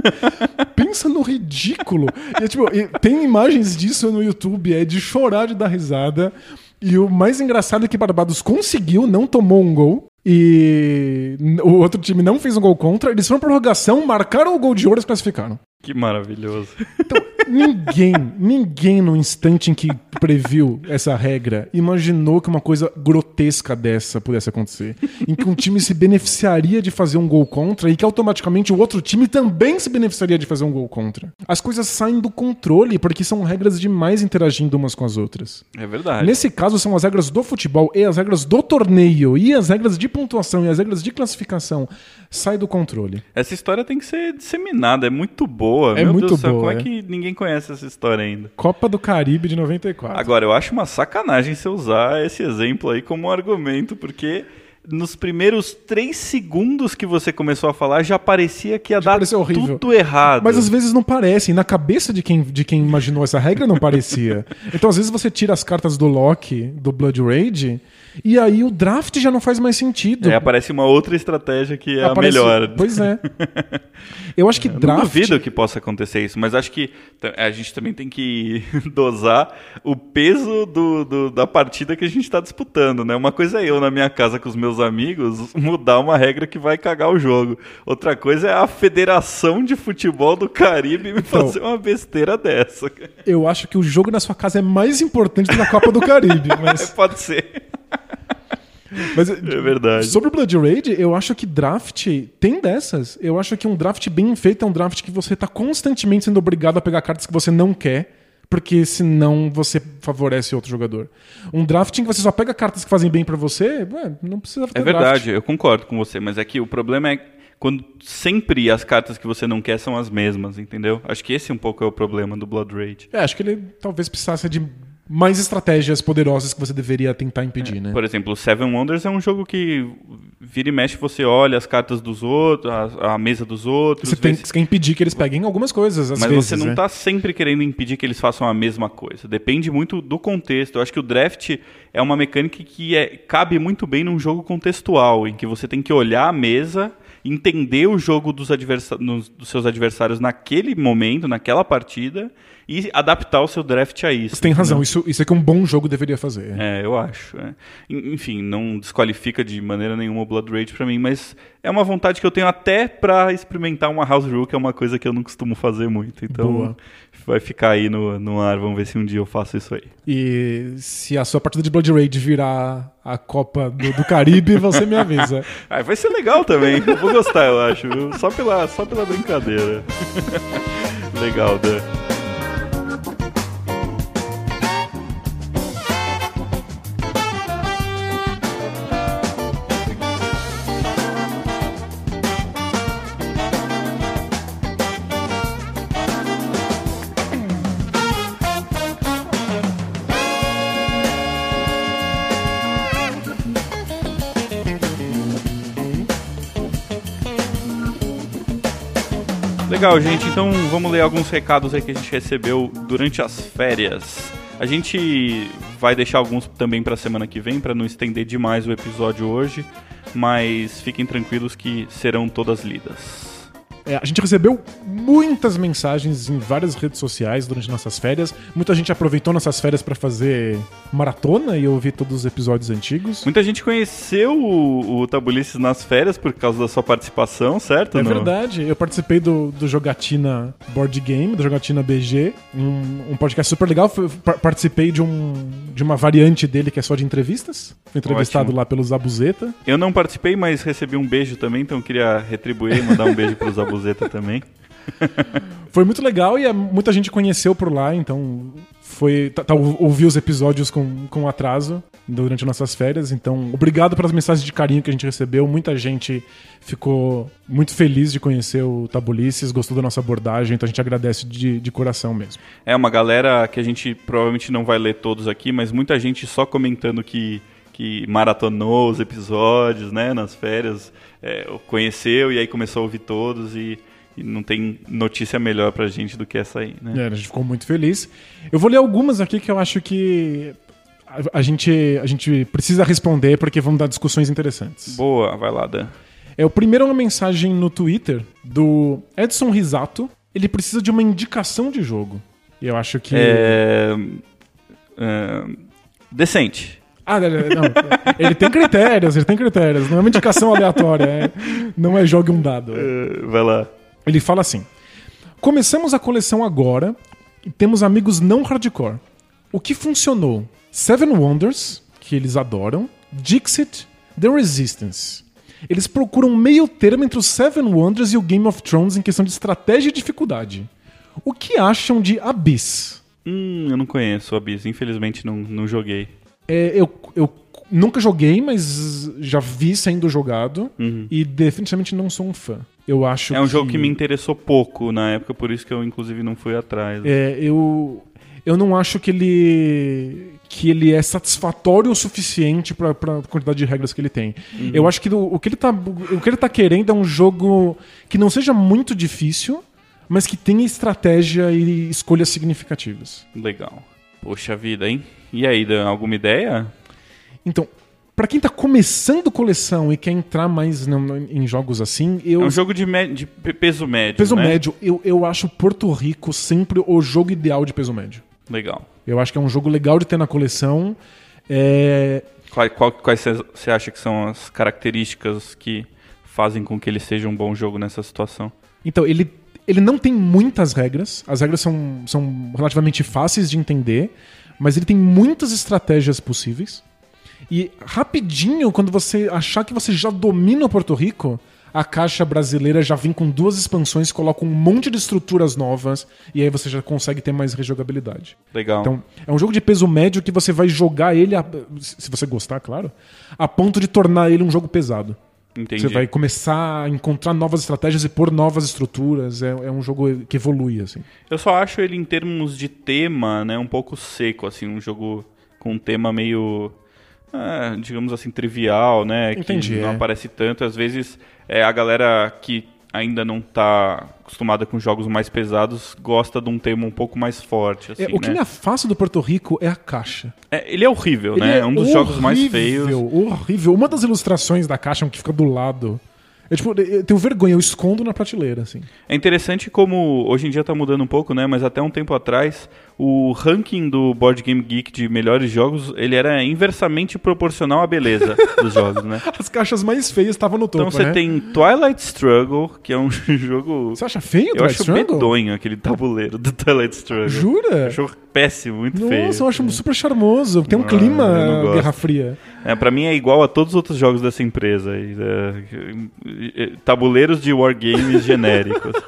[LAUGHS] Pensa no ridículo. E, tipo, e tem imagens disso no YouTube, é de chorar de dar risada. E o mais engraçado é que Barbados conseguiu, não tomou um gol. E o outro time não fez um gol contra. Eles foram prorrogação, marcaram o gol de ouro e se classificaram. Que maravilhoso. [LAUGHS] Ninguém, ninguém no instante em que previu essa regra imaginou que uma coisa grotesca dessa pudesse acontecer. Em que um time se beneficiaria de fazer um gol contra e que automaticamente o outro time também se beneficiaria de fazer um gol contra. As coisas saem do controle porque são regras demais interagindo umas com as outras. É verdade. Nesse caso, são as regras do futebol e as regras do torneio e as regras de pontuação e as regras de classificação. Sai do controle. Essa história tem que ser disseminada, é muito boa. É Meu muito Deus do céu, boa, como é é. que ninguém conhece essa história ainda? Copa do Caribe de 94. Agora, eu acho uma sacanagem você usar esse exemplo aí como argumento, porque nos primeiros três segundos que você começou a falar, já parecia que ia dar pareceu horrível. tudo errado. Mas às vezes não parece. E na cabeça de quem, de quem imaginou essa regra não parecia. [LAUGHS] Então às vezes você tira as cartas do Loki, do Blood Rage, E aí o draft já não faz mais sentido. É, aparece uma outra estratégia que é Aparece- a melhor. Pois é. [LAUGHS] Eu acho que Eu draft. Não duvido que possa acontecer isso, mas acho que a gente também tem que [LAUGHS] dosar o peso do, do- da partida que a gente está disputando, né? Uma coisa é eu na minha casa com os meus amigos [LAUGHS] mudar uma regra que vai cagar o jogo. Outra coisa é a Federação de Futebol do Caribe me Então. fazer uma besteira dessa. Eu acho que o jogo na sua casa é mais importante do que a Copa do Caribe. Mas, Pode ser. Mas É verdade. Sobre o Blood Raid, eu acho que draft tem dessas. Eu acho que um draft bem feito é um draft que você tá constantemente sendo obrigado a pegar cartas que você não quer, porque senão você favorece outro jogador. Um draft em que você só pega cartas que fazem bem pra você, ué, não precisa É draft. verdade, eu concordo com você, mas é que o problema é quando sempre as cartas que você não quer são as mesmas, entendeu? Acho que esse um pouco é o problema do Blood Rage. É, acho que ele talvez precisasse de mais estratégias poderosas que você deveria tentar impedir, né? Por exemplo, o Seven Wonders é um jogo que vira e mexe, você olha as cartas dos outros, a, a mesa dos outros. Você, tem, se- você quer impedir que eles peguem algumas coisas, às Mas vezes. você não né? está sempre querendo impedir que eles façam a mesma coisa. Depende muito do contexto. Eu acho que o draft é uma mecânica que é- cabe muito bem num jogo contextual, em que você tem que olhar a mesa, entender o jogo dos, nos- dos seus adversários naquele momento, naquela partida, e adaptar o seu draft a isso. Você tem razão, isso, isso é que um bom jogo deveria fazer. É, eu acho. é. En- Enfim, não desqualifica de maneira nenhuma o Blood Rage pra mim, mas é uma vontade que eu tenho até pra experimentar uma House Rule, que é uma coisa que eu não costumo fazer muito. Então Boa. Vai ficar aí no, no ar, vamos ver se um dia eu faço isso aí. E se a sua partida de Blood Raid virar a Copa do, do Caribe, você me avisa. [LAUGHS] Ah, vai ser legal também, eu vou gostar, eu acho. viu? Só pela, só pela brincadeira. [LAUGHS] legal, Dan. Legal, gente. Então vamos ler alguns recados aí que a gente recebeu durante as férias. A gente vai deixar alguns também para semana que vem para não estender demais o episódio hoje, mas fiquem tranquilos que serão todas lidas. É, a gente recebeu muitas mensagens em várias redes sociais durante nossas férias. Muita gente aproveitou nossas férias para fazer maratona e ouvir todos os episódios antigos. Muita gente conheceu o, o Tabulices nas férias por causa da sua participação, certo? É No- verdade, eu participei do, do Jogatina Board Game, do Jogatina BG, um, um podcast super legal. Participei de, um, de uma variante dele que é só de entrevistas. Fui entrevistado Ótimo. lá pelo Zabuzeta. Eu não participei, mas recebi um beijo também, então eu queria retribuir e mandar um beijo pro Zabuzeta também. [LAUGHS] Foi muito legal e é, muita gente conheceu por lá, então foi. Tá, tá, ouvi os episódios com, com atraso durante nossas férias. Então, obrigado pelas mensagens de carinho que a gente recebeu. Muita gente ficou muito feliz de conhecer o Tabulices, gostou da nossa abordagem, então a gente agradece de, de coração mesmo. É uma galera que a gente provavelmente não vai ler todos aqui, mas muita gente só comentando que, que maratonou os episódios, né, nas férias, é, conheceu e aí começou a ouvir todos e, e não tem notícia melhor pra gente do que essa aí, né? É, a gente ficou muito feliz. Eu vou ler algumas aqui que eu acho que a, a gente, a gente precisa responder porque vão dar discussões interessantes. Boa, vai lá, Dan. É, o primeiro é uma mensagem no Twitter do Edson Risato. Ele precisa de uma indicação de jogo. E eu acho que. É, é, decente. Ah, não, ele tem critérios, ele tem critérios. Não é uma indicação aleatória. é- não é jogue um dado. é. Vai lá. Ele fala assim: Começamos a coleção agora e temos amigos não hardcore. O que funcionou? Seven Wonders, que eles adoram, Dixit, The Resistance. Eles procuram meio termo entre os Seven Wonders e o Game of Thrones em questão de estratégia e dificuldade. O que acham de Abyss? Hum, eu não conheço o Abyss, infelizmente não, não joguei. É, eu, eu nunca joguei, mas já vi sendo jogado e definitivamente não sou um fã. Eu acho É um jogo que me interessou pouco na época, por isso que eu inclusive não fui atrás. É, eu, eu não acho que ele que ele é satisfatório o suficiente para a quantidade de regras que ele tem. Eu acho que o, o que ele tá o que ele tá querendo é um jogo que não seja muito difícil, mas que tenha estratégia e escolhas significativas. Legal. Poxa vida, hein? E aí, Dan, alguma ideia? Então, Pra quem tá começando coleção e quer entrar mais no- em jogos assim, eu. É um jogo de, de pe- peso médio. peso né? médio, eu, eu acho Porto Rico sempre o jogo ideal de peso médio. Legal. Eu acho que é um jogo legal de ter na coleção. É, qual- quais você acha que são as características que fazem com que ele seja um bom jogo nessa situação? Então, ele, ele não tem muitas regras. As regras são, são relativamente fáceis de entender, mas ele tem muitas estratégias possíveis. E rapidinho, quando você achar que você já domina o Porto Rico, a caixa brasileira já vem com duas expansões, coloca um monte de estruturas novas, e aí você já consegue ter mais rejogabilidade. Legal. Então, é um jogo de peso médio que você vai jogar ele, a- se você gostar, claro, a ponto de tornar ele um jogo pesado. Entendi. Você vai começar a encontrar novas estratégias e pôr novas estruturas. É, é um jogo que evolui, assim. Eu só acho ele, em termos de tema, né, um pouco seco, assim, um jogo com um tema meio, ah, digamos assim, trivial, né, Entendi, que não é. aparece tanto. Às vezes, é, a galera que ainda não tá acostumada com jogos mais pesados gosta de um tema um pouco mais forte, assim, É, o que né? me afasta do Porto Rico é a caixa. É, ele é horrível, Ele né? é um dos jogos mais feios. Horrível, horrível. Uma das ilustrações da caixa que fica do lado. Eu, tipo, eu tenho vergonha, eu escondo na prateleira, assim. É interessante como hoje em dia tá mudando um pouco, né? Mas até um tempo atrás, o ranking do Board Game Geek de melhores jogos, ele era inversamente proporcional à beleza dos jogos, né? [LAUGHS] As caixas mais feias estavam no topo, Então você né? tem Twilight Struggle, que é um [LAUGHS] jogo. Você acha feio Eu acho Struggle? medonho aquele tabuleiro do Twilight Struggle. Jura? Eu acho péssimo, muito feio. Nossa, eu acho super charmoso. Tem um Ah, clima. Guerra Fria. É, pra mim é igual a todos os outros jogos dessa empresa. aí, é, é, tabuleiros de wargames genéricos. [LAUGHS]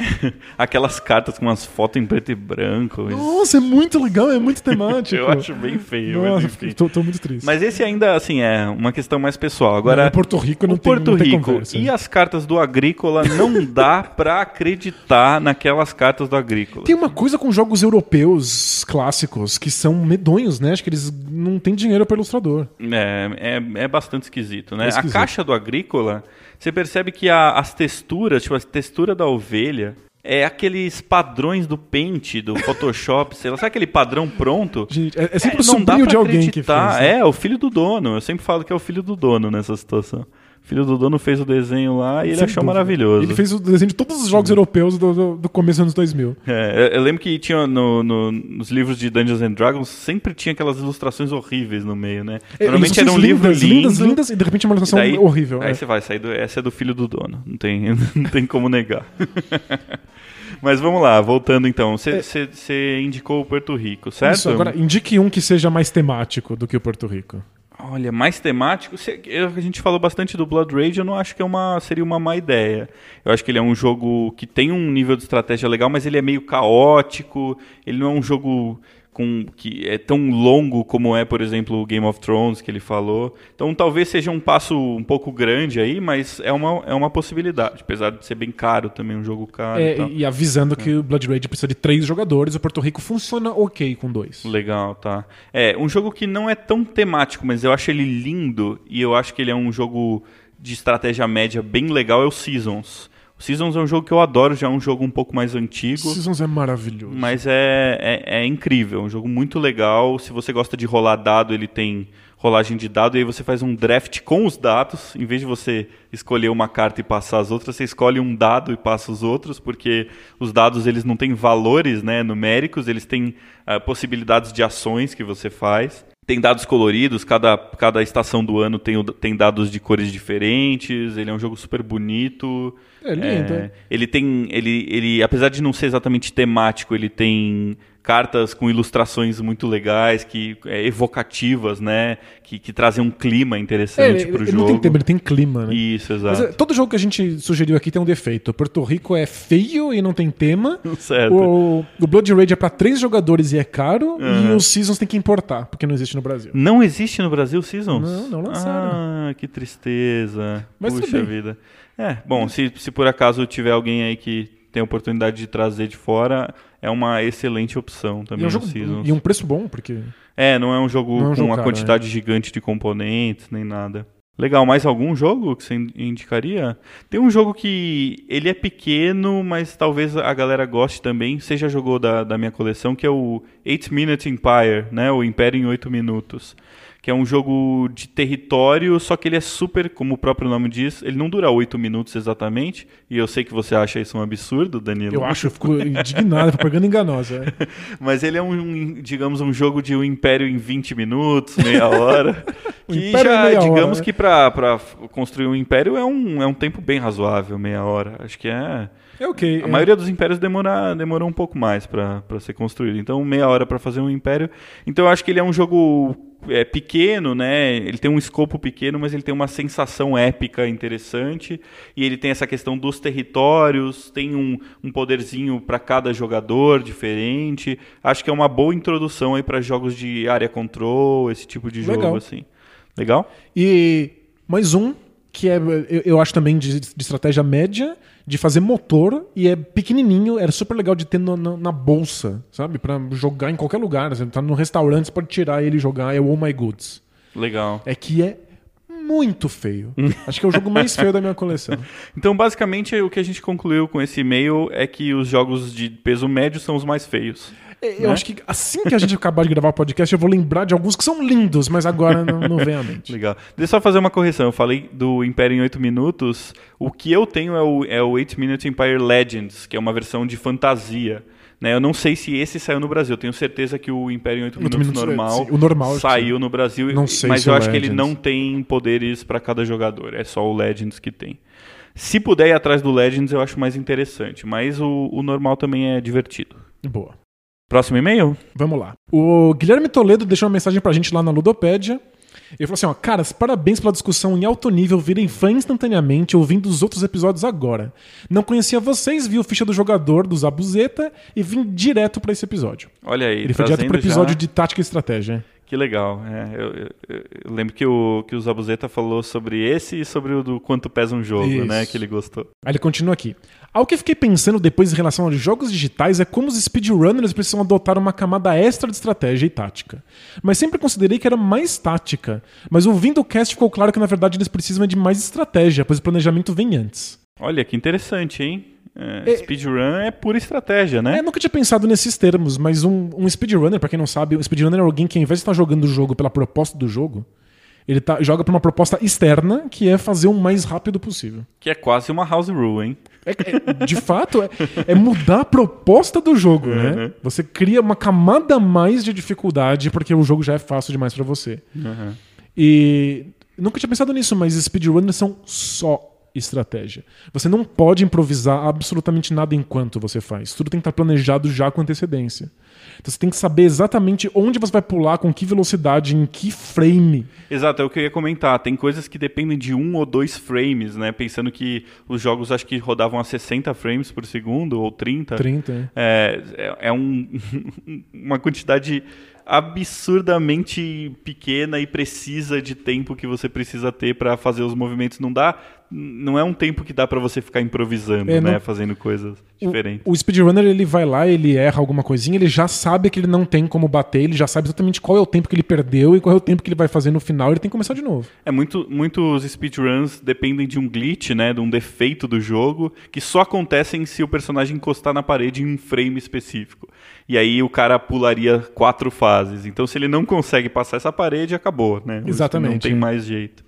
[LAUGHS] Aquelas cartas com umas fotos em preto e branco. Nossa, é muito legal, é muito temático. [LAUGHS] Eu acho bem feio, mas Nossa, enfim. tô, tô muito triste. Mas esse ainda, assim, é uma questão mais pessoal. Agora, Não, Porto Rico não o tem- Porto não tem Rico conversa. e as cartas do Agrícola não [LAUGHS] dá pra acreditar naquelas cartas do Agrícola. Tem uma coisa com jogos europeus clássicos que são medonhos, né? Acho que eles não têm dinheiro para ilustrador. É, é, é bastante esquisito, né? É esquisito. A caixa do Agrícola, você percebe que a- as texturas, tipo, a textura da ovelha é aqueles padrões do Paint, do Photoshop, sei lá, sabe aquele padrão pronto? Gente, é, é sempre o não dá sobrinho de alguém que fez. né? É, o filho do dono. Eu sempre falo que é o filho do dono nessa situação. Filho do dono fez o desenho lá e ele Sem achou dúvida. maravilhoso. Ele fez o desenho de todos os jogos europeus do, do, do começo dos anos 2000. É, eu- lembro que tinha no- no- nos livros de Dungeons and Dragons sempre tinha aquelas ilustrações horríveis no meio, né? Normalmente era um livro lindas, lindo. lindas, lindas, e de repente uma ilustração daí- horrível. Aí é. você vai sair do, essa é do filho do dono, não tem, [LAUGHS] não tem como negar. [LAUGHS] Mas vamos lá, voltando então. Você você indicou o Porto Rico, certo? É. Isso, agora, indique um que seja mais temático do que o Porto Rico. Olha, mais temático. a gente falou bastante do Blood Rage, eu não acho que é uma, seria uma má ideia. Eu acho que ele é um jogo que tem um nível de estratégia legal, mas ele é meio caótico. Ele não é um jogo com que é tão longo como é, por exemplo, o Game of Thrones que ele falou. Então talvez seja um passo um pouco grande aí, mas é uma, é uma possibilidade. Apesar de ser bem caro também, um jogo caro. É, e tal. e avisando que o Blood Rage precisa de três jogadores, o Porto Rico funciona ok com dois. Legal, tá. É, um jogo que não é tão temático, mas eu acho ele lindo e eu acho que ele é um jogo de estratégia média bem legal, é o Seasons. O Seasons é um jogo que eu adoro, já é um jogo um pouco mais antigo. Seasons é maravilhoso. Mas é, é, é incrível, é um jogo muito legal. Se você gosta de rolar dado, ele tem rolagem de dado, e aí você faz um draft com os dados. Em vez de você escolher uma carta e passar as outras, você escolhe um dado e passa os outros, porque os dados eles não têm valores né, numéricos, eles têm ah, possibilidades de ações que você faz. Tem dados coloridos, cada, cada estação do ano tem, tem dados de cores diferentes, ele é um jogo super bonito. É lindo, É, é. ele tem. Ele, ele, apesar de não ser exatamente temático, ele tem cartas com ilustrações muito legais, que é, evocativas, né? Que, que trazem um clima É, interessante ele, pro ele jogo. não tem tempo, ele tem clima, né? Isso, Mas exato. é, todo jogo que a gente sugeriu aqui tem um defeito. Porto Rico é feio e não tem tema. [LAUGHS] Certo. O, o Blood Rage é pra três jogadores e é caro. E Uhum. os Seasons tem que importar, porque não existe no Brasil. Não existe no Brasil Seasons? Não, não lançaram. Ah, que tristeza. Mas Puxa vida. É, bom, se, se por acaso tiver alguém aí que tem a oportunidade de trazer de fora, é uma excelente opção E, também é um jogo, Seasons. e um preço bom, porque. É, não é um jogo é um com jogo uma caro, quantidade gigante de componentes, nem nada. Legal, mais algum jogo que você in- indicaria? Tem um jogo que ele é pequeno, mas talvez a galera goste também. Você já jogou da, da minha coleção, que é o 8 Minute Empire, né? O Império em 8 Minutos. Que é um jogo de território, só que ele é super, como o próprio nome diz, ele não dura oito minutos exatamente, e eu sei que você acha isso um absurdo, Danilo. Eu acho, eu fico indignado, propaganda enganosa. É. [LAUGHS] Mas ele é um, digamos, um jogo de um império em 20 minutos, meia hora, [LAUGHS] que já, digamos hora, que para construir um império é um, é um tempo bem razoável, meia hora. Acho que é... É ok. A é. maioria dos impérios demora, demorou um pouco mais para ser construído. Então, meia hora para fazer um império. Então, eu acho que ele é um jogo é, pequeno, né? Ele tem um escopo pequeno, mas ele tem uma sensação épica interessante. E ele tem essa questão dos territórios, tem um, um poderzinho para cada jogador diferente. Acho que é uma boa introdução aí para jogos de área control, esse tipo de Legal. jogo assim. Legal? E mais um que é, eu, eu acho também de, de, estratégia média, de fazer motor, e é pequenininho, era super legal de ter no, na, na, bolsa, sabe? para jogar em qualquer lugar. Você tá no restaurante, você pode tirar ele e jogar, é o Oh My Goods. Legal. É que é muito feio. [LAUGHS] Acho que é o jogo mais feio da minha coleção. [LAUGHS] Então, basicamente, o que a gente concluiu com esse e-mail é que os jogos de peso médio são os mais feios. É, eu né? acho que assim que a gente acabar de gravar o podcast, eu vou lembrar de alguns que são lindos, mas agora não, não vem à mente. Legal. Deixa eu só fazer uma correção. Eu falei do Império em 8 minutos. O que eu tenho é o, é o 8 Minute Empire Legends, que é uma versão de fantasia. Né? Eu não sei se esse saiu no Brasil. Eu tenho certeza que o Império em 8 minutos, minutos normal, o normal saiu no Brasil. Não sei mas eu acho Legends. que ele não tem poderes para cada jogador. É só o Legends que tem. Se puder ir atrás do Legends, eu acho mais interessante. Mas o, o normal também é divertido. Boa. Próximo e-mail? Vamos lá. O Guilherme Toledo deixou uma mensagem pra gente lá na Ludopédia. Ele falou assim: ó, caras, parabéns pela discussão em alto nível, virem fã instantaneamente ouvindo os outros episódios agora. Não conhecia vocês, vi o ficha do jogador do Zabuzeta e vim direto para esse episódio. Olha aí, Ele foi direto pro episódio já... de tática e estratégia. Que legal. É, eu, eu, eu, lembro que o, que o Zabuzeta falou sobre esse e sobre o do quanto pesa um jogo, Isso. né? Que ele gostou. Aí ele continua aqui. Algo que fiquei pensando depois em relação aos jogos digitais é como os speedrunners precisam adotar uma camada extra de estratégia e tática. Mas sempre considerei que era mais tática. Mas ouvindo o cast ficou claro que na verdade eles precisam de mais estratégia, pois o planejamento vem antes. Olha, que interessante, hein? É, é, speedrun é pura estratégia, né? É, nunca tinha pensado nesses termos, mas um, um speedrunner, para quem não sabe, um speedrunner é alguém que, ao invés de estar jogando o jogo pela proposta do jogo, ele tá, joga pra uma proposta externa, que é fazer o mais rápido possível. Que é quase uma house rule, hein? É, é, de fato, é, é, mudar a proposta do jogo, né? uhum. né? Você cria uma camada a mais de dificuldade porque o jogo já é fácil demais para você. Uhum. E nunca tinha pensado nisso, mas speedrunners são só estratégia. Você não pode improvisar absolutamente nada enquanto você faz. Tudo tem que estar planejado já com antecedência. Então você tem que saber exatamente onde você vai pular, com que velocidade, em que frame. Exato, é o que eu ia comentar. Tem coisas que dependem de um ou dois frames, né? Pensando que os jogos acho que rodavam a 60 frames por segundo ou 30. 30, é. É, é um, [LAUGHS] uma quantidade absurdamente pequena e precisa de tempo que você precisa ter para fazer os movimentos. Não dá não é um tempo que dá para você ficar improvisando, é, né? Não... Fazendo coisas diferentes. O, speedrunner, ele vai lá, ele erra alguma coisinha, ele já sabe que ele não tem como bater, ele já sabe exatamente qual é o tempo que ele perdeu e qual é o tempo que ele vai fazer no final, ele tem que começar de novo. É, muito, muitos speedruns dependem de um glitch, né? De um defeito do jogo, que só acontecem se o personagem encostar na parede em um frame específico. E aí o cara pularia quatro fases. Então se ele não consegue passar essa parede, acabou, né? Exatamente. Não tem mais jeito.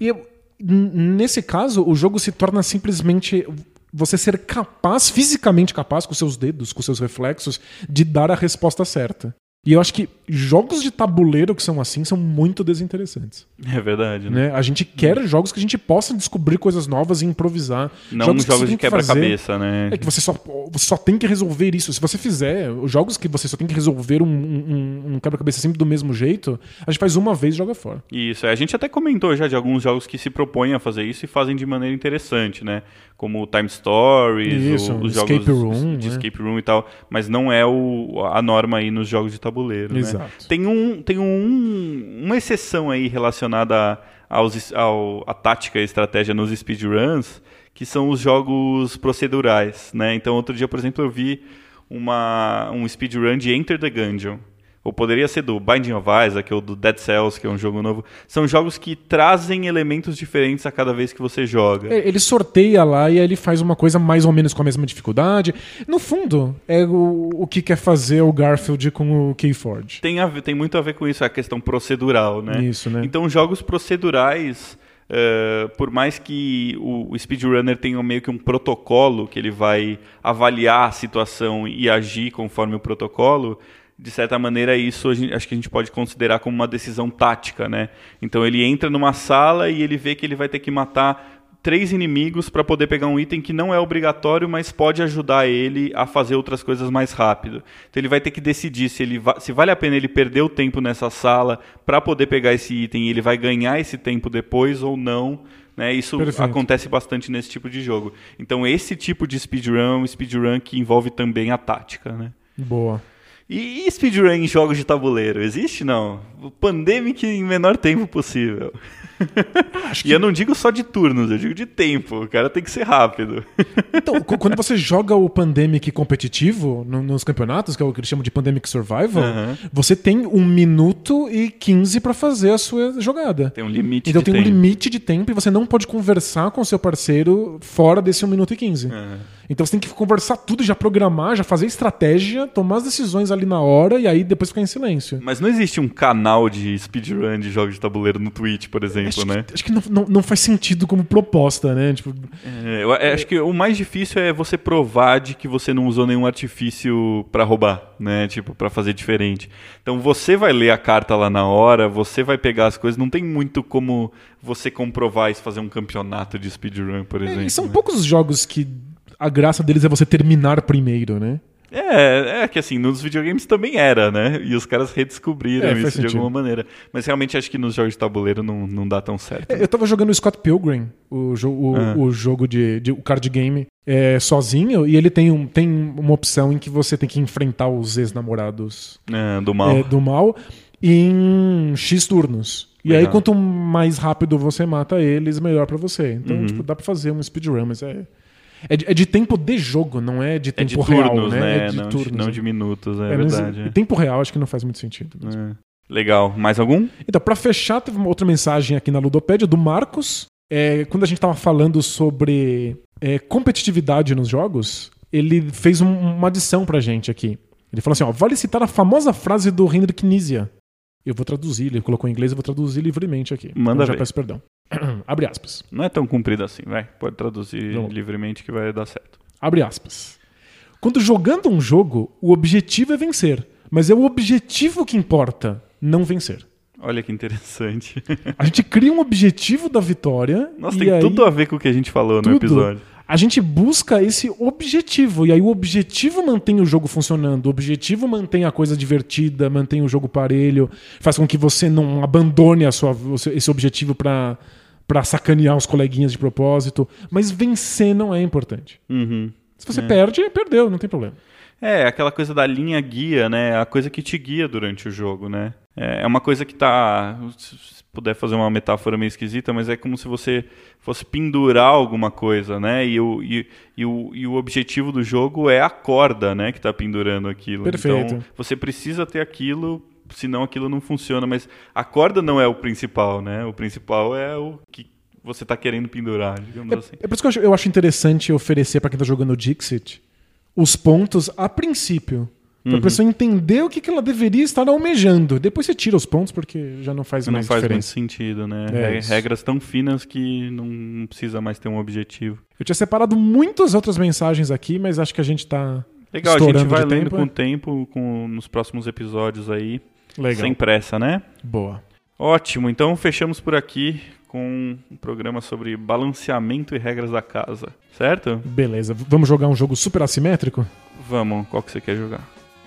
E nesse caso, o jogo se torna simplesmente você ser capaz, fisicamente capaz, com seus dedos, com seus reflexos, de dar a resposta certa. E eu acho que jogos de tabuleiro que são assim são muito desinteressantes. É verdade, né? né? A gente quer jogos que a gente possa descobrir coisas novas e improvisar. Não jogos, jogos de quebra-cabeça, né? É que você só, você só tem que resolver isso. Se você fizer os jogos que você só tem que resolver um, um, um quebra-cabeça sempre do mesmo jeito, a gente faz uma vez e joga fora. Isso, é. a gente até comentou já de alguns jogos que se propõem a fazer isso e fazem de maneira interessante, né? Como Time Stories, isso, os escape jogos room, de né? escape room e tal. Mas não é o, a norma aí nos jogos de tabuleiro, né? Exato. né? Tem, um, tem um, uma exceção aí relacionada aos, ao, a tática e estratégia nos speedruns, que são os jogos procedurais, né? Então, outro dia, por exemplo, eu vi uma, um speedrun de Enter the Gungeon. Ou poderia ser do Binding of Isaac ou do Dead Cells, que é um jogo novo. São jogos que trazem elementos diferentes a cada vez que você joga. É, Ele sorteia lá e aí ele faz uma coisa mais ou menos com a mesma dificuldade. No fundo, é o, o que quer fazer o Garfield com o Keyforge. Tem, a ver- tem muito a ver com isso, a questão procedural, né? Isso, né? Então, jogos procedurais, eh, por mais que o, o speedrunner tenha meio que um protocolo que ele vai avaliar a situação e agir conforme o protocolo, de certa maneira isso gente- acho que a gente pode considerar como uma decisão tática, né? Então ele entra numa sala e ele vê que ele vai ter que matar três inimigos para poder pegar um item que não é obrigatório, mas pode ajudar ele a fazer outras coisas mais rápido. Então ele vai ter que decidir se, ele va- se vale a pena ele perder o tempo nessa sala para poder pegar esse item e ele vai ganhar esse tempo depois ou não. Né? Isso Perfeito. acontece bastante nesse tipo de jogo. Então esse tipo de speedrun speedrun que envolve também a tática. Né? Boa. E, e speedrun em jogos de tabuleiro? Existe não? Pandemic em menor tempo possível. E eu não digo só de turnos, eu digo de tempo. O cara tem que ser rápido. Então, [LAUGHS] qu- quando você joga o Pandemic competitivo no- nos campeonatos, que é o que eles chamam de Pandemic Survival, Aham. você tem um minuto e 15 pra fazer a sua jogada. Tem um limite Então de tem um tempo. limite de tempo e você não pode conversar com o seu parceiro fora desse 1 minuto e 15. Aham. Então você tem que conversar tudo, já programar, já fazer estratégia, tomar as decisões ali na hora e aí depois ficar em silêncio. Mas não existe um canal de speedrun de jogos de tabuleiro no Twitch, por exemplo, Acho, né? que, acho que não, não, não faz sentido como proposta, né? Tipo, É, eu acho que o mais difícil é você provar de que você não usou nenhum artifício pra roubar, né? Tipo, pra fazer diferente. Então você vai ler a carta lá na hora, você vai pegar as coisas, não tem muito como você comprovar isso, fazer um campeonato de speedrun, por exemplo. e são né? poucos os jogos que a graça deles é você terminar primeiro, né? É, é que assim, nos videogames também era, né? E os caras redescobriram É, isso de sentido. alguma maneira. Mas realmente acho que nos jogos de tabuleiro não, não dá tão certo. É, Eu tava jogando o Scott Pilgrim, o, jo o, Ah. o jogo de, de o card game, é, sozinho, e ele tem, um, tem uma opção em que você tem que enfrentar os ex-namorados É, do mal. é, do mal em X turnos. E aí, Legal. quanto mais rápido você mata eles, melhor pra você. Então, Uhum. tipo, dá pra fazer um speedrun, mas é. É de, é de tempo de jogo, não é de É tempo de turnos, real, né? né? É de não, turnos. de, não de minutos, é, É, mas verdade. em tempo real, acho que não faz muito sentido. é. É. Legal. Mais algum? Então, pra fechar, teve uma outra mensagem aqui na Ludopédia do Marcos. É, quando a gente tava falando sobre é, competitividade nos jogos, ele fez um- uma adição pra gente aqui. Ele falou assim: ó, vale citar a famosa frase do Hendrik Nisia. Eu vou traduzir, ele colocou em inglês, eu vou traduzir livremente aqui. Manda então, já ver. peço perdão. [CLEARS THROAT] Abre aspas. Não é tão comprido assim, vai. Pode traduzir Vamos. livremente que vai dar certo. Abre aspas. Quando jogando um jogo, o objetivo é vencer. Mas é o objetivo que importa, não vencer. Olha que interessante. A gente cria um objetivo da vitória. Nossa, tem aí... tudo a ver com o que a gente falou no Tudo. episódio. A gente busca esse objetivo. E aí o objetivo mantém o jogo funcionando. O objetivo mantém a coisa divertida, mantém o jogo parelho, faz com que você não abandone a sua, esse objetivo pra para sacanear os coleguinhas de propósito. Mas vencer não é importante. Uhum. Se você perde, perdeu, não tem problema. É, aquela coisa da linha guia, né? A coisa que te guia durante o jogo, né? É é uma coisa que tá. Se puder fazer uma metáfora meio esquisita, mas é como se você fosse pendurar alguma coisa, né? E o, e, e o, e o objetivo do jogo é a corda, né? Que tá pendurando aquilo. Perfeito. Então, você precisa ter aquilo, senão aquilo não funciona. Mas a corda não é o principal, né? O principal é o que você tá querendo pendurar, digamos assim. É por isso que eu acho, eu acho interessante oferecer pra quem tá jogando Dixit os pontos a princípio. Pra Uhum. pessoa entender o que, que ela deveria estar almejando. Depois você tira os pontos porque já não faz Não mais faz diferença. sentido, né? É. Regras tão finas que não- não precisa mais ter um objetivo. Eu tinha separado muitas outras mensagens aqui, mas acho que a gente tá. Legal, a gente vai lendo tempo, com é? o tempo com, nos próximos episódios aí. Legal. Sem pressa, né? Boa. Ótimo, então fechamos por aqui com um programa sobre balanceamento e regras da casa. Certo? Beleza. Vamos jogar um jogo super assimétrico? Vamos, qual que você quer jogar?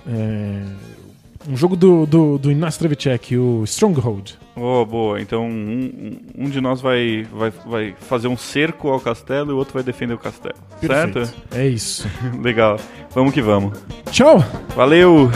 É, Um jogo do, do, do Inácio Trevicek, o Stronghold. Oh, boa. Então um, um- um de nós vai, vai, vai fazer um cerco ao castelo e o outro vai defender o castelo. Perfeito. Certo? É isso. [LAUGHS] Legal. Vamos que vamos. Tchau! Valeu!